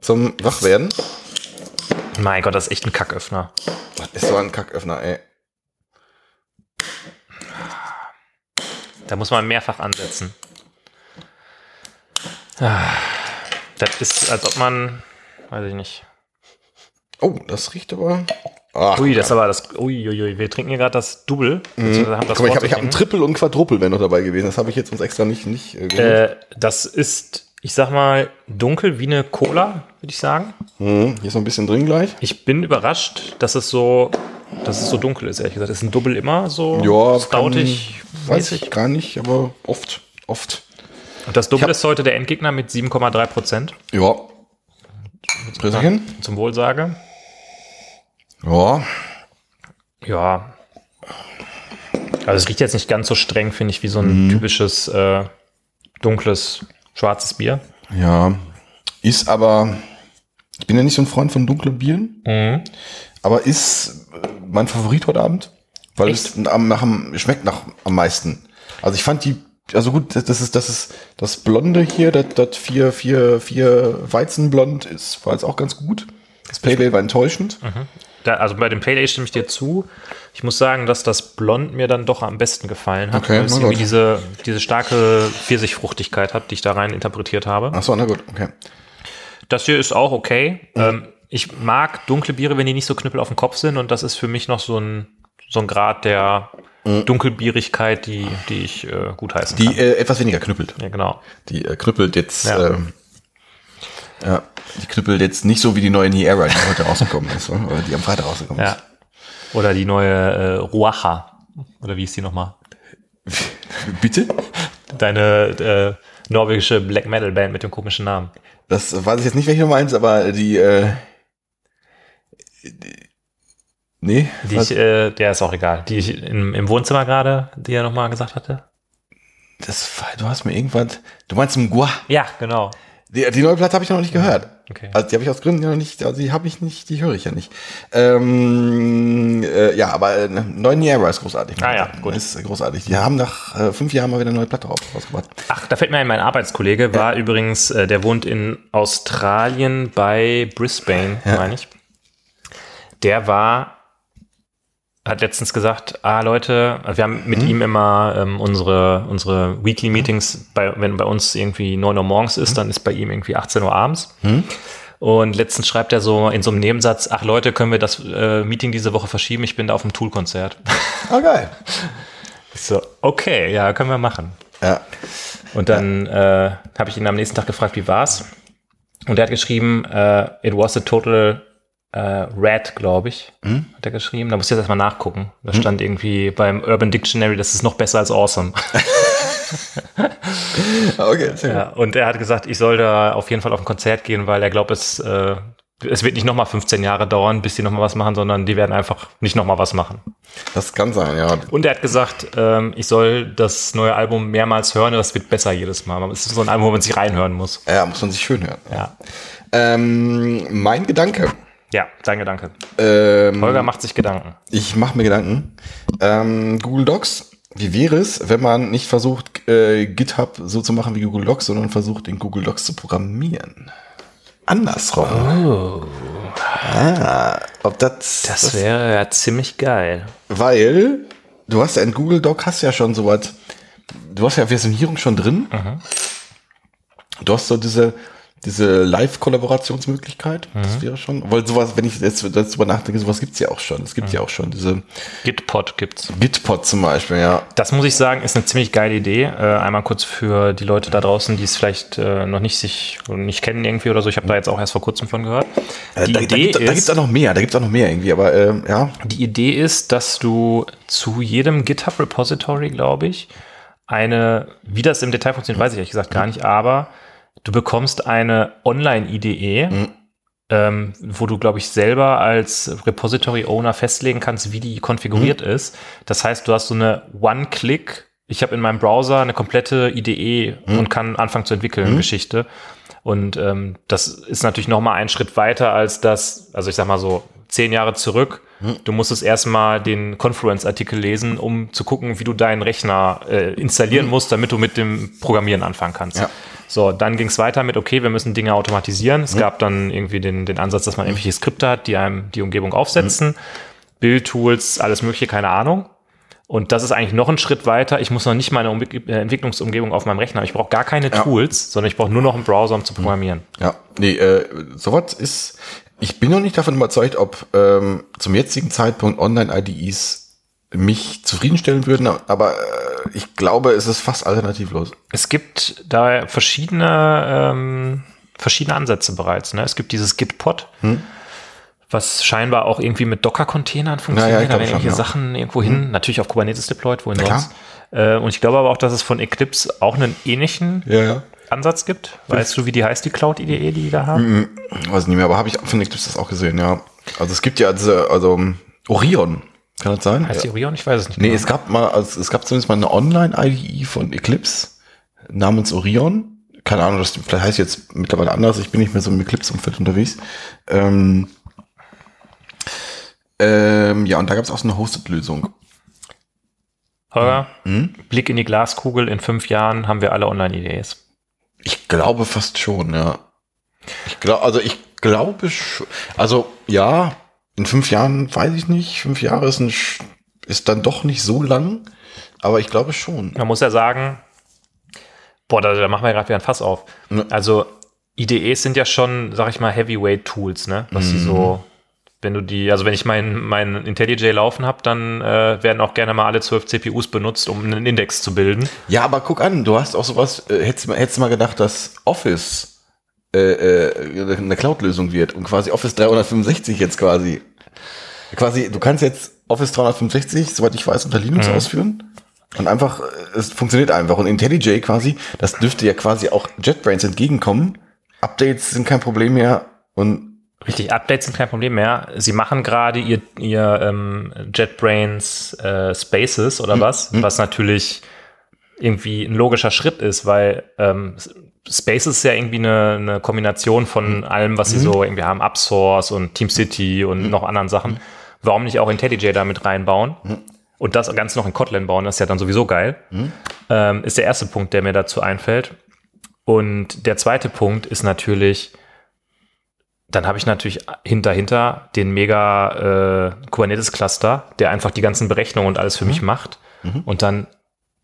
zum Wachwerden. Mein Gott, das ist echt ein Kacköffner. Das ist so ein Kacköffner, ey. Da muss man mehrfach ansetzen. Ah, Das ist, als ob man, weiß ich nicht. Oh, das riecht aber. Ach, Ui, das ist aber das. Ui, ui, ui. Wir trinken hier gerade das Double. beziehungsweise haben das Guck mal, ich habe hab ein Triple und Quadruple wäre noch dabei gewesen. Das habe ich jetzt uns extra nicht, nicht äh. Äh, das ist ich sag mal, dunkel wie eine Cola, würde ich sagen. Hm, hier ist noch ein bisschen drin gleich. Ich bin überrascht, dass es so, dass es so dunkel ist, ehrlich gesagt. Ist ein Double immer so Ja, stautig kann, weiß ich gar nicht, aber oft, oft. Und das Double ist heute der Endgegner mit 7,3 Prozent. Ja. Prösterchen? Zum Wohlsage. Ja. Ja. Also es riecht jetzt nicht ganz so streng, finde ich, wie so ein typisches äh, dunkles schwarzes Bier. Ja. Ist aber, ich bin ja nicht so ein Freund von dunklen Bieren, Mhm. aber ist äh, mein Favorit heute Abend, weil es am, nach, dem- schmeckt nach am meisten. Also ich fand die, also gut, das ist, das ist, das Blonde hier, das, das vier, vier, vier Weizenblond ist, war jetzt auch ganz gut. Das Pale Ale war enttäuschend. Da, also bei dem Pale Ale stimme ich dir zu. Ich muss sagen, dass das Blond mir dann doch am besten gefallen hat. Okay, weil es irgendwie diese, diese starke Pfirsichfruchtigkeit hat, die ich da rein interpretiert habe. Ach so, na gut, okay. Das hier ist auch okay. Ähm, ich mag dunkle Biere, wenn die nicht so knüppel auf dem Kopf sind und das ist für mich noch so ein, so ein Grad der Dunkelbierigkeit, die, die ich äh, gut heißen Die kann. äh, etwas weniger knüppelt. Ja, genau. Die äh, knüppelt jetzt, Ja. ähm, ja, die knüppelt jetzt nicht so wie die neue Niera, die <laughs> heute rausgekommen ist, oder die am Freitag rausgekommen Ja. Oder die neue äh, Ruacha. Oder wie ist die nochmal? ist. <laughs> Bitte? Deine äh, norwegische Black Metal Band mit dem komischen Namen. Das weiß ich jetzt nicht, welche du meinst, aber die, äh, die nee, Die ich, äh, der ist auch egal. Die ich im, im Wohnzimmer gerade, die er nochmal gesagt hatte. das du hast mir irgendwas, du meinst im Gua. Ja, genau. Die, die neue Platte habe ich noch nicht gehört. Okay. Also die habe ich aus Gründen ja noch nicht, also die habe ich nicht, die höre ich ja nicht. Ähm, äh, ja, aber äh, neue Niera ist großartig. Ah ja, gut. Ist großartig. Die haben nach äh, fünf Jahren mal wieder eine neue Platte raus- rausgebracht. Ach, da fällt mir ein, mein Arbeitskollege war übrigens, äh, der wohnt in Australien bei Brisbane, meine ich. Der war, hat letztens gesagt, ah Leute, wir haben mit ihm immer ähm, unsere, unsere Weekly Meetings, bei, wenn bei uns irgendwie 9 Uhr morgens ist, dann ist bei ihm irgendwie 18 Uhr abends. Und letztens schreibt er so in so einem Nebensatz, ach Leute, können wir das äh, Meeting diese Woche verschieben? Ich bin da auf dem Tool-Konzert. Ah, geil. Ich <laughs> so, okay, ja, können wir machen. Ja. Und dann äh, habe ich ihn am nächsten Tag gefragt, wie war's? Und er hat geschrieben, äh, it was a total äh, red, glaube ich, hat er geschrieben. Da muss ich jetzt erstmal nachgucken. Da stand irgendwie beim Urban Dictionary, das ist noch besser als awesome. <laughs> <laughs> Okay, sehr ja, und er hat gesagt, ich soll da auf jeden Fall auf ein Konzert gehen, weil er glaubt, es, äh, es wird nicht nochmal 15 Jahre dauern, bis die nochmal was machen, sondern die werden einfach nicht nochmal was machen. Das kann sein, ja. Und er hat gesagt, ähm, ich soll das neue Album mehrmals hören, das wird besser jedes Mal. Es ist so ein Album, wo man sich reinhören muss. Ja, muss man sich schön hören. Ja, Ähm, mein Gedanke. Ja dein Gedanke. Ähm, Holger macht sich Gedanken. Ich mache mir Gedanken. Ähm, Google Docs. Wie wäre es, wenn man nicht versucht, äh, GitHub so zu machen wie Google Docs, sondern versucht, in Google Docs zu programmieren? Andersrum. Ah, ob das, Das wäre ja ziemlich geil. weil du hast ja in Google Doc hast ja schon sowas, du hast ja Versionierung schon drin. Du hast so diese, diese Live-Kollaborationsmöglichkeit. Das wäre schon, weil sowas, wenn ich jetzt darüber nachdenke, sowas gibt's ja auch schon. Es gibt ja auch schon diese Gitpod gibt's. Gitpod zum Beispiel, ja. Das muss ich sagen, ist eine ziemlich geile Idee. Äh, einmal kurz für die Leute da draußen, die es vielleicht äh, noch nicht sich nicht kennen irgendwie oder so. Ich habe da jetzt auch erst vor kurzem von gehört. Äh, Die da, da, Idee gibt, da gibt's ist, auch noch mehr, da gibt's auch noch mehr irgendwie, aber ähm, ja. die Idee ist, dass du zu jedem GitHub Repository, glaube ich, eine, wie das im Detail funktioniert, weiß ich ehrlich gesagt gar nicht, aber du bekommst eine Online-IDE, ähm, wo du, glaube ich, selber als Repository-Owner festlegen kannst, wie die konfiguriert ist. Das heißt, du hast so eine One-Click, ich habe in meinem Browser eine komplette IDE und kann anfangen zu entwickeln, Geschichte. Und ähm, das ist natürlich noch mal ein Schritt weiter als das, also ich sag mal so zehn Jahre zurück. Du musstest erstmal den Confluence-Artikel lesen, um zu gucken, wie du deinen Rechner äh, installieren musst, damit du mit dem Programmieren anfangen kannst. Ja. So, dann ging es weiter mit, okay, wir müssen Dinge automatisieren. Es gab dann irgendwie den, den Ansatz, dass man irgendwelche Skripte hat, die einem die Umgebung aufsetzen. Bildtools, alles mögliche, keine Ahnung. Und das ist eigentlich noch ein Schritt weiter. Ich muss noch nicht meine Umbe äh, Entwicklungsumgebung auf meinem Rechner. Ich brauche gar keine Tools, sondern ich brauche nur noch einen Browser, um zu programmieren. Ja, nee, äh, sowas ist, ich bin noch nicht davon überzeugt, ob ähm, zum jetzigen Zeitpunkt Online-IDEs mich zufriedenstellen würden, aber äh, ich glaube, es ist fast alternativlos. Es gibt da verschiedene, ähm, verschiedene Ansätze bereits. Ne? Es gibt dieses Gitpod, was scheinbar auch irgendwie mit Docker-Containern funktioniert. Hm? ich da werden schon, irgendwelche ja. Hm. Sachen irgendwo hin, natürlich auf Kubernetes deployed, wohin sonst. Äh, und ich glaube aber auch, dass es von Eclipse auch einen ähnlichen Ja, ja. Ansatz gibt. Weißt du, wie die heißt, die Cloud-IDE, die die da haben? Weiß nicht mehr, aber habe ich von Eclipse das auch gesehen, ja. Also es gibt ja diese, also um, Orion, kann das sein? Heißt die Orion? Ich weiß es nicht. Nee, genau. es gab mal, also es gab zumindest mal eine Online-IDE von Eclipse namens Orion. Keine Ahnung, das vielleicht heißt jetzt mittlerweile anders. Ich bin nicht mehr so im Eclipse-Umfeld unterwegs. Ähm, ähm, ja, und da gab es auch so eine Hosted-Lösung. Holger, Hm? Blick in die Glaskugel. In fünf Jahren haben wir alle Online-IDEs. Ich glaube fast schon, ja. Ich glaube, also ich glaube schon. Also ja, in fünf Jahren weiß ich nicht. Fünf Jahre ist, ein, ist dann doch nicht so lang, aber ich glaube schon. Man muss ja sagen, boah, da, da machen wir gerade wieder ein Fass auf. Also IDEs sind ja schon, sag ich mal, Heavyweight-Tools, ne? Was sie so, wenn du die, also wenn ich mein, mein IntelliJ laufen habe, dann äh, werden auch gerne mal alle zwölf CPUs benutzt, um einen Index zu bilden. Ja, aber guck an, du hast auch sowas, äh, hättest, du mal- hättest du mal gedacht, dass Office äh, äh, eine Cloud-Lösung wird und quasi Office 365 jetzt quasi. Quasi, du kannst jetzt Office 365, soweit ich weiß, unter Linux ausführen. Und einfach, äh, es funktioniert einfach. Und IntelliJ quasi, das dürfte ja quasi auch JetBrains entgegenkommen. Updates sind kein Problem mehr. Und Richtig, Updates sind kein Problem mehr. Sie machen gerade ihr, ihr ähm, JetBrains äh, Spaces oder was, was natürlich irgendwie ein logischer Schritt ist, weil ähm, Spaces ist ja irgendwie eine, eine Kombination von allem, was sie so irgendwie haben, Upsource und TeamCity und noch anderen Sachen. Warum nicht auch IntelliJ da mit reinbauen? Und das Ganze noch in Kotlin bauen, das ist ja dann sowieso geil. Ähm, ist der erste Punkt, der mir dazu einfällt. Und der zweite Punkt ist natürlich, dann habe ich natürlich hinter hinter den mega äh, Kubernetes Cluster, der einfach die ganzen Berechnungen und alles für mich macht. Und dann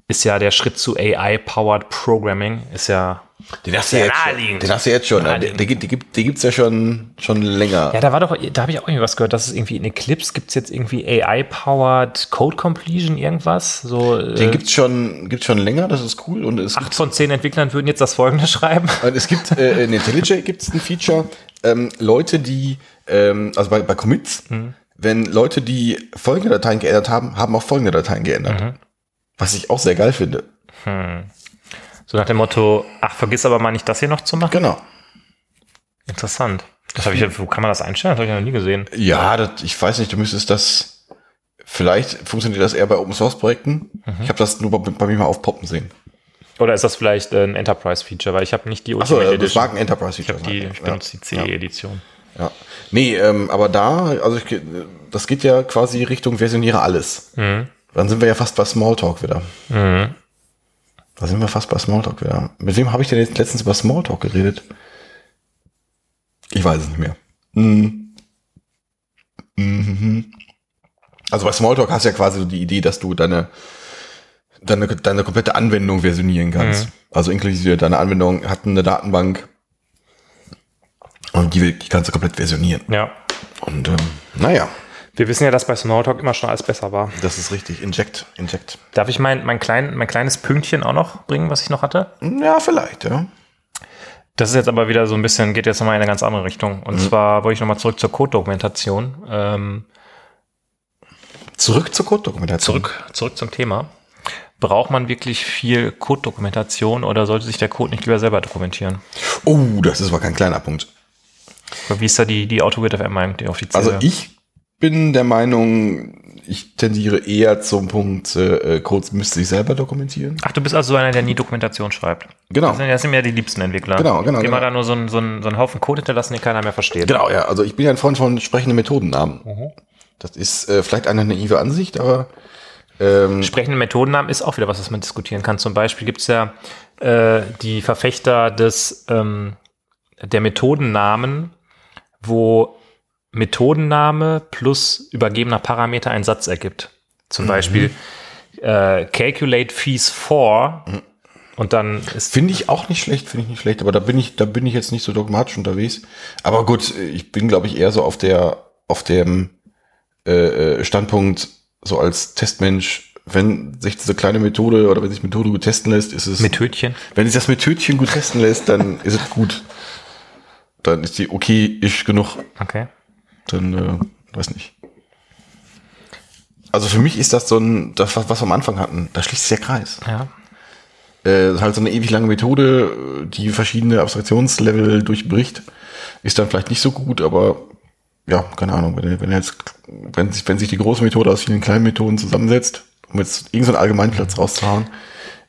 ist ja der Schritt zu AI-powered Programming ist ja den hast du jetzt schon. Den hast du jetzt schon. Naheliegend. der, gibt- die, gibt, die gibt's ja schon, schon länger. ja, da war doch, da habe ich auch irgendwas gehört, dass es irgendwie in Eclipse gibt's jetzt irgendwie AI-powered Code Completion irgendwas. So Den äh, gibt's schon, gibt's schon länger, das ist cool. Und es acht von zehn Entwicklern würden jetzt das folgende <laughs> schreiben. Und es gibt äh, in IntelliJ gibt es ein Feature, ähm, Leute, die, ähm, also bei, bei Commits, wenn Leute, die folgende Dateien geändert haben, haben auch folgende Dateien geändert. Was ich auch sehr geil finde. So nach dem Motto, ach, vergiss aber mal nicht das hier noch zu machen. Genau. Interessant. Das habe ich, wo kann man das einstellen? Das habe ich noch nie gesehen. Ja, das, ich weiß nicht, du müsstest das, vielleicht funktioniert das eher bei Open Source Projekten. Ich habe das nur bei, bei mir mal aufpoppen sehen. Oder ist das vielleicht äh, ein Enterprise-Feature? Weil ich habe nicht die Ultimate äh, das Edition. mag ein Enterprise Ich, die, ich benutze die CE-Edition. Ja. Nee, ähm, aber da, also ich, das geht ja quasi Richtung versioniere alles. Dann sind wir ja fast bei Smalltalk wieder. Da sind wir fast bei Smalltalk wieder. Mit wem habe ich denn jetzt letztens über Smalltalk geredet? Ich weiß es nicht mehr. Mhm. Mhm. Also bei Smalltalk hast du ja quasi so die Idee, dass du deine, deine, deine komplette Anwendung versionieren kannst. Also inklusive deine Anwendung hat eine Datenbank und die, die kannst du komplett versionieren. Ja. Und ähm, naja, Wir wissen ja, dass bei Smalltalk immer schon alles besser war. das ist richtig. Inject, inject. Darf ich mein, mein, klein, mein kleines Pünktchen auch noch bringen, was ich noch hatte? Ja, vielleicht, ja. Das ist jetzt aber wieder so ein bisschen, geht jetzt nochmal in eine ganz andere Richtung. Und zwar wollte ich nochmal zurück zur Code-Dokumentation. Ähm, Zurück zur Code-Dokumentation. zurück, zurück zum Thema. Braucht man wirklich viel Code-Dokumentation oder sollte sich der Code nicht lieber selber dokumentieren? Oh, das ist aber kein kleiner Punkt. Wie ist da die, die Auto-Meinung, die offizielle? Also ich bin der Meinung, ich tendiere eher zum Punkt, äh, Codes müsste sich selber dokumentieren. Ach, du bist also so einer, der nie Dokumentation schreibt. Genau. Das sind, das sind ja die liebsten Entwickler. Genau, genau, Die genau. immer da nur so einen, so, einen, so einen Haufen Code hinterlassen, den keiner mehr versteht. Genau, ja. Also ich bin ja ein Freund von sprechenden Methodennamen. Das ist äh, vielleicht eine naive Ansicht, aber ähm, Sprechende Methodennamen ist auch wieder was, was man diskutieren kann. Zum Beispiel gibt es ja äh, die Verfechter des, ähm, der Methodennamen, wo Methodenname plus übergebener Parameter einen Satz ergibt. Zum Beispiel äh, calculate fees for und dann ist finde ich auch nicht schlecht, finde ich nicht schlecht, aber da bin ich, da bin ich jetzt nicht so dogmatisch unterwegs. Aber gut, ich bin, glaube ich, eher so auf der, auf dem äh, äh, Standpunkt, so als Testmensch, wenn sich diese kleine Methode oder wenn sich Methode gut testen lässt, ist es. Mit Hütchen. Wenn sich das mit Tütchen gut testen lässt, dann ist es gut. Dann ist die okay, ist genug. Okay. Dann, äh, weiß nicht. Also für mich ist das so ein, das, was was wir am Anfang hatten, da schließt sich der Kreis. Ja. Äh, halt so eine ewig lange Methode, die verschiedene Abstraktionslevel durchbricht, ist dann vielleicht nicht so gut, aber ja, keine Ahnung, wenn, wenn jetzt, wenn sich, wenn sich die große Methode aus vielen kleinen Methoden zusammensetzt, um jetzt irgendeinen so Allgemeinplatz rauszuhauen,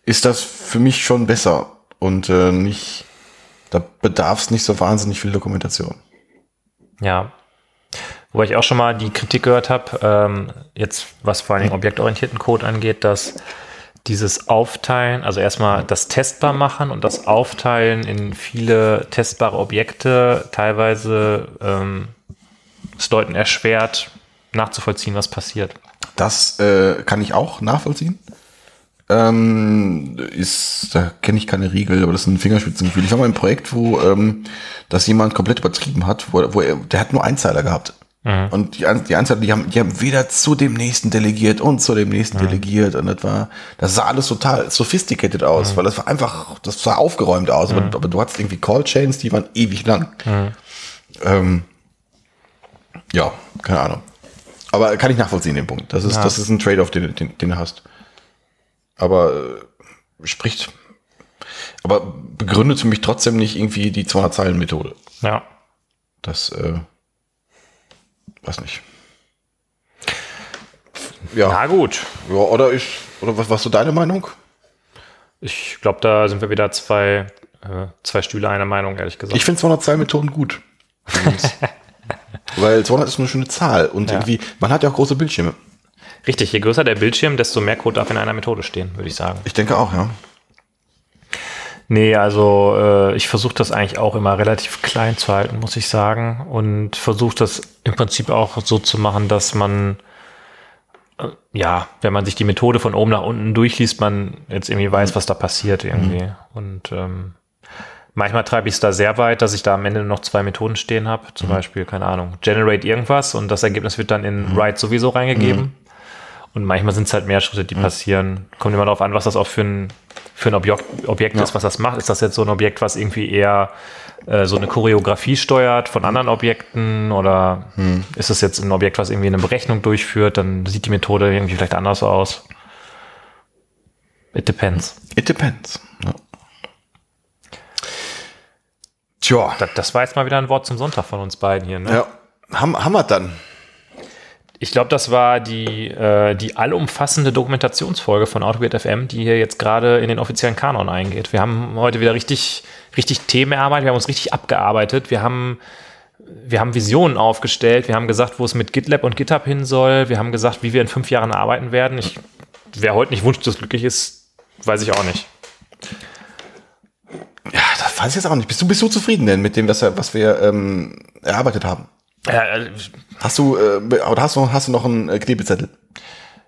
ist das für mich schon besser und äh, nicht, da bedarf es nicht so wahnsinnig viel Dokumentation. Ja. Wobei ich auch schon mal die Kritik gehört habe, ähm, jetzt was vor allen Dingen objektorientierten Code angeht, dass dieses Aufteilen, also erstmal das testbar machen und das Aufteilen in viele testbare Objekte teilweise ähm, es Leuten erschwert, nachzuvollziehen, was passiert. Das äh, kann ich auch nachvollziehen. Ähm, ist, da kenne ich keine Regel, aber das ist ein Fingerspitzengefühl. Ich war mal im Projekt, wo ähm, das jemand komplett übertrieben hat, wo, wo er, der hat nur Einzeiler gehabt. Und die, die Einzeiler, die haben, die haben weder zu dem nächsten delegiert und zu dem nächsten delegiert. Und das war, das sah alles total sophisticated aus, weil das war einfach, das sah aufgeräumt aus. Aber, aber du hattest irgendwie Call Chains, die waren ewig lang. Ähm, ja, keine Ahnung. Aber kann ich nachvollziehen, den Punkt. Das ist, Ja. das ist ein Trade-off, den, den, den du hast. Aber äh, spricht, aber begründet für mich trotzdem nicht irgendwie die 200-Zeilen-Methode. Ja. Das, äh, weiß nicht. Ja, Na gut. ja oder ich, oder was, was so deine Meinung? Ich glaube, da sind wir wieder zwei, äh, zwei Stühle einer Meinung, ehrlich gesagt. Ich finde 200-Zeilen-Methoden gut. <laughs> Weil 200 ist eine schöne Zahl und Ja. irgendwie, man hat ja auch große Bildschirme. Richtig, je größer der Bildschirm, desto mehr Code darf in einer Methode stehen, würde ich sagen. Ich denke auch, ja. Nee, also äh, ich versuche das eigentlich auch immer relativ klein zu halten, muss ich sagen. Und versuche das im Prinzip auch so zu machen, dass man, äh, ja, wenn man sich die Methode von oben nach unten durchliest, man jetzt irgendwie weiß, was da passiert irgendwie. Und ähm, manchmal treibe ich es da sehr weit, dass ich da am Ende noch zwei Methoden stehen habe. Zum Beispiel, keine Ahnung, generate irgendwas und das Ergebnis wird dann in write sowieso reingegeben. Und manchmal sind es halt mehr Schritte, die passieren. Kommt immer darauf an, was das auch für ein, für ein Objekt, Objekt ist, was das macht. Ist das jetzt so ein Objekt, was irgendwie eher äh, so eine Choreografie steuert von anderen Objekten oder ist es jetzt ein Objekt, was irgendwie eine Berechnung durchführt, dann sieht die Methode irgendwie vielleicht anders aus. It depends. It depends. Ja. Tja, Das, das war jetzt mal wieder ein Wort zum Sonntag von uns beiden hier. Ne? ja. Haben, haben wir dann. Ich glaube, das war die, äh, die allumfassende Dokumentationsfolge von AutoGate FM, die hier jetzt gerade in den offiziellen Kanon eingeht. Wir haben heute wieder richtig, richtig Themen erarbeitet, wir haben uns richtig abgearbeitet, wir haben, wir haben Visionen aufgestellt, wir haben gesagt, wo es mit GitLab und GitHub hin soll, wir haben gesagt, wie wir in fünf Jahren arbeiten werden. Ich, wer heute nicht wünscht, dass glücklich ist, weiß ich auch nicht. Ja, das weiß ich jetzt auch nicht. Bist du, bist du zufrieden denn mit dem, was wir, was wir ähm, erarbeitet haben? Äh, Hast du, äh, oder hast du, hast du noch einen äh, Klebezettel?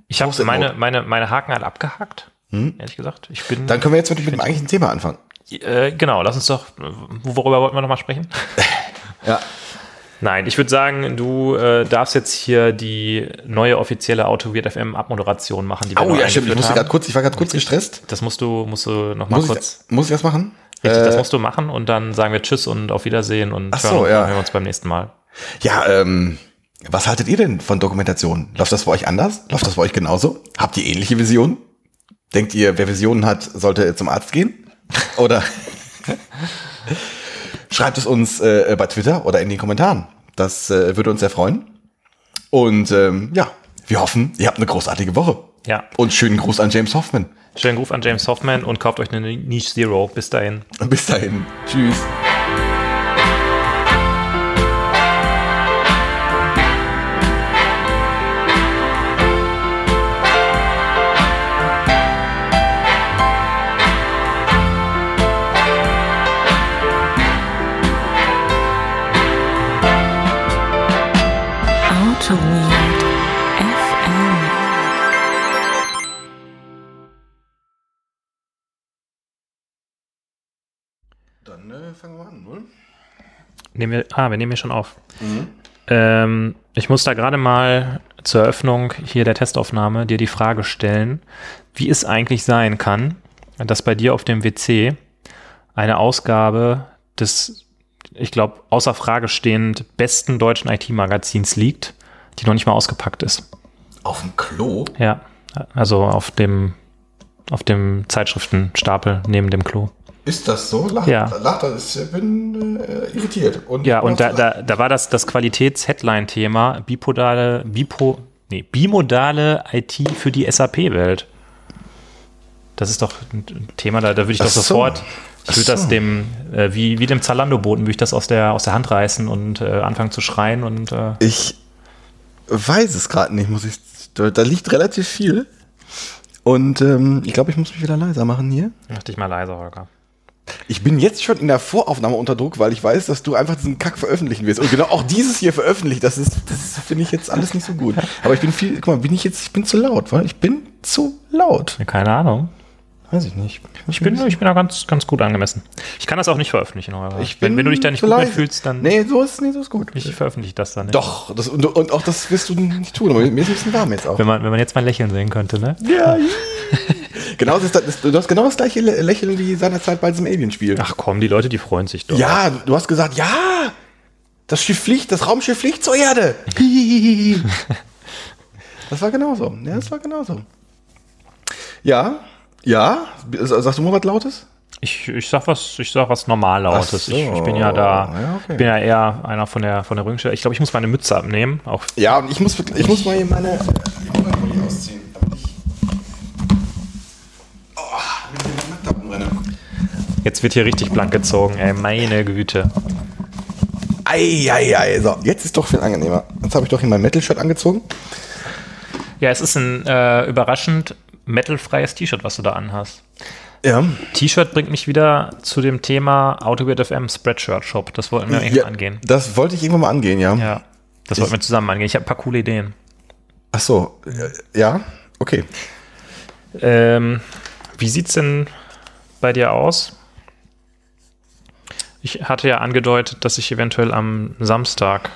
ich habe meine, meine, meine Haken halt abgehakt, ehrlich gesagt. Ich bin, Dann können wir jetzt mit, mit dem eigentlichen Thema anfangen. äh, genau, lass uns doch, worüber wollten wir nochmal sprechen? <laughs> Ja. Nein, ich würde sagen, du äh, darfst jetzt hier die neue offizielle Auto Weird FM Abmoderation machen. Die wir Oh ja, stimmt. Ich musste gerade kurz, ich war gerade kurz gestresst. Das musst du, musst du noch mal Muss kurz. ich, muss ich das machen? Richtig, das Äh, musst du machen und dann sagen wir Tschüss und auf Wiedersehen und Ach so, hören, ja. hören wir uns beim nächsten Mal. Ja, ähm, was haltet ihr denn von Dokumentation? Läuft das bei euch anders? Läuft das bei euch genauso? Habt ihr ähnliche Visionen? Denkt ihr, wer Visionen hat, sollte zum Arzt gehen? Oder <laughs> schreibt es uns äh, bei Twitter oder in den Kommentaren. Das äh, würde uns sehr freuen. Und ähm, ja, wir hoffen, ihr habt eine großartige Woche. Ja, Und schönen Gruß an James Hoffman. schönen Gruß an James Hoffman und kauft euch eine Niche Zero. Bis dahin. Bis dahin. Tschüss. Fangen wir an, oder? Nehmen wir, ah, wir nehmen hier schon auf. Ähm, ich muss da gerade mal zur Eröffnung hier der Testaufnahme dir die Frage stellen, wie es eigentlich sein kann, dass bei dir auf dem WC eine Ausgabe des, ich glaube, außer Frage stehend besten deutschen IT-Magazins liegt, die noch nicht mal ausgepackt ist. Auf dem Klo? Ja, also auf dem, auf dem Zeitschriftenstapel neben dem Klo. Ist das so? Lacht, Ja. lacht das? Ich bin äh, irritiert. Und Ja, und da, da, da war das, das Qualitäts-Headline-Thema bipodale, bipo, nee, bimodale IT für die SAP-Welt. Das ist doch ein Thema, da, da würde ich doch so. sofort, ich würde das dem, äh, wie, wie dem Zalando-Boten, würde ich das aus der, aus der Hand reißen und äh, anfangen zu schreien und äh, Ich weiß es gerade nicht, muss ich. Da, da liegt relativ viel. Und ähm, ich glaube, ich muss mich wieder leiser machen hier. mach dich mal leiser, Holger. Ich bin jetzt schon in der Voraufnahme unter Druck, weil ich weiß, dass du einfach diesen Kack veröffentlichen willst. Und genau auch dieses hier veröffentlicht, das ist, das finde ich jetzt alles nicht so gut. Aber ich bin viel, guck mal, bin ich jetzt, ich bin zu laut, weil ich bin zu laut. Ja, Keine Ahnung. Weiß ich nicht. Ich bin, ich bin da ganz, ganz gut angemessen. Ich kann das auch nicht veröffentlichen, wenn, wenn du dich da nicht gut mitfühlst, dann Nee, so ist, nee, so ist gut. ich veröffentliche das dann nicht. Doch, das, und, und auch das wirst du nicht tun, aber mir ist ein bisschen warm jetzt auch. Wenn man, wenn man jetzt mal lächeln sehen könnte, ne? Ja, <laughs> genau, das das, du hast genau das gleiche Lä- Lächeln wie seinerzeit bei diesem Alien-Spiel. Ach komm, die Leute, die freuen sich doch. Ja, du hast gesagt, ja, das Schiff fliegt, das Raumschiff fliegt zur Erde. <laughs> das war genauso. Ja, das war genauso. Ja, ja. Sagst du mal was Lautes? Ich, ich sag was, ich sag was normal lautes. So. Ich, ich bin ja da, Ja, okay. ich bin ja eher einer von der von der Röhrenstelle. Ich glaube, ich muss meine Mütze abnehmen. Auch Ja, und ich muss, ich muss mal hier meine, Pulli ausziehen, damit ich, oh, jetzt wird hier richtig blank gezogen. Ey, meine Güte. Ei, ei, ei, so, jetzt ist doch viel angenehmer. Jetzt habe ich doch hier mein Metal-Shirt angezogen. Ja, es ist ein äh, überraschend metalfreies T-Shirt, was du da anhast. Ja. T-Shirt bringt mich wieder zu dem Thema AutoGate FM Spreadshirt Shop. Das wollten wir eigentlich ja angehen. Das wollte ich irgendwann mal angehen, ja. Ja, das wollten wir zusammen angehen. Ich habe ein paar coole Ideen. Ach so, ja, okay. Ähm, wie sieht's denn bei dir aus? Ich hatte ja angedeutet, dass ich eventuell am Samstag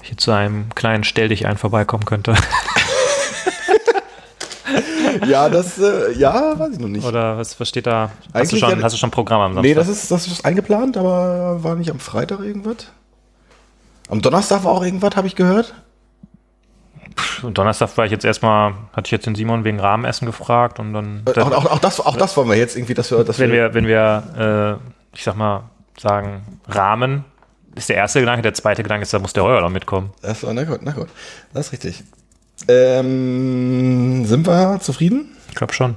hier zu einem kleinen Stell dich ein vorbeikommen könnte. <laughs> <laughs> Ja, das, äh, ja, weiß ich noch nicht. Oder was, steht da? Hast du, schon, ja- hast du schon Programm am Samstag? Nee, das ist, das ist eingeplant, aber war nicht am Freitag irgendwas? Am Donnerstag war auch irgendwas, habe ich gehört. Und Donnerstag war ich jetzt erstmal, hatte ich jetzt den Simon wegen Rahmenessen gefragt und dann, Äh, Auch, auch, auch, das, auch das wollen wir jetzt irgendwie, dass wir, dass wenn wir, wenn wir, äh, ich sag mal, sagen, Rahmen, ist der erste Gedanke, der zweite Gedanke ist, da muss der Heuer noch mitkommen. War, na gut, na gut. Das ist richtig. Ähm, sind wir zufrieden? Ich glaube schon.